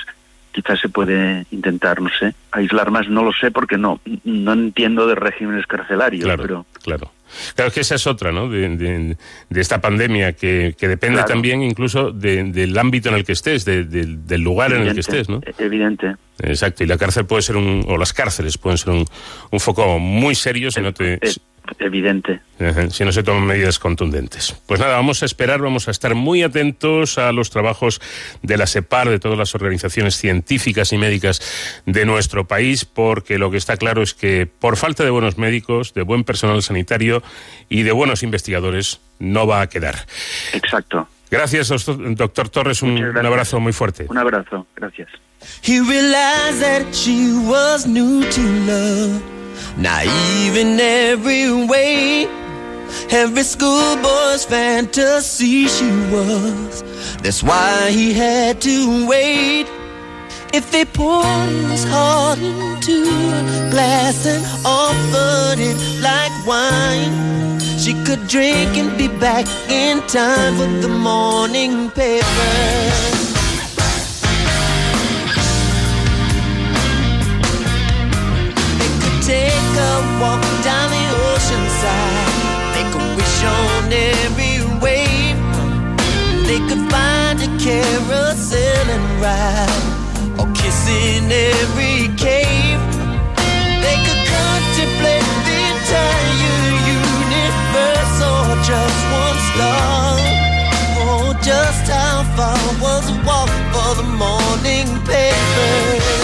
quizás se puede intentar, no sé, aislar más. No lo sé porque no no entiendo de regímenes carcelarios, Claro, pero claro. Claro, es que esa es otra, ¿no? De, de- de esta pandemia que, que depende Claro. también incluso de- del ámbito en el que estés, de- de- del lugar en el que estés, ¿no? eh, Evidente. Exacto, y la cárcel puede ser un, o las cárceles pueden ser un, un foco muy serio si no te, Eh, evidente. Ajá, si no se toman medidas contundentes. Pues nada, vamos a esperar, vamos a estar muy atentos a los trabajos de la SEPAR, de todas las organizaciones científicas y médicas de nuestro país, porque lo que está claro es que por falta de buenos médicos, de buen personal sanitario y de buenos investigadores, no va a quedar. Exacto. Gracias, doctor- Torres, un, un abrazo muy fuerte. Un abrazo. Gracias. He naive in every way. Every schoolboy's fantasy she was. That's why he had to wait. If they poured his heart into a glass and offered it like wine, she could drink and be back in time for the morning paper. Take a walk down the ocean side. Make a wish on every wave. They could find a carousel and ride, or kiss in every cave. They could contemplate the entire universe, or just one star. Oh, just how far was a walk for the morning papers?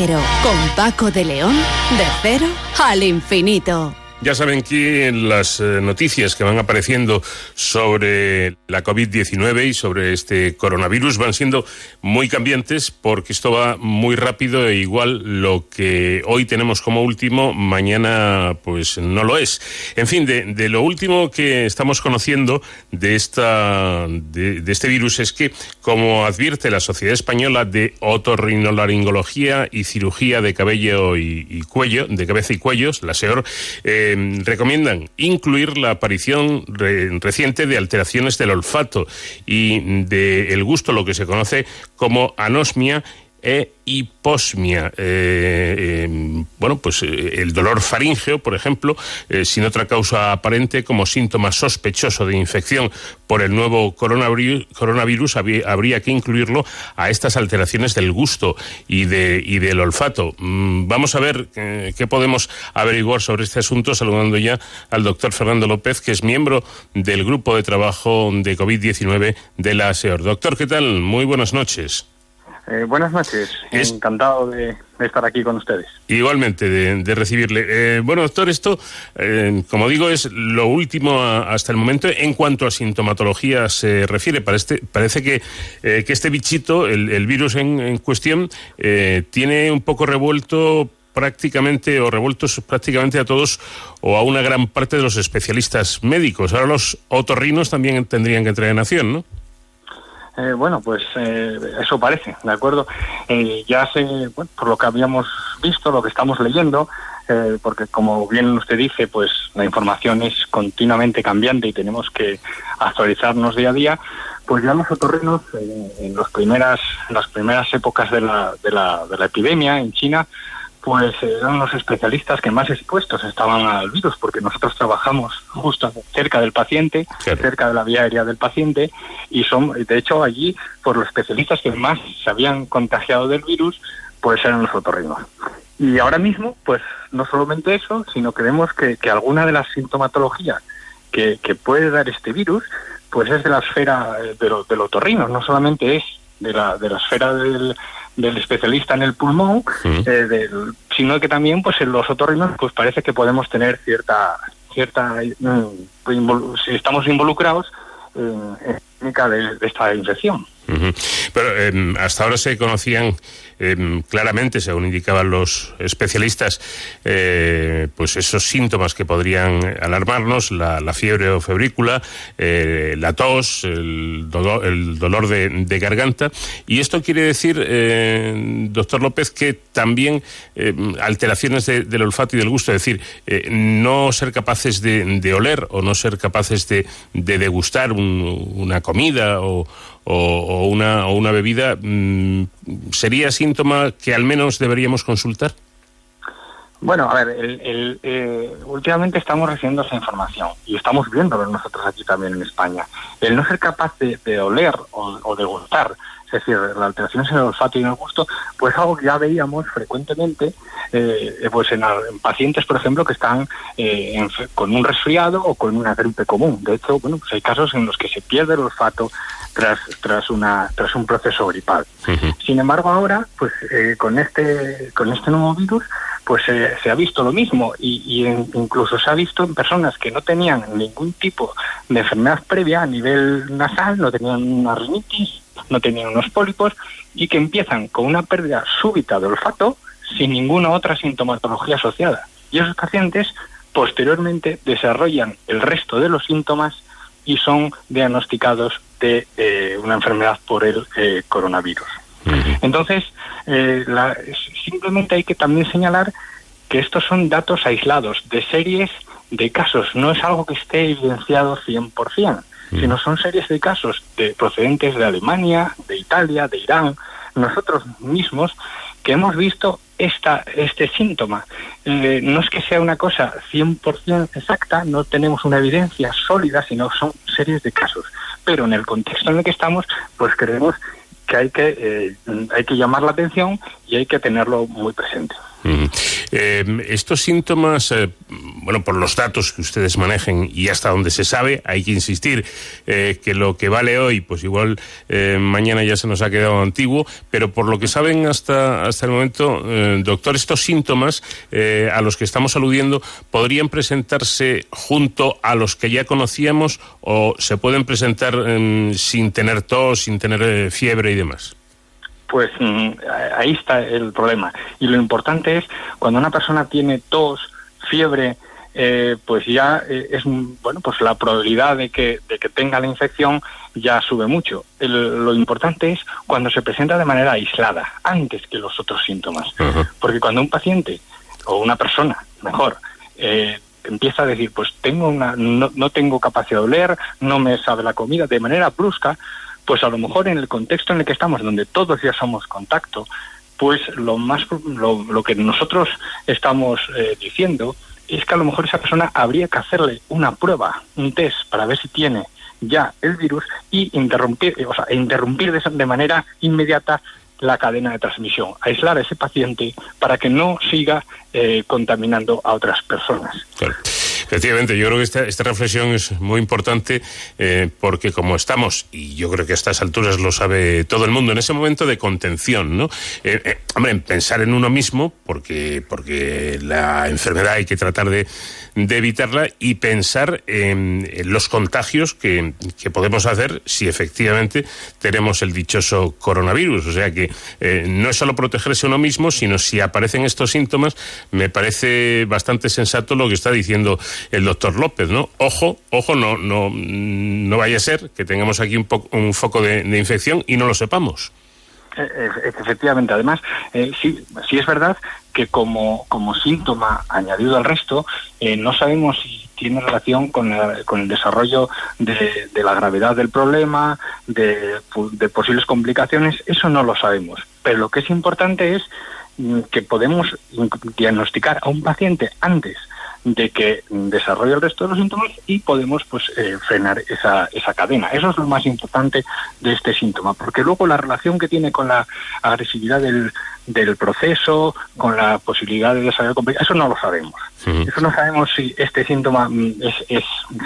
Con Paco de León, de cero al infinito. Ya saben que las eh, noticias que van apareciendo sobre la COVID-19 y sobre este coronavirus van siendo muy cambiantes porque esto va muy rápido e igual lo que hoy tenemos como último, mañana pues no lo es. En fin, de, lo último que estamos conociendo de, esta, de, este virus es que, como advierte la Sociedad Española de Otorrinolaringología y Cirugía de Cabello y, Cuello, de Cabeza y Cuellos, la SEOR, eh, recomiendan incluir la aparición reciente de alteraciones del olfato y del gusto, lo que se conoce como anosmia e hiposmia. Eh, em, bueno, pues eh, el dolor faríngeo, por ejemplo, eh, sin otra causa aparente, como síntoma sospechoso de infección por el nuevo coronavirus, habría que incluirlo a estas alteraciones del gusto y, de, y del olfato. Mm, vamos a ver qué podemos averiguar sobre este asunto, saludando ya al doctor Fernando López, que es miembro del grupo de trabajo de COVID-19 de la SEOR. Doctor, ¿qué tal? Muy buenas noches. Eh, buenas noches, encantado de, estar aquí con ustedes. Igualmente, de, recibirle. Eh, bueno, doctor, esto, eh, como digo, es lo último hasta el momento en cuanto a sintomatología se refiere. Parece, parece que, que este bichito, el, virus en, cuestión, tiene un poco revuelto prácticamente o revueltos prácticamente a todos o a una gran parte de los especialistas médicos. Ahora los otorrinos también tendrían que entrar en acción, ¿no? Eh, bueno, pues eh, eso parece, ¿de acuerdo? Eh, ya sé, bueno, por lo que habíamos visto, lo que estamos leyendo, porque como bien usted dice, pues la información es continuamente cambiante y tenemos que actualizarnos día a día, pues ya los otorrinos en, los primeras, las primeras épocas de la, de la, de la epidemia en China, pues eran los especialistas que más expuestos estaban al virus, porque nosotros trabajamos justo cerca del paciente, cerca de la vía aérea del paciente, y son, de hecho, allí, por los especialistas que más se habían contagiado del virus, pues eran los otorrinos. Y ahora mismo, pues no solamente eso, sino que vemos que, que alguna de las sintomatologías que, que, puede dar este virus, pues es de la esfera eh, de del otorrino, no solamente es de la, de la esfera del, del especialista en el pulmón, eh, sino que también pues en los otorrinos pues parece que podemos tener cierta cierta mm, si estamos involucrados en, en de, de esta infección. Pero em, hasta ahora se conocían em, claramente, según indicaban los especialistas, eh, pues esos síntomas que podrían alarmarnos, la, fiebre o febrícula, eh, la tos, el el dolor de, garganta. Y esto quiere decir, eh, doctor López, que también em, alteraciones del olfato y del gusto, es decir, no ser capaces de, oler o no ser capaces de, degustar una comida o, o, una, o una bebida, mm, ¿sería síntoma que al menos deberíamos consultar? Bueno, a ver, el, eh, últimamente estamos recibiendo esa información y estamos viéndolo nosotros aquí también en España. El no ser capaz de, oler o, de gustar, es decir, las alteraciones en el olfato y en el gusto, pues algo que ya veíamos frecuentemente eh, pues en, pacientes, por ejemplo, que están eh, con un resfriado o con una gripe común. De hecho, bueno, pues hay casos en los que se pierde el olfato tras tras una tras un proceso gripal. Sin embargo, ahora, pues con este con este nuevo virus pues eh, se ha visto lo mismo y, incluso se ha visto en personas que no tenían ningún tipo de enfermedad previa a nivel nasal, no tenían una rinitis, no tenían unos pólipos y que empiezan con una pérdida súbita de olfato sin ninguna otra sintomatología asociada. Y esos pacientes posteriormente desarrollan el resto de los síntomas y son diagnosticados de eh, una enfermedad por el eh, coronavirus. Entonces, eh, simplemente hay que también señalar que estos son datos aislados de series de casos, no es algo que esté evidenciado 100%, sino son series de casos de procedentes de Alemania, de Italia, de Irán, nosotros mismos que hemos visto esta, este síntoma. Eh, no es que sea una cosa 100% exacta, no tenemos una evidencia sólida, sino son series de casos. Pero en el contexto en el que estamos, pues creemos que hay que, eh, hay que llamar la atención y hay que tenerlo muy presente. Eh, estos síntomas, eh, bueno, por los datos que ustedes manejen y hasta donde se sabe, hay que insistir eh, que lo que vale hoy, pues igual eh, mañana ya se nos ha quedado antiguo, pero por lo que saben hasta, hasta el momento, eh, doctor, estos síntomas a los que estamos aludiendo podrían presentarse junto a los que ya conocíamos o se pueden presentar em, sin tener tos, sin tener fiebre y demás pues mm, ahí está el problema. Y lo importante es cuando una persona tiene tos, fiebre, eh, pues ya eh, es bueno pues la probabilidad de que, de que tenga la infección ya sube mucho. lo importante es cuando se presenta de manera aislada, antes que los otros síntomas. Porque cuando un paciente o una persona, mejor, eh, empieza a decir, pues tengo una, no, no tengo capacidad de oler, no me sabe la comida de manera brusca, pues a lo mejor en el contexto en el que estamos, donde todos ya somos contacto, pues lo más lo, lo que nosotros estamos eh, diciendo es que a lo mejor esa persona habría que hacerle una prueba, un test para ver si tiene ya el virus y interrumpir, o sea, interrumpir de, de manera inmediata la cadena de transmisión, aislar a ese paciente para que no siga eh, contaminando a otras personas. Efectivamente, yo creo que esta, reflexión es muy importante eh, porque como estamos, y yo creo que a estas alturas lo sabe todo el mundo, en ese momento de contención, ¿no? Eh, eh, hombre, pensar en uno mismo, porque, porque la enfermedad hay que tratar de, de evitarla, y pensar en, los contagios que, que, podemos hacer si efectivamente tenemos el dichoso coronavirus. O sea que no es solo protegerse uno mismo, sino si aparecen estos síntomas, me parece bastante sensato lo que está diciendo el doctor López, ¿no? Ojo, ojo, no, no, no vaya a ser que tengamos aquí un, un foco de, infección y no lo sepamos. Eh, eh, efectivamente, además, eh, sí, sí es verdad que como, como síntoma añadido al resto, no sabemos si tiene relación con, con el desarrollo de, de, la gravedad del problema, de, de posibles complicaciones, eso no lo sabemos. Pero lo que es importante es mm, que podemos diagnosticar a un paciente antes de que desarrolle el resto de los síntomas y podemos pues eh, frenar esa, esa cadena. Eso es lo más importante de este síntoma, porque luego la relación que tiene con la agresividad del, del proceso, con la posibilidad de desarrollar eso no lo sabemos. Eso no sabemos si este síntoma mm, es, es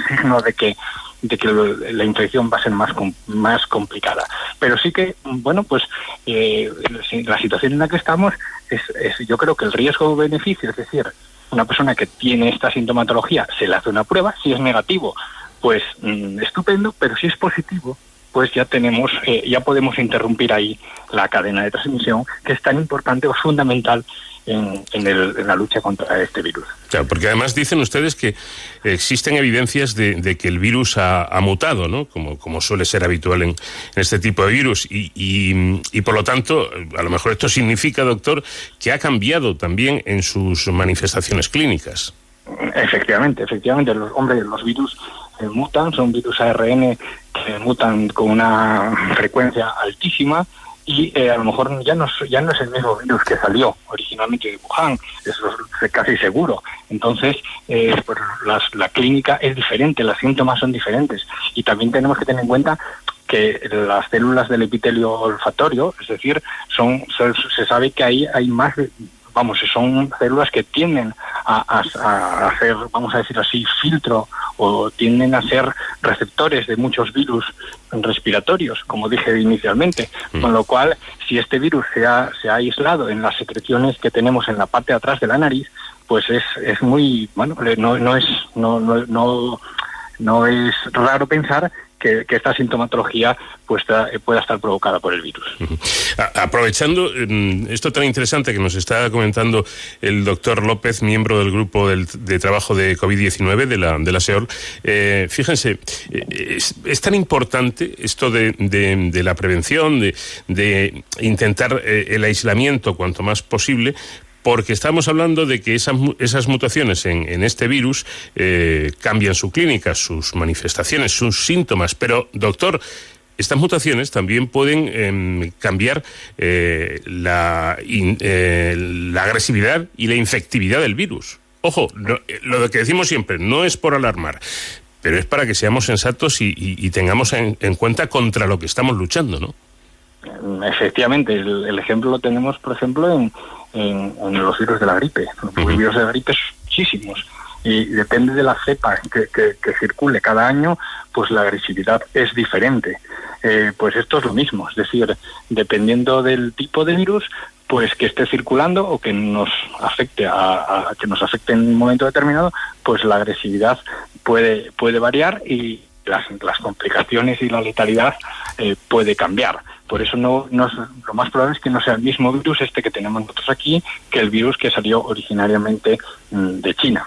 signo de que de que la infección va a ser más más complicada. Pero sí que, bueno, pues eh, la situación en la que estamos es, es yo creo que el riesgo-beneficio, es decir, una persona que tiene esta sintomatología se le hace una prueba, si es negativo, pues mm, estupendo, pero si es positivo, pues ya tenemos, eh, ya podemos interrumpir ahí la cadena de transmisión, que es tan importante o fundamental en, la lucha contra este virus. Claro, porque además dicen ustedes que existen evidencias de, que el virus ha, mutado, ¿no? Como, como suele ser habitual en, este tipo de virus. Y, y, por lo tanto, a lo mejor esto significa, doctor, que ha cambiado también en sus manifestaciones clínicas. Efectivamente, efectivamente. Los, hombre, los virus eh, mutan, son virus ARN mutan con una frecuencia altísima y eh, a lo mejor ya no, ya no es el mismo virus que salió originalmente de Wuhan, eso es casi seguro. Entonces, eh, pues la clínica es diferente, los síntomas son diferentes. Y también tenemos que tener en cuenta que las células del epitelio olfatorio, es decir, son se, sabe que ahí hay más vamos, son células que tienden a, hacer, vamos a decir así, filtro o tienden a ser receptores de muchos virus respiratorios, como dije inicialmente. Mm. Con lo cual, si este virus se ha, se ha aislado en las secreciones que tenemos en la parte de atrás de la nariz, pues es, es muy, bueno, no, no es, no, no, no, no es raro pensar que, esta sintomatología pues, pueda estar provocada por el virus. Aprovechando mm, esto tan interesante que nos está comentando el doctor López, miembro del grupo de trabajo de COVID-19 de la, de la SEOL, eh, fíjense, eh, es, tan importante esto de, de, la prevención, de, de intentar eh, el aislamiento cuanto más posible, porque estamos hablando de que esas, esas mutaciones en, en este virus eh, cambian su clínica, sus manifestaciones, sus síntomas. Pero, doctor, estas mutaciones también pueden em, cambiar eh, la, eh, la, agresividad y la infectividad del virus. Ojo, lo que decimos siempre, no es por alarmar, pero es para que seamos sensatos y, tengamos en, cuenta contra lo que estamos luchando, ¿no? Efectivamente, el ejemplo lo tenemos, por ejemplo, en, en, los virus de la gripe. Los virus de la gripe son muchísimos. y depende de la cepa que, que, circule cada año, pues la agresividad es diferente. Eh, pues esto es lo mismo, es decir, dependiendo del tipo de virus, pues que esté circulando o que nos afecte a, que nos afecte en un momento determinado, pues la agresividad puede puede variar y las, las complicaciones y la letalidad eh, puede cambiar. Por eso no, no, lo más probable es que no sea el mismo virus este que tenemos nosotros aquí que el virus que salió originariamente mm, de China.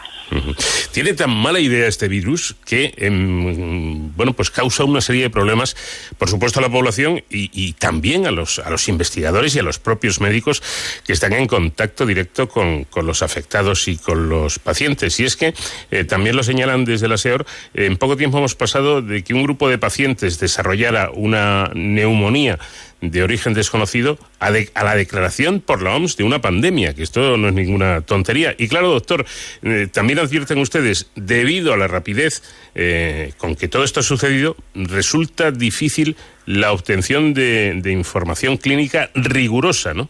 Tiene tan mala idea este virus que, em, bueno, pues causa una serie de problemas, por supuesto, a la población y, también a los, a los investigadores y a los propios médicos que están en contacto directo con, los afectados y con los pacientes. Y es que, eh, también lo señalan desde la SEOR, en poco tiempo hemos pasado de que un grupo de pacientes desarrollara una neumonía de origen desconocido a, la declaración por la OMS de una pandemia, que esto no es ninguna tontería. Y claro, doctor, eh, también advierten ustedes, debido a la rapidez eh, con que todo esto ha sucedido, resulta difícil la obtención de, de información clínica rigurosa, ¿no?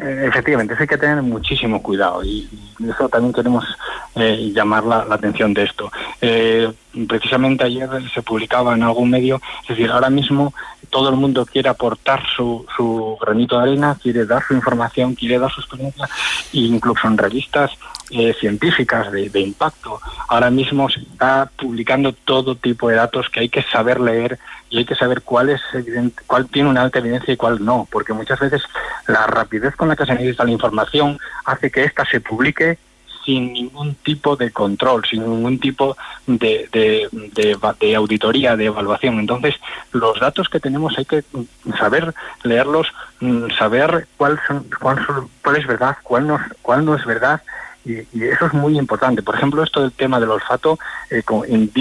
Eh, efectivamente, eso hay que tener muchísimo cuidado y, eso también queremos eh, llamar la, atención de esto. Eh, precisamente ayer se publicaba en algún medio, es decir, ahora mismo todo el mundo quiere aportar su, su granito de arena, quiere dar su información, quiere dar su experiencia, e incluso en revistas eh, científicas de, impacto. Ahora mismo se está publicando todo tipo de datos que hay que saber leer y hay que saber cuál es cuál tiene una alta evidencia y cuál no, porque muchas veces la rapidez con la que se necesita la información hace que ésta se publique sin ningún tipo de control, sin ningún tipo de, de, auditoría, de evaluación. Entonces, los datos que tenemos hay que saber leerlos, mm, saber cuál, son, cuál, cuál es verdad, cuál no, cuál no es verdad y, eso es muy importante. Por ejemplo, esto del tema del olfato, eh,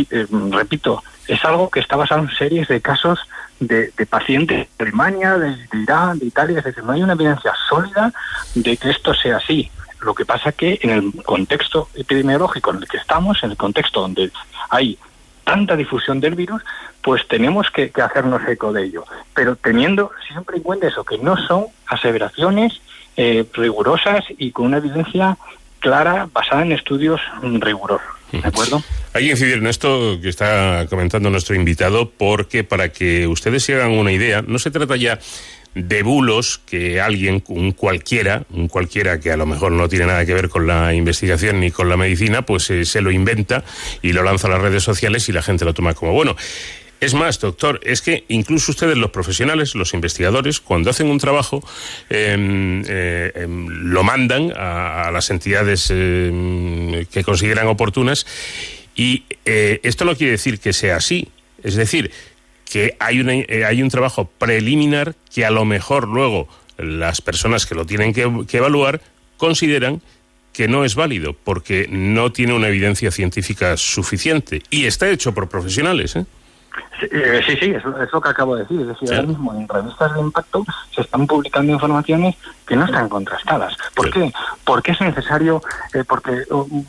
eh, repito, es algo que está basado en series de casos de, pacientes de Alemania, de, Irán, de Italia, es decir, no hay una evidencia sólida de que esto sea así. Lo que pasa que en el contexto epidemiológico en el que estamos, en el contexto donde hay tanta difusión del virus, pues tenemos que, que, hacernos eco de ello. Pero teniendo siempre en cuenta eso, que no son aseveraciones eh, rigurosas y con una evidencia clara, basada en estudios rigurosos. ¿De acuerdo? Hay que incidir en esto que está comentando nuestro invitado, porque para que ustedes se hagan una idea, no se trata ya de bulos que alguien, un cualquiera, un cualquiera que a lo mejor no tiene nada que ver con la investigación ni con la medicina, pues eh, se lo inventa y lo lanza a las redes sociales y la gente lo toma como bueno. Es más, doctor, es que incluso ustedes, los profesionales, los investigadores, cuando hacen un trabajo, em, eh, em, lo mandan a, las entidades em, que consideran oportunas y eh, esto no quiere decir que sea así. Es decir, que hay, una, eh, hay un trabajo preliminar que a lo mejor luego las personas que lo tienen que, que evaluar consideran que no es válido porque no tiene una evidencia científica suficiente y está hecho por profesionales. ¿eh? Eh, sí, sí, es, lo que acabo de decir. Es decir, ahora mismo en revistas de impacto se están publicando informaciones que no están contrastadas. ¿Por qué? Porque es necesario, eh, porque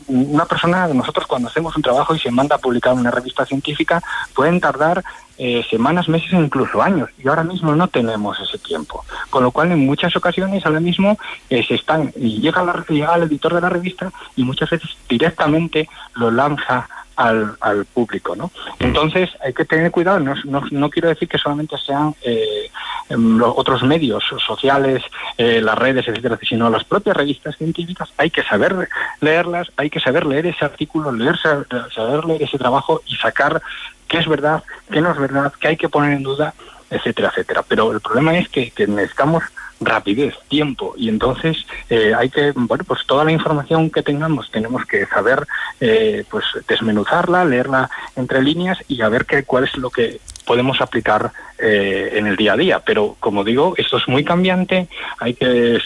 una persona, nosotros cuando hacemos un trabajo y se manda a publicar una revista científica, pueden tardar eh, semanas, meses e incluso años. Y ahora mismo no tenemos ese tiempo. Con lo cual, en muchas ocasiones, ahora mismo se están, y llega, la, llega el editor de la revista y muchas veces directamente lo lanza al, al público, ¿no? Entonces hay que tener cuidado, no, no, no quiero decir que solamente sean eh, em, los otros medios sociales, eh, las redes, etcétera, sino las propias revistas científicas, hay que saber leerlas, hay que saber leer ese artículo, leer, saber leer ese trabajo y sacar qué es verdad, qué no es verdad, qué hay que poner en duda, etcétera, etcétera. Pero el problema es que, que necesitamos rapidez, tiempo y entonces eh, hay que, bueno, pues toda la información que tengamos tenemos que saber eh, pues desmenuzarla, leerla entre líneas y a ver qué, cuál es lo que podemos aplicar eh, en el día a día. Pero como digo, esto es muy cambiante, hay que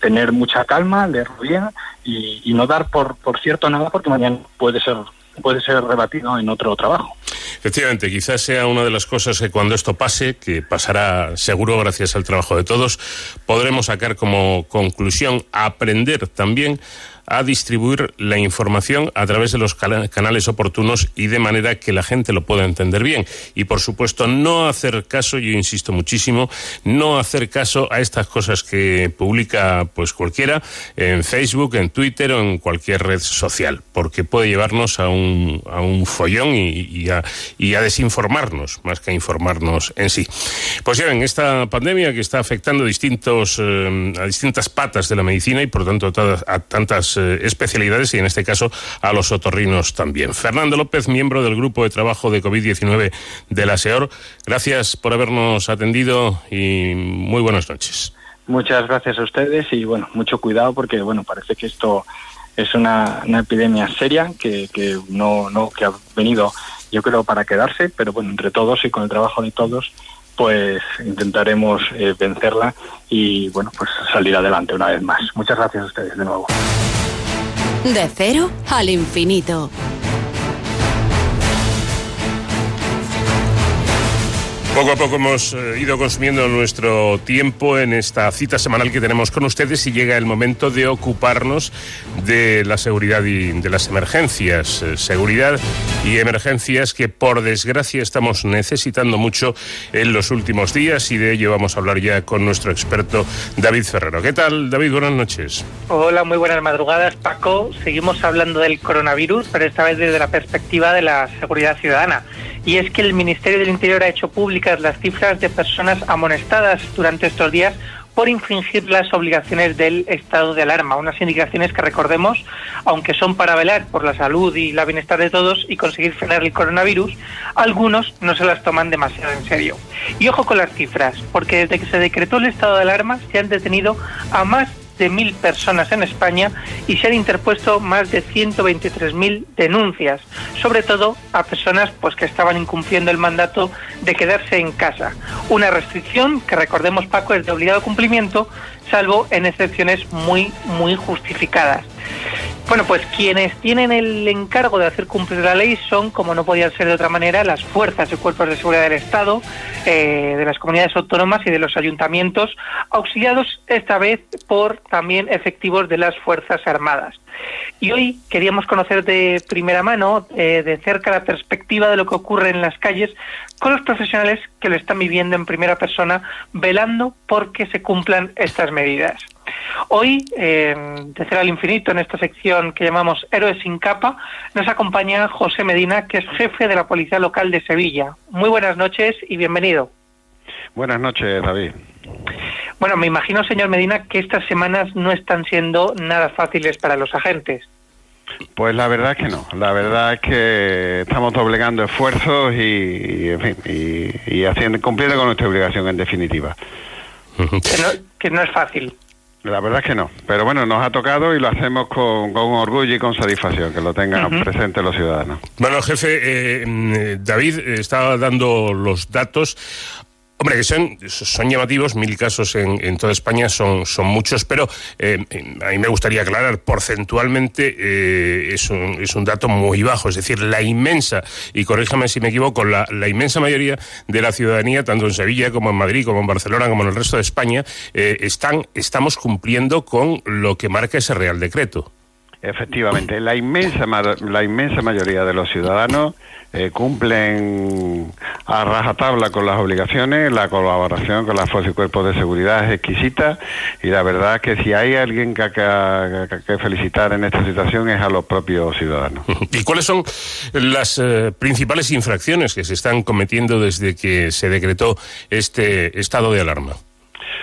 tener mucha calma, leerlo bien y, y no dar por, por cierto nada porque mañana puede ser puede ser rebatido en otro trabajo. Efectivamente, quizás sea una de las cosas que cuando esto pase, que pasará seguro gracias al trabajo de todos, podremos sacar como conclusión aprender también a distribuir la información a través de los canales oportunos y de manera que la gente lo pueda entender bien. Y por supuesto, no hacer caso, yo insisto muchísimo, no hacer caso a estas cosas que publica pues cualquiera en Facebook, en Twitter o en cualquier red social, porque puede llevarnos a un, a un follón y, a, desinformarnos, más que a informarnos en sí. Pues ya ven, esta pandemia que está afectando distintos, eh, a distintas patas de la medicina y por tanto a tantas eh, especialidades y en este caso a los otorrinos también. Fernando López, miembro del grupo de trabajo de COVID-19 de la SEOR, gracias por habernos atendido y muy buenas noches. Muchas gracias a ustedes y bueno, mucho cuidado porque bueno, parece que esto es una, epidemia seria que, que no, no, que ha venido yo creo para quedarse, pero bueno, entre todos y con el trabajo de todos pues intentaremos eh, vencerla y bueno, pues salir adelante una vez más. Muchas gracias a ustedes de nuevo. De cero al infinito. Poco a poco hemos eh, ido consumiendo nuestro tiempo en esta cita semanal que tenemos con ustedes y llega el momento de ocuparnos de la seguridad y de las emergencias. Eh, seguridad y emergencias que por desgracia estamos necesitando mucho en los últimos días y de ello vamos a hablar ya con nuestro experto David Ferrero. ¿Qué tal, David? Buenas noches. Hola, muy buenas madrugadas, Paco. Seguimos hablando del coronavirus, pero esta vez desde la perspectiva de la seguridad ciudadana y es que el Ministerio del Interior ha hecho públicas las cifras de personas amonestadas durante estos días por infringir las obligaciones del estado de alarma, unas indicaciones que recordemos, aunque son para velar por la salud y la bienestar de todos y conseguir frenar el coronavirus, algunos no se las toman demasiado en serio. Y ojo con las cifras, porque desde que se decretó el estado de alarma se han detenido a más de mil personas en España y se han interpuesto más de 123.000 denuncias, sobre todo a personas pues que estaban incumpliendo el mandato de quedarse en casa. Una restricción que recordemos Paco es de obligado cumplimiento, salvo en excepciones muy muy justificadas. Bueno, pues quienes tienen el encargo de hacer cumplir la ley son, como no podía ser de otra manera, las fuerzas y cuerpos de seguridad del Estado, eh, de las comunidades autónomas y de los ayuntamientos, auxiliados esta vez por también efectivos de las Fuerzas Armadas. Y hoy queríamos conocer de primera mano, eh, de cerca, la perspectiva de lo que ocurre en las calles con los profesionales que lo están viviendo en primera persona, velando por que se cumplan estas medidas. Hoy, eh, de Cero al Infinito, en esta sección que llamamos Héroes sin capa, nos acompaña José Medina, que es jefe de la Policía Local de Sevilla. Muy buenas noches y bienvenido. Buenas noches, David. Bueno, me imagino, señor Medina, que estas semanas no están siendo nada fáciles para los agentes. Pues la verdad es que no. La verdad es que estamos doblegando esfuerzos y, y, haciendo, cumpliendo con nuestra obligación en definitiva. que no es fácil. La verdad es que no, pero bueno, nos ha tocado y lo hacemos con, con orgullo y con satisfacción, que lo tengan presente los ciudadanos. Bueno, jefe, eh, mm, David estaba dando los datos. Hombre, que son, son llamativos, mil casos en, en toda España son, son muchos, pero eh, a mí me gustaría aclarar, porcentualmente eh, es, un, es un dato muy bajo, es decir, la inmensa, y corríjame si me equivoco, la, inmensa mayoría de la ciudadanía, tanto en Sevilla como en Madrid, como en Barcelona, como en el resto de España, eh, están, estamos cumpliendo con lo que marca ese Real Decreto. Efectivamente, la inmensa, la inmensa mayoría de los ciudadanos eh, cumplen a rajatabla con las obligaciones, la colaboración con las fuerzas y cuerpos de seguridad es exquisita y la verdad que si hay alguien que, que, que felicitar en esta situación es a los propios ciudadanos. ¿Y cuáles son las eh, principales infracciones que se están cometiendo desde que se decretó este estado de alarma?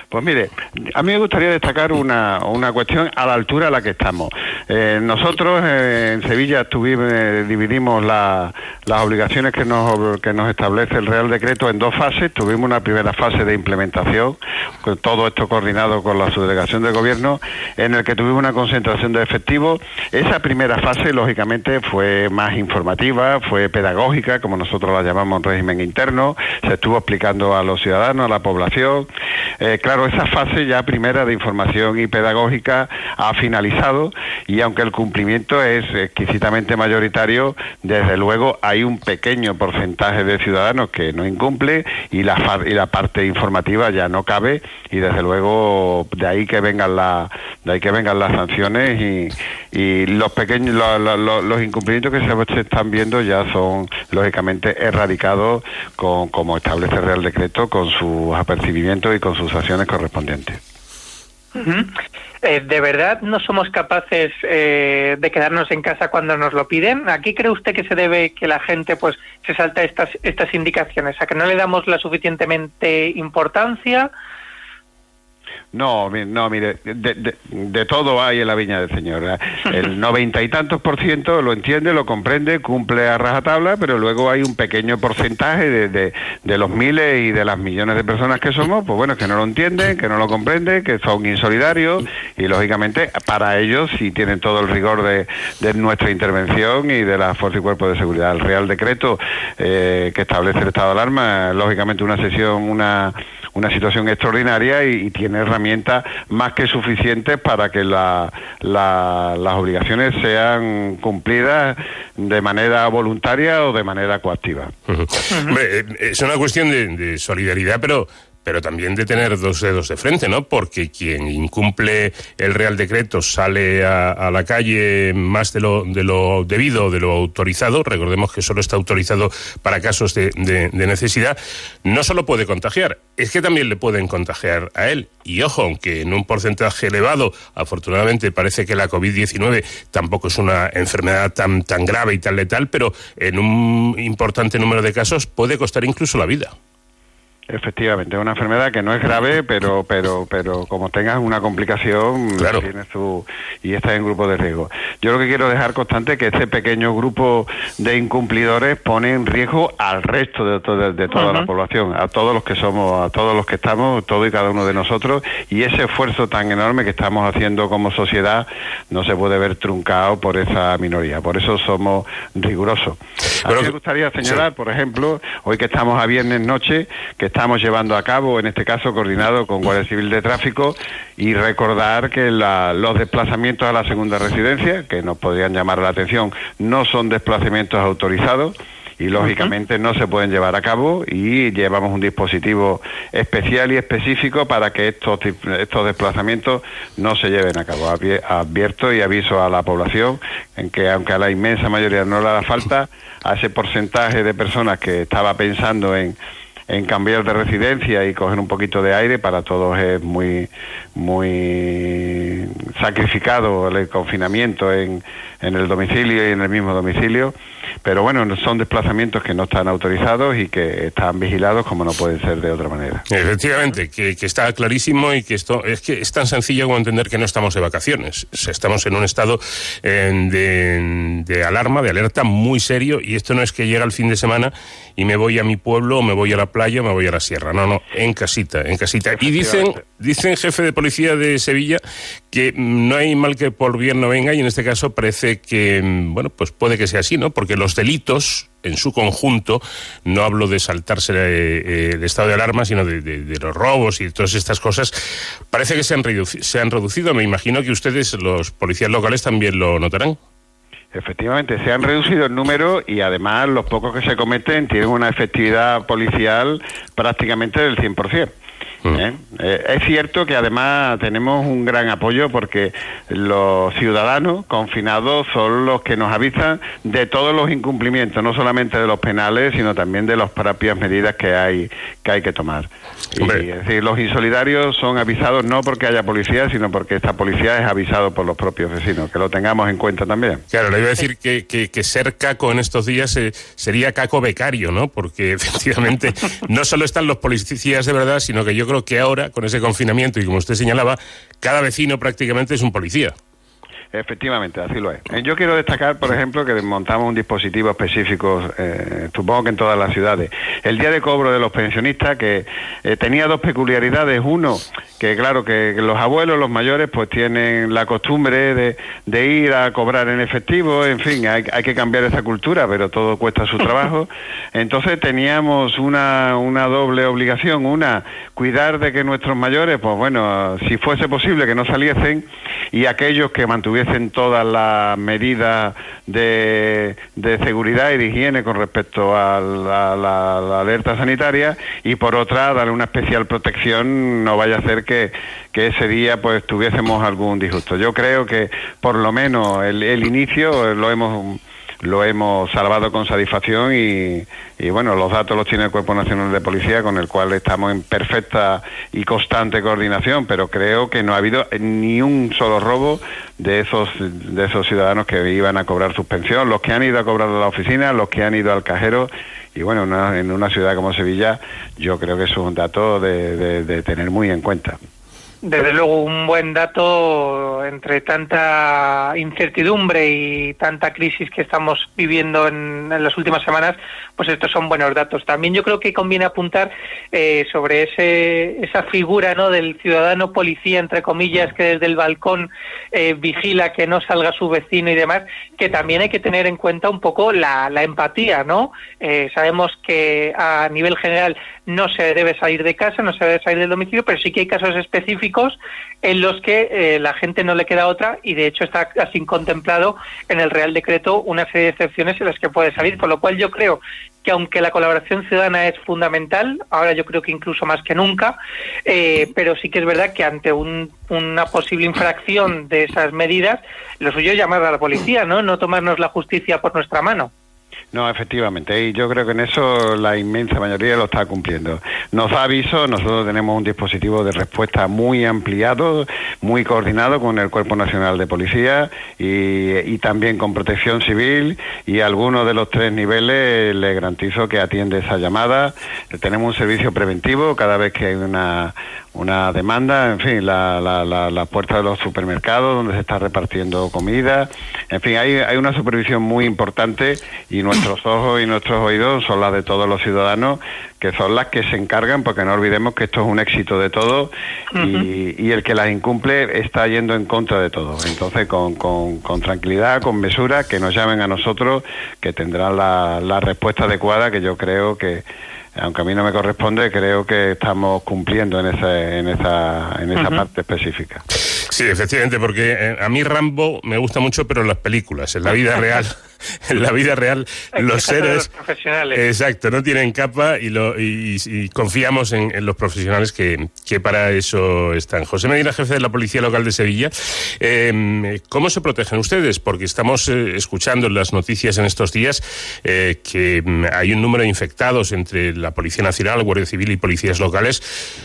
Pues mire, a mí me gustaría destacar una, una cuestión a la altura a la que estamos. Eh, nosotros eh, en Sevilla tuvimos, eh, dividimos las obligaciones que nos, que nos establece el Real Decreto en dos fases. Tuvimos una primera fase de implementación, con todo esto coordinado con la subdelegación de gobierno, en el que tuvimos una concentración de efectivos. Esa primera fase, lógicamente, fue más informativa, fue pedagógica, como nosotros la llamamos en régimen interno. Se estuvo explicando a los ciudadanos, a la población. Claro, esa fase ya primera de información y pedagógica ha finalizado y aunque el cumplimiento es exquisitamente mayoritario, desde luego hay un pequeño porcentaje de ciudadanos que no incumple y la, y la parte informativa ya no cabe y desde luego de ahí que vengan la, de ahí que vengan las sanciones y, y los pequeños los incumplimientos que se están viendo ya son lógicamente erradicados con, como establece el Real Decreto con sus apercibimientos y con sus correspondientes. Eh, ¿De verdad no somos capaces eh, de quedarnos en casa cuando nos lo piden? ¿A qué cree usted que se debe que la gente pues se salta estas estas indicaciones? ¿A que no le damos la suficientemente importancia? No, no, mire, de, todo hay en la viña del Señor. ¿eh? El noventa y tantos por ciento lo entiende, lo comprende, cumple a rajatabla, pero luego hay un pequeño porcentaje de, de, los miles y de las millones de personas que somos, pues bueno, que no lo entienden, que no lo comprenden, que son insolidarios y lógicamente para ellos sí tienen todo el rigor de, nuestra intervención y de la Fuerza y Cuerpo de Seguridad. El Real Decreto eh, que establece el estado de alarma, lógicamente una sesión, una, una situación extraordinaria y, y tiene herramientas más que suficientes para que las obligaciones sean cumplidas de manera voluntaria o de manera coactiva. Eh, es una cuestión de solidaridad, pero pero también de tener dos dedos de frente, ¿no? Porque quien incumple el Real Decreto sale a, la calle más de lo, de lo debido, de lo autorizado, recordemos que solo está autorizado para casos de, necesidad, no solo puede contagiar, es que también le pueden contagiar a él. Y ojo, aunque en un porcentaje elevado, afortunadamente parece que la COVID-19 tampoco es una enfermedad tan, tan grave y tan letal, pero en un importante número de casos puede costar incluso la vida. Efectivamente, es una enfermedad que no es grave, pero pero pero como tengas una complicación, tiene su y está en grupo de riesgo. Yo lo que quiero dejar constante es que este pequeño grupo de incumplidores pone en riesgo al resto de, de, toda la población, a todos los que somos, a todos los que estamos, todo y cada uno de nosotros, y ese esfuerzo tan enorme que estamos haciendo como sociedad no se puede ver truncado por esa minoría. Por eso somos rigurosos. A mí me gustaría señalar, por ejemplo, hoy que estamos a viernes noche, que está estamos llevando a cabo, en este caso coordinado con Guardia Civil de Tráfico, y recordar que los desplazamientos a la segunda residencia, que nos podrían llamar la atención, no son desplazamientos autorizados y lógicamente no se pueden llevar a cabo y llevamos un dispositivo especial y específico para que estos, estos desplazamientos no se lleven a cabo. Advierto y aviso a la población en que aunque a la inmensa mayoría no le da falta, a ese porcentaje de personas que estaba pensando en en cambiar de residencia y coger un poquito de aire para todos es muy muy sacrificado el confinamiento en, en el domicilio y en el mismo domicilio pero bueno son desplazamientos que no están autorizados y que están vigilados como no pueden ser de otra manera efectivamente que, está clarísimo y que esto es que es tan sencillo como entender que no estamos de vacaciones estamos en un estado de, de alarma de alerta muy serio y esto no es que llega el fin de semana y me voy a mi pueblo o me voy a la playa o me voy a la sierra. No, no, en casita, en casita. Y dicen, dicen jefe de policía de Sevilla que no hay mal que por bien no venga y en este caso parece que, bueno, pues puede que sea así, ¿no? Porque los delitos en su conjunto, no hablo de saltarse eh, el estado de alarma, sino de, los robos y todas estas cosas, parece que se han, se han reducido. Me imagino que ustedes, los policías locales, también lo notarán. Efectivamente, se han reducido el número y además los pocos que se cometen tienen una efectividad policial prácticamente del 100%. Mm. ¿Eh? ¿Eh? es cierto que además tenemos un gran apoyo porque los ciudadanos confinados son los que nos avisan de todos los incumplimientos, no solamente de los penales, sino también de las propias medidas que hay que, hay que tomar. Y, es decir, los insolidarios son avisados no porque haya policía, sino porque esta policía es avisado por los propios vecinos, que lo tengamos en cuenta también. Claro, le iba a decir que, que, ser caco en estos días eh, sería caco becario, ¿no? Porque efectivamente no solo están los policías de verdad, sino que yo creo que ahora, con ese confinamiento y como usted señalaba, cada vecino prácticamente es un policía. Efectivamente, así lo es. Eh, yo quiero destacar, por ejemplo, que montamos un dispositivo específico, eh, supongo que en todas las ciudades. El día de cobro de los pensionistas, que eh, tenía dos peculiaridades. Uno, que claro, que los abuelos, los mayores, pues tienen la costumbre de, de ir a cobrar en efectivo, en fin, hay, hay, que cambiar esa cultura, pero todo cuesta su trabajo. Entonces teníamos una, una doble obligación. Una, cuidar de que nuestros mayores, pues bueno, si fuese posible, que no saliesen, y aquellos que mantuvieran tuviesen todas las medidas de, de seguridad y de higiene con respecto a la alerta sanitaria y por otra darle una especial protección no vaya a ser que, que ese día pues tuviésemos algún disgusto. Yo creo que por lo menos el, el inicio lo hemos lo hemos salvado con satisfacción y, y, bueno, los datos los tiene el Cuerpo Nacional de Policía con el cual estamos en perfecta y constante coordinación, pero creo que no ha habido ni un solo robo de esos de esos ciudadanos que iban a cobrar suspensión, los que han ido a cobrar a la oficina, los que han ido al cajero y bueno, una- en una ciudad como Sevilla yo creo que es un dato de, de- de tener muy en cuenta. Desde luego, un buen dato entre tanta incertidumbre y tanta crisis que estamos viviendo en, en las últimas semanas, pues estos son buenos datos. También yo creo que conviene apuntar eh, sobre ese, esa figura ¿no? del ciudadano policía, entre comillas, que desde el balcón eh, vigila que no salga su vecino y demás, que también hay que tener en cuenta un poco la, empatía, ¿no? Eh, sabemos que a nivel general no se debe salir de casa, no se debe salir del domicilio, pero sí que hay casos específicos en los que eh, la gente no le queda otra y de hecho está así contemplado en el Real Decreto una serie de excepciones en las que puede salir, con lo cual yo creo que aunque la colaboración ciudadana es fundamental, ahora yo creo que incluso más que nunca, eh, pero sí que es verdad que ante un- una posible infracción de esas medidas, lo suyo es llamar a la policía, ¿no? No tomarnos la justicia por nuestra mano. No, efectivamente, y yo creo que en eso la inmensa mayoría lo está cumpliendo. Nos da aviso, nosotros tenemos un dispositivo de respuesta muy ampliado, muy coordinado con el Cuerpo Nacional de Policía y, también con Protección Civil y algunos de los tres niveles le garantizo que atiende esa llamada. Tenemos un servicio preventivo cada vez que hay una, una demanda, en fin, la, la, la, la puerta de los supermercados donde se está repartiendo comida, en fin, hay, hay una supervisión muy importante y nuestros ojos y nuestros oídos son las de todos los ciudadanos, que son las que se encargan, porque no olvidemos que esto es un éxito de todos y, y el que las incumple está yendo en contra de todo. Entonces, con, con, con tranquilidad, con mesura, que nos llamen a nosotros, que tendrán la, la respuesta adecuada, que yo creo que aunque a mí no me corresponde, creo que estamos cumpliendo en esa, en esa, en esa parte específica. Sí, efectivamente, porque eh, a mí Rambo me gusta mucho, pero en las películas, en la vida real, en la vida real, los a los héroes, profesionales. exacto, no tienen capa y, lo, y, confiamos en, en los profesionales que, que para eso están. José Medina, jefe de la Policía Local de Sevilla, eh, ¿cómo se protegen ustedes? Porque estamos eh, escuchando en las noticias en estos días eh, que mm, hay un número de infectados entre la Policía Nacional, Guardia Civil y policías locales,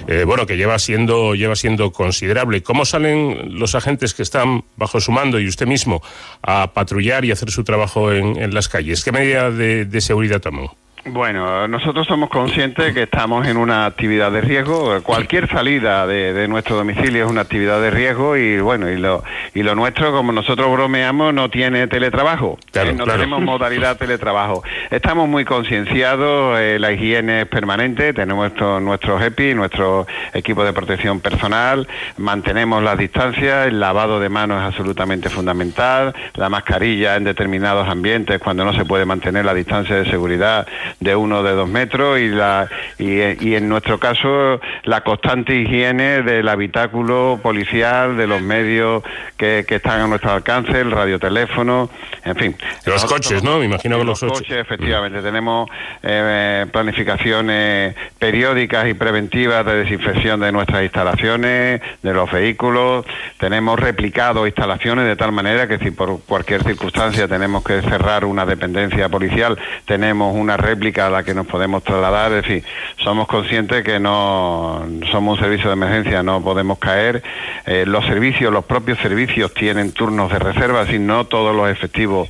eh, bueno, que lleva siendo, lleva siendo considerable. ¿Cómo salen los agentes que están bajo su mando y usted mismo a patrullar y hacer su trabajo en, las calles? ¿Qué medida de, de seguridad toman? Bueno, nosotros somos conscientes que estamos en una actividad de riesgo. Cualquier salida de, de nuestro domicilio es una actividad de riesgo y bueno, y lo, y lo nuestro, como nosotros bromeamos, no tiene teletrabajo. Claro, Eh, no claro. tenemos modalidad teletrabajo. Estamos muy concienciados, eh, la higiene es permanente, tenemos nuestro, nuestro EPI, nuestro equipo de protección personal, mantenemos las distancias, el lavado de manos es absolutamente fundamental, la mascarilla en determinados ambientes cuando no se puede mantener la distancia de seguridad de uno de dos metros y, la, y, y en nuestro caso la constante higiene del habitáculo policial, de los medios que, que están a nuestro alcance, el radioteléfono, en fin. Los coches, ¿no? Me imagino que los coches. efectivamente. Tenemos eh, planificaciones periódicas y preventivas de desinfección de nuestras instalaciones, de los vehículos. Tenemos replicado instalaciones de tal manera que si por cualquier circunstancia tenemos que cerrar una dependencia policial, tenemos una réplica a la que nos podemos trasladar. Es decir, somos conscientes que no somos un servicio de emergencia, no podemos caer. Eh, los servicios, los propios servicios tienen turnos de reserva, si no todos los efectivos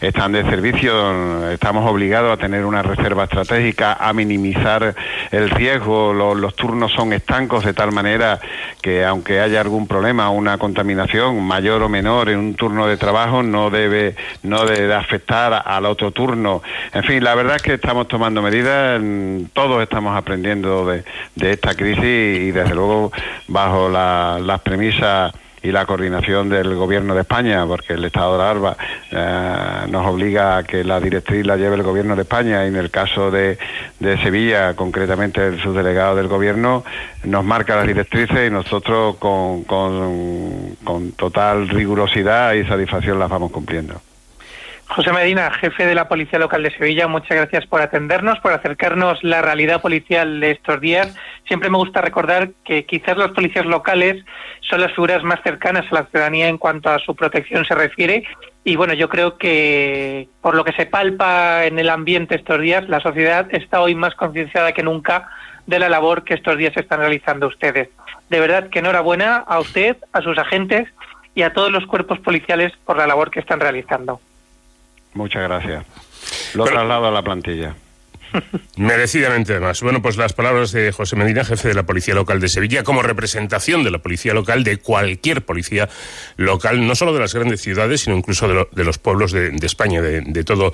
están de servicio, estamos obligados a tener una reserva estratégica, a minimizar el riesgo, lo- los turnos son estancos de tal manera que aunque haya algún problema, una contaminación mayor o menor en un turno de trabajo, no debe, no debe afectar al otro turno. En fin, la verdad es que estamos tomando medidas, todos estamos aprendiendo de, de esta crisis y desde luego bajo la- las premisas y la coordinación del Gobierno de España, porque el Estado de Alarma eh, nos obliga a que la directriz la lleve el Gobierno de España y en el caso de, de Sevilla, concretamente el subdelegado del Gobierno, nos marca las directrices y nosotros con, con, con total rigurosidad y satisfacción las vamos cumpliendo. José Medina, jefe de la Policía Local de Sevilla, muchas gracias por atendernos, por acercarnos la realidad policial de estos días. Siempre me gusta recordar que quizás los policías locales son las figuras más cercanas a la ciudadanía en cuanto a su protección se refiere. Y bueno, yo creo que por lo que se palpa en el ambiente estos días, la sociedad está hoy más concienciada que nunca de la labor que estos días están realizando ustedes. De verdad que enhorabuena a usted, a sus agentes y a todos los cuerpos policiales por la labor que están realizando. Muchas gracias. Lo traslado a la plantilla. Merecidamente además. Bueno, pues las palabras de José Medina, jefe de la Policía Local de Sevilla, como representación de la Policía Local, de cualquier policía local, no solo de las grandes ciudades, sino incluso de, lo, de los pueblos de, España, de, de, todo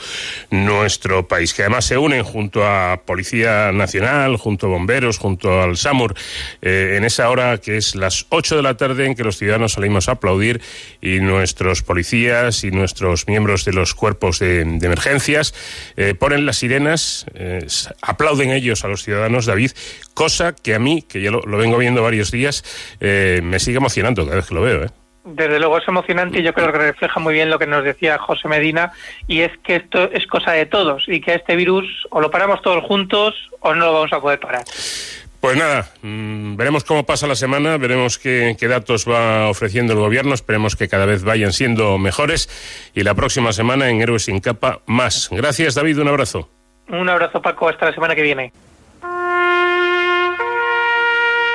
nuestro país, que además se unen junto a Policía Nacional, junto a bomberos, junto al SAMUR, eh, en esa hora que es las 8 de la tarde en que los ciudadanos salimos a aplaudir y nuestros policías y nuestros miembros de los cuerpos de, emergencias eh, ponen las sirenas. Eh, aplauden ellos a los ciudadanos, David, cosa que a mí, que ya lo, lo vengo viendo varios días, eh, me sigue emocionando cada vez que lo veo. ¿eh? Desde luego es emocionante y yo creo que refleja muy bien lo que nos decía José Medina y es que esto es cosa de todos y que a este virus o lo paramos todos juntos o no lo vamos a poder parar. Pues nada, mmm, veremos cómo pasa la semana, veremos qué, qué, datos va ofreciendo el gobierno, esperemos que cada vez vayan siendo mejores y la próxima semana en Héroes sin capa más. Gracias David, un abrazo. Un abrazo Paco, hasta la semana que viene.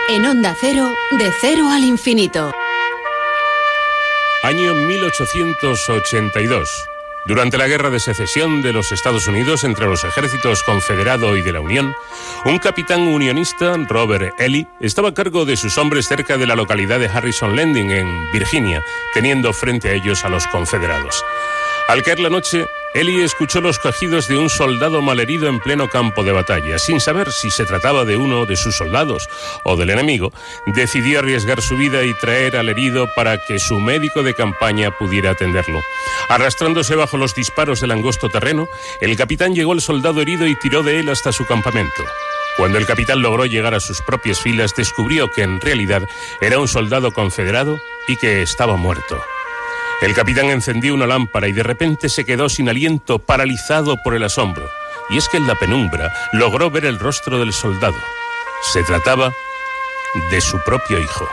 En Onda Cero, de cero al infinito. Año 1882. Durante la Guerra de Secesión de los Estados Unidos entre los ejércitos confederado y de la Unión, un capitán unionista, Robert Ely, estaba a cargo de sus hombres cerca de la localidad de Harrison Landing, en Virginia, teniendo frente a ellos a los confederados. Al caer la noche, Eli escuchó los quejidos de un soldado malherido en pleno campo de batalla. Sin saber si se trataba de uno de sus soldados o del enemigo, decidió arriesgar su vida y traer al herido para que su médico de campaña pudiera atenderlo. Arrastrándose bajo los disparos del angosto terreno, el capitán llegó al soldado herido y tiró de él hasta su campamento. Cuando el capitán logró llegar a sus propias filas, descubrió que en realidad era un soldado confederado y que estaba muerto. El capitán encendió una lámpara y de repente se quedó sin aliento, paralizado por el asombro. Y es que en la penumbra logró ver el rostro del soldado. Se trataba de su propio hijo.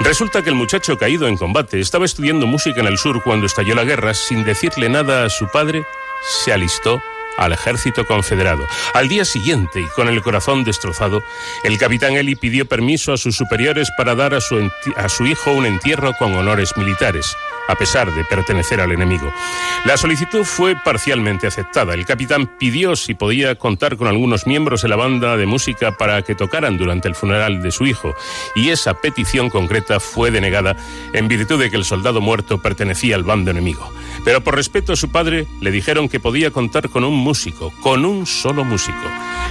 Resulta que el muchacho caído en combate estaba estudiando música en el sur cuando estalló la guerra. Sin decirle nada a su padre, se alistó al ejército confederado. Al día siguiente, y con el corazón destrozado, el capitán Eli pidió permiso a sus superiores para dar a su, a su hijo un entierro con honores militares a pesar de pertenecer al enemigo. La solicitud fue parcialmente aceptada. El capitán pidió si podía contar con algunos miembros de la banda de música para que tocaran durante el funeral de su hijo, y esa petición concreta fue denegada en virtud de que el soldado muerto pertenecía al bando enemigo. Pero por respeto a su padre, le dijeron que podía contar con un músico, con un solo músico.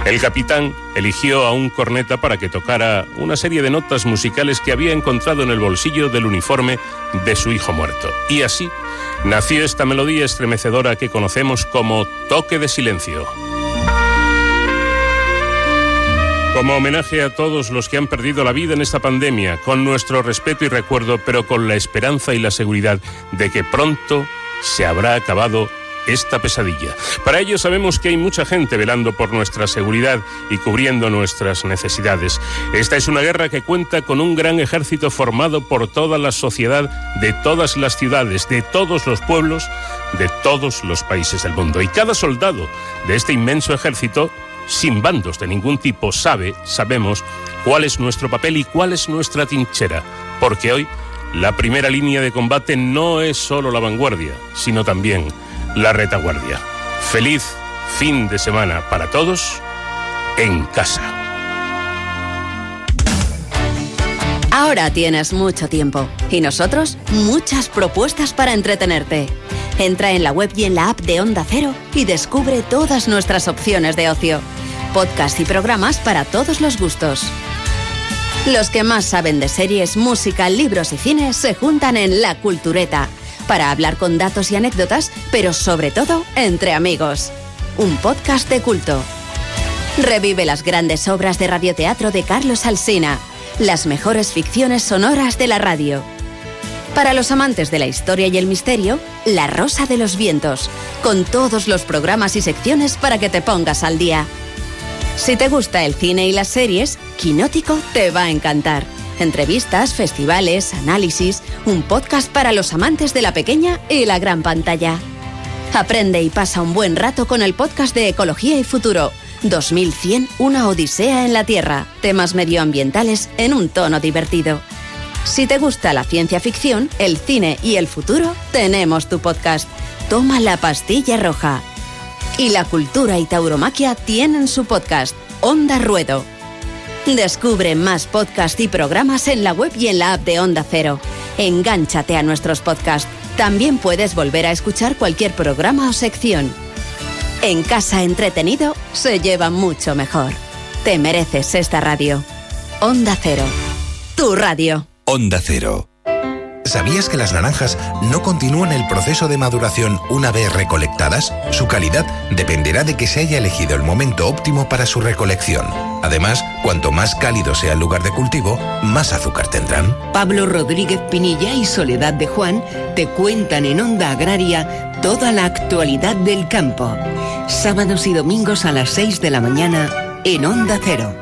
El capitán eligió a un corneta para que tocara una serie de notas musicales que había encontrado en el bolsillo del uniforme de su hijo muerto. Y así nació esta melodía estremecedora que conocemos como toque de silencio. Como homenaje a todos los que han perdido la vida en esta pandemia, con nuestro respeto y recuerdo, pero con la esperanza y la seguridad de que pronto se habrá acabado esta pesadilla. Para ello sabemos que hay mucha gente velando por nuestra seguridad y cubriendo nuestras necesidades. Esta es una guerra que cuenta con un gran ejército formado por toda la sociedad de todas las ciudades, de todos los pueblos, de todos los países del mundo. Y cada soldado de este inmenso ejército sin bandos de ningún tipo, sabe, sabemos, cuál es nuestro papel y cuál es nuestra trinchera, porque hoy la primera línea de combate no es solo la vanguardia, sino también la retaguardia. Feliz fin de semana para todos en casa. Ahora tienes mucho tiempo y nosotros muchas propuestas para entretenerte. Entra en la web y en la app de Onda Cero y descubre todas nuestras opciones de ocio, podcast y programas para todos los gustos. Los que más saben de series, música, libros y cine se juntan en La Cultureta para hablar con datos y anécdotas, pero sobre todo entre amigos. Un podcast de culto. Revive las grandes obras de radioteatro de Carlos Alsina, las mejores ficciones sonoras de la radio. Para los amantes de la historia y el misterio, La Rosa de los Vientos, con todos los programas y secciones para que te pongas al día. Si te gusta el cine y las series, Quinótico te va a encantar. Entrevistas, festivales, análisis, un podcast para los amantes de la pequeña y la gran pantalla. Aprende y pasa un buen rato con el podcast de Ecología y Futuro. 2100, una odisea en la Tierra. Temas medioambientales en un tono divertido. Si te gusta la ciencia ficción, el cine y el futuro, tenemos tu podcast. Toma la pastilla roja. Y la cultura y tauromaquia tienen su podcast, Onda Ruedo. Descubre más podcasts y programas en la web y en la app de Onda Cero. Engánchate a nuestros podcasts. También puedes volver a escuchar cualquier programa o sección. En casa entretenido se lleva mucho mejor. Te mereces esta radio. Onda Cero. Tu radio. Onda Cero. ¿Sabías que las naranjas no continúan el proceso de maduración una vez recolectadas? Su calidad dependerá de que se haya elegido el momento óptimo para su recolección. Además, cuanto más cálido sea el lugar de cultivo, más azúcar tendrán. Pablo Rodríguez Pinilla y Soledad de Juan te cuentan en Onda Agraria toda la actualidad del campo. Sábados y domingos a las 6 de la mañana en Onda Cero.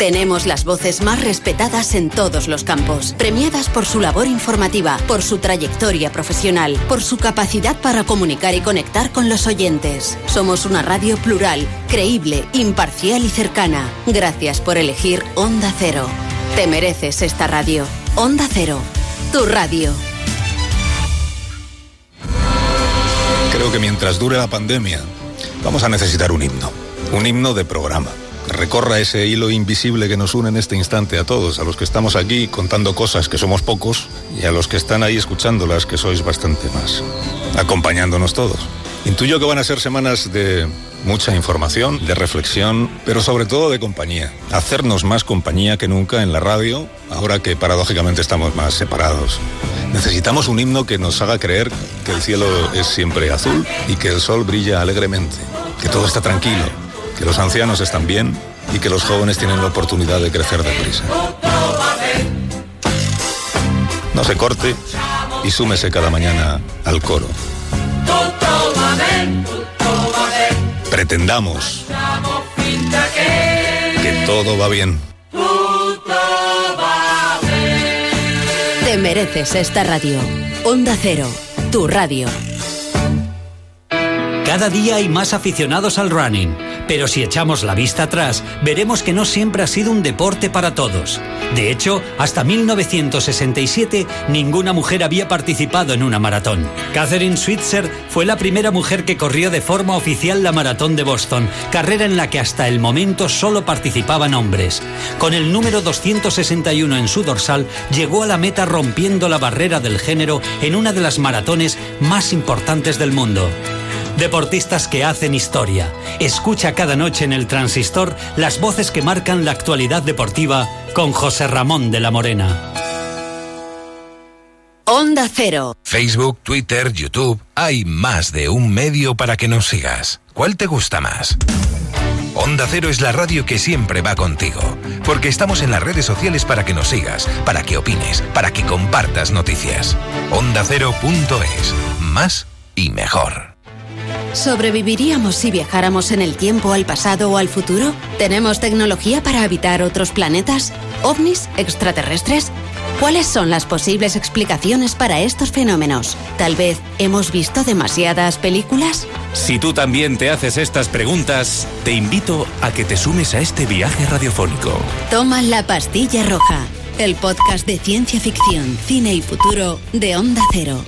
Tenemos las voces más respetadas en todos los campos, premiadas por su labor informativa, por su trayectoria profesional, por su capacidad para comunicar y conectar con los oyentes. Somos una radio plural, creíble, imparcial y cercana. Gracias por elegir Onda Cero. Te mereces esta radio. Onda Cero, tu radio. Creo que mientras dure la pandemia, vamos a necesitar un himno. Un himno de programa recorra ese hilo invisible que nos une en este instante a todos, a los que estamos aquí contando cosas que somos pocos y a los que están ahí escuchándolas que sois bastante más, acompañándonos todos. Intuyo que van a ser semanas de mucha información, de reflexión, pero sobre todo de compañía. Hacernos más compañía que nunca en la radio, ahora que paradójicamente estamos más separados. Necesitamos un himno que nos haga creer que el cielo es siempre azul y que el sol brilla alegremente, que todo está tranquilo, que los ancianos están bien y que los jóvenes tienen la oportunidad de crecer deprisa. No se corte y súmese cada mañana al coro. Pretendamos que todo va bien. Te mereces esta radio. Onda Cero, tu radio. Cada día hay más aficionados al running, pero si echamos la vista atrás, veremos que no siempre ha sido un deporte para todos. De hecho, hasta 1967 ninguna mujer había participado en una maratón. Catherine Switzer fue la primera mujer que corrió de forma oficial la maratón de Boston, carrera en la que hasta el momento solo participaban hombres. Con el número 261 en su dorsal, llegó a la meta rompiendo la barrera del género en una de las maratones más importantes del mundo. Deportistas que hacen historia. Escucha cada noche en el transistor las voces que marcan la actualidad deportiva con José Ramón de la Morena. Onda Cero. Facebook, Twitter, YouTube. Hay más de un medio para que nos sigas. ¿Cuál te gusta más? Onda Cero es la radio que siempre va contigo, porque estamos en las redes sociales para que nos sigas, para que opines, para que compartas noticias. OndaCero.es. Más y mejor. ¿Sobreviviríamos si viajáramos en el tiempo al pasado o al futuro? ¿Tenemos tecnología para habitar otros planetas? ¿OVNIs? ¿Extraterrestres? ¿Cuáles son las posibles explicaciones para estos fenómenos? Tal vez hemos visto demasiadas películas. Si tú también te haces estas preguntas, te invito a que te sumes a este viaje radiofónico. Toma la pastilla roja, el podcast de ciencia ficción, cine y futuro de Onda Cero.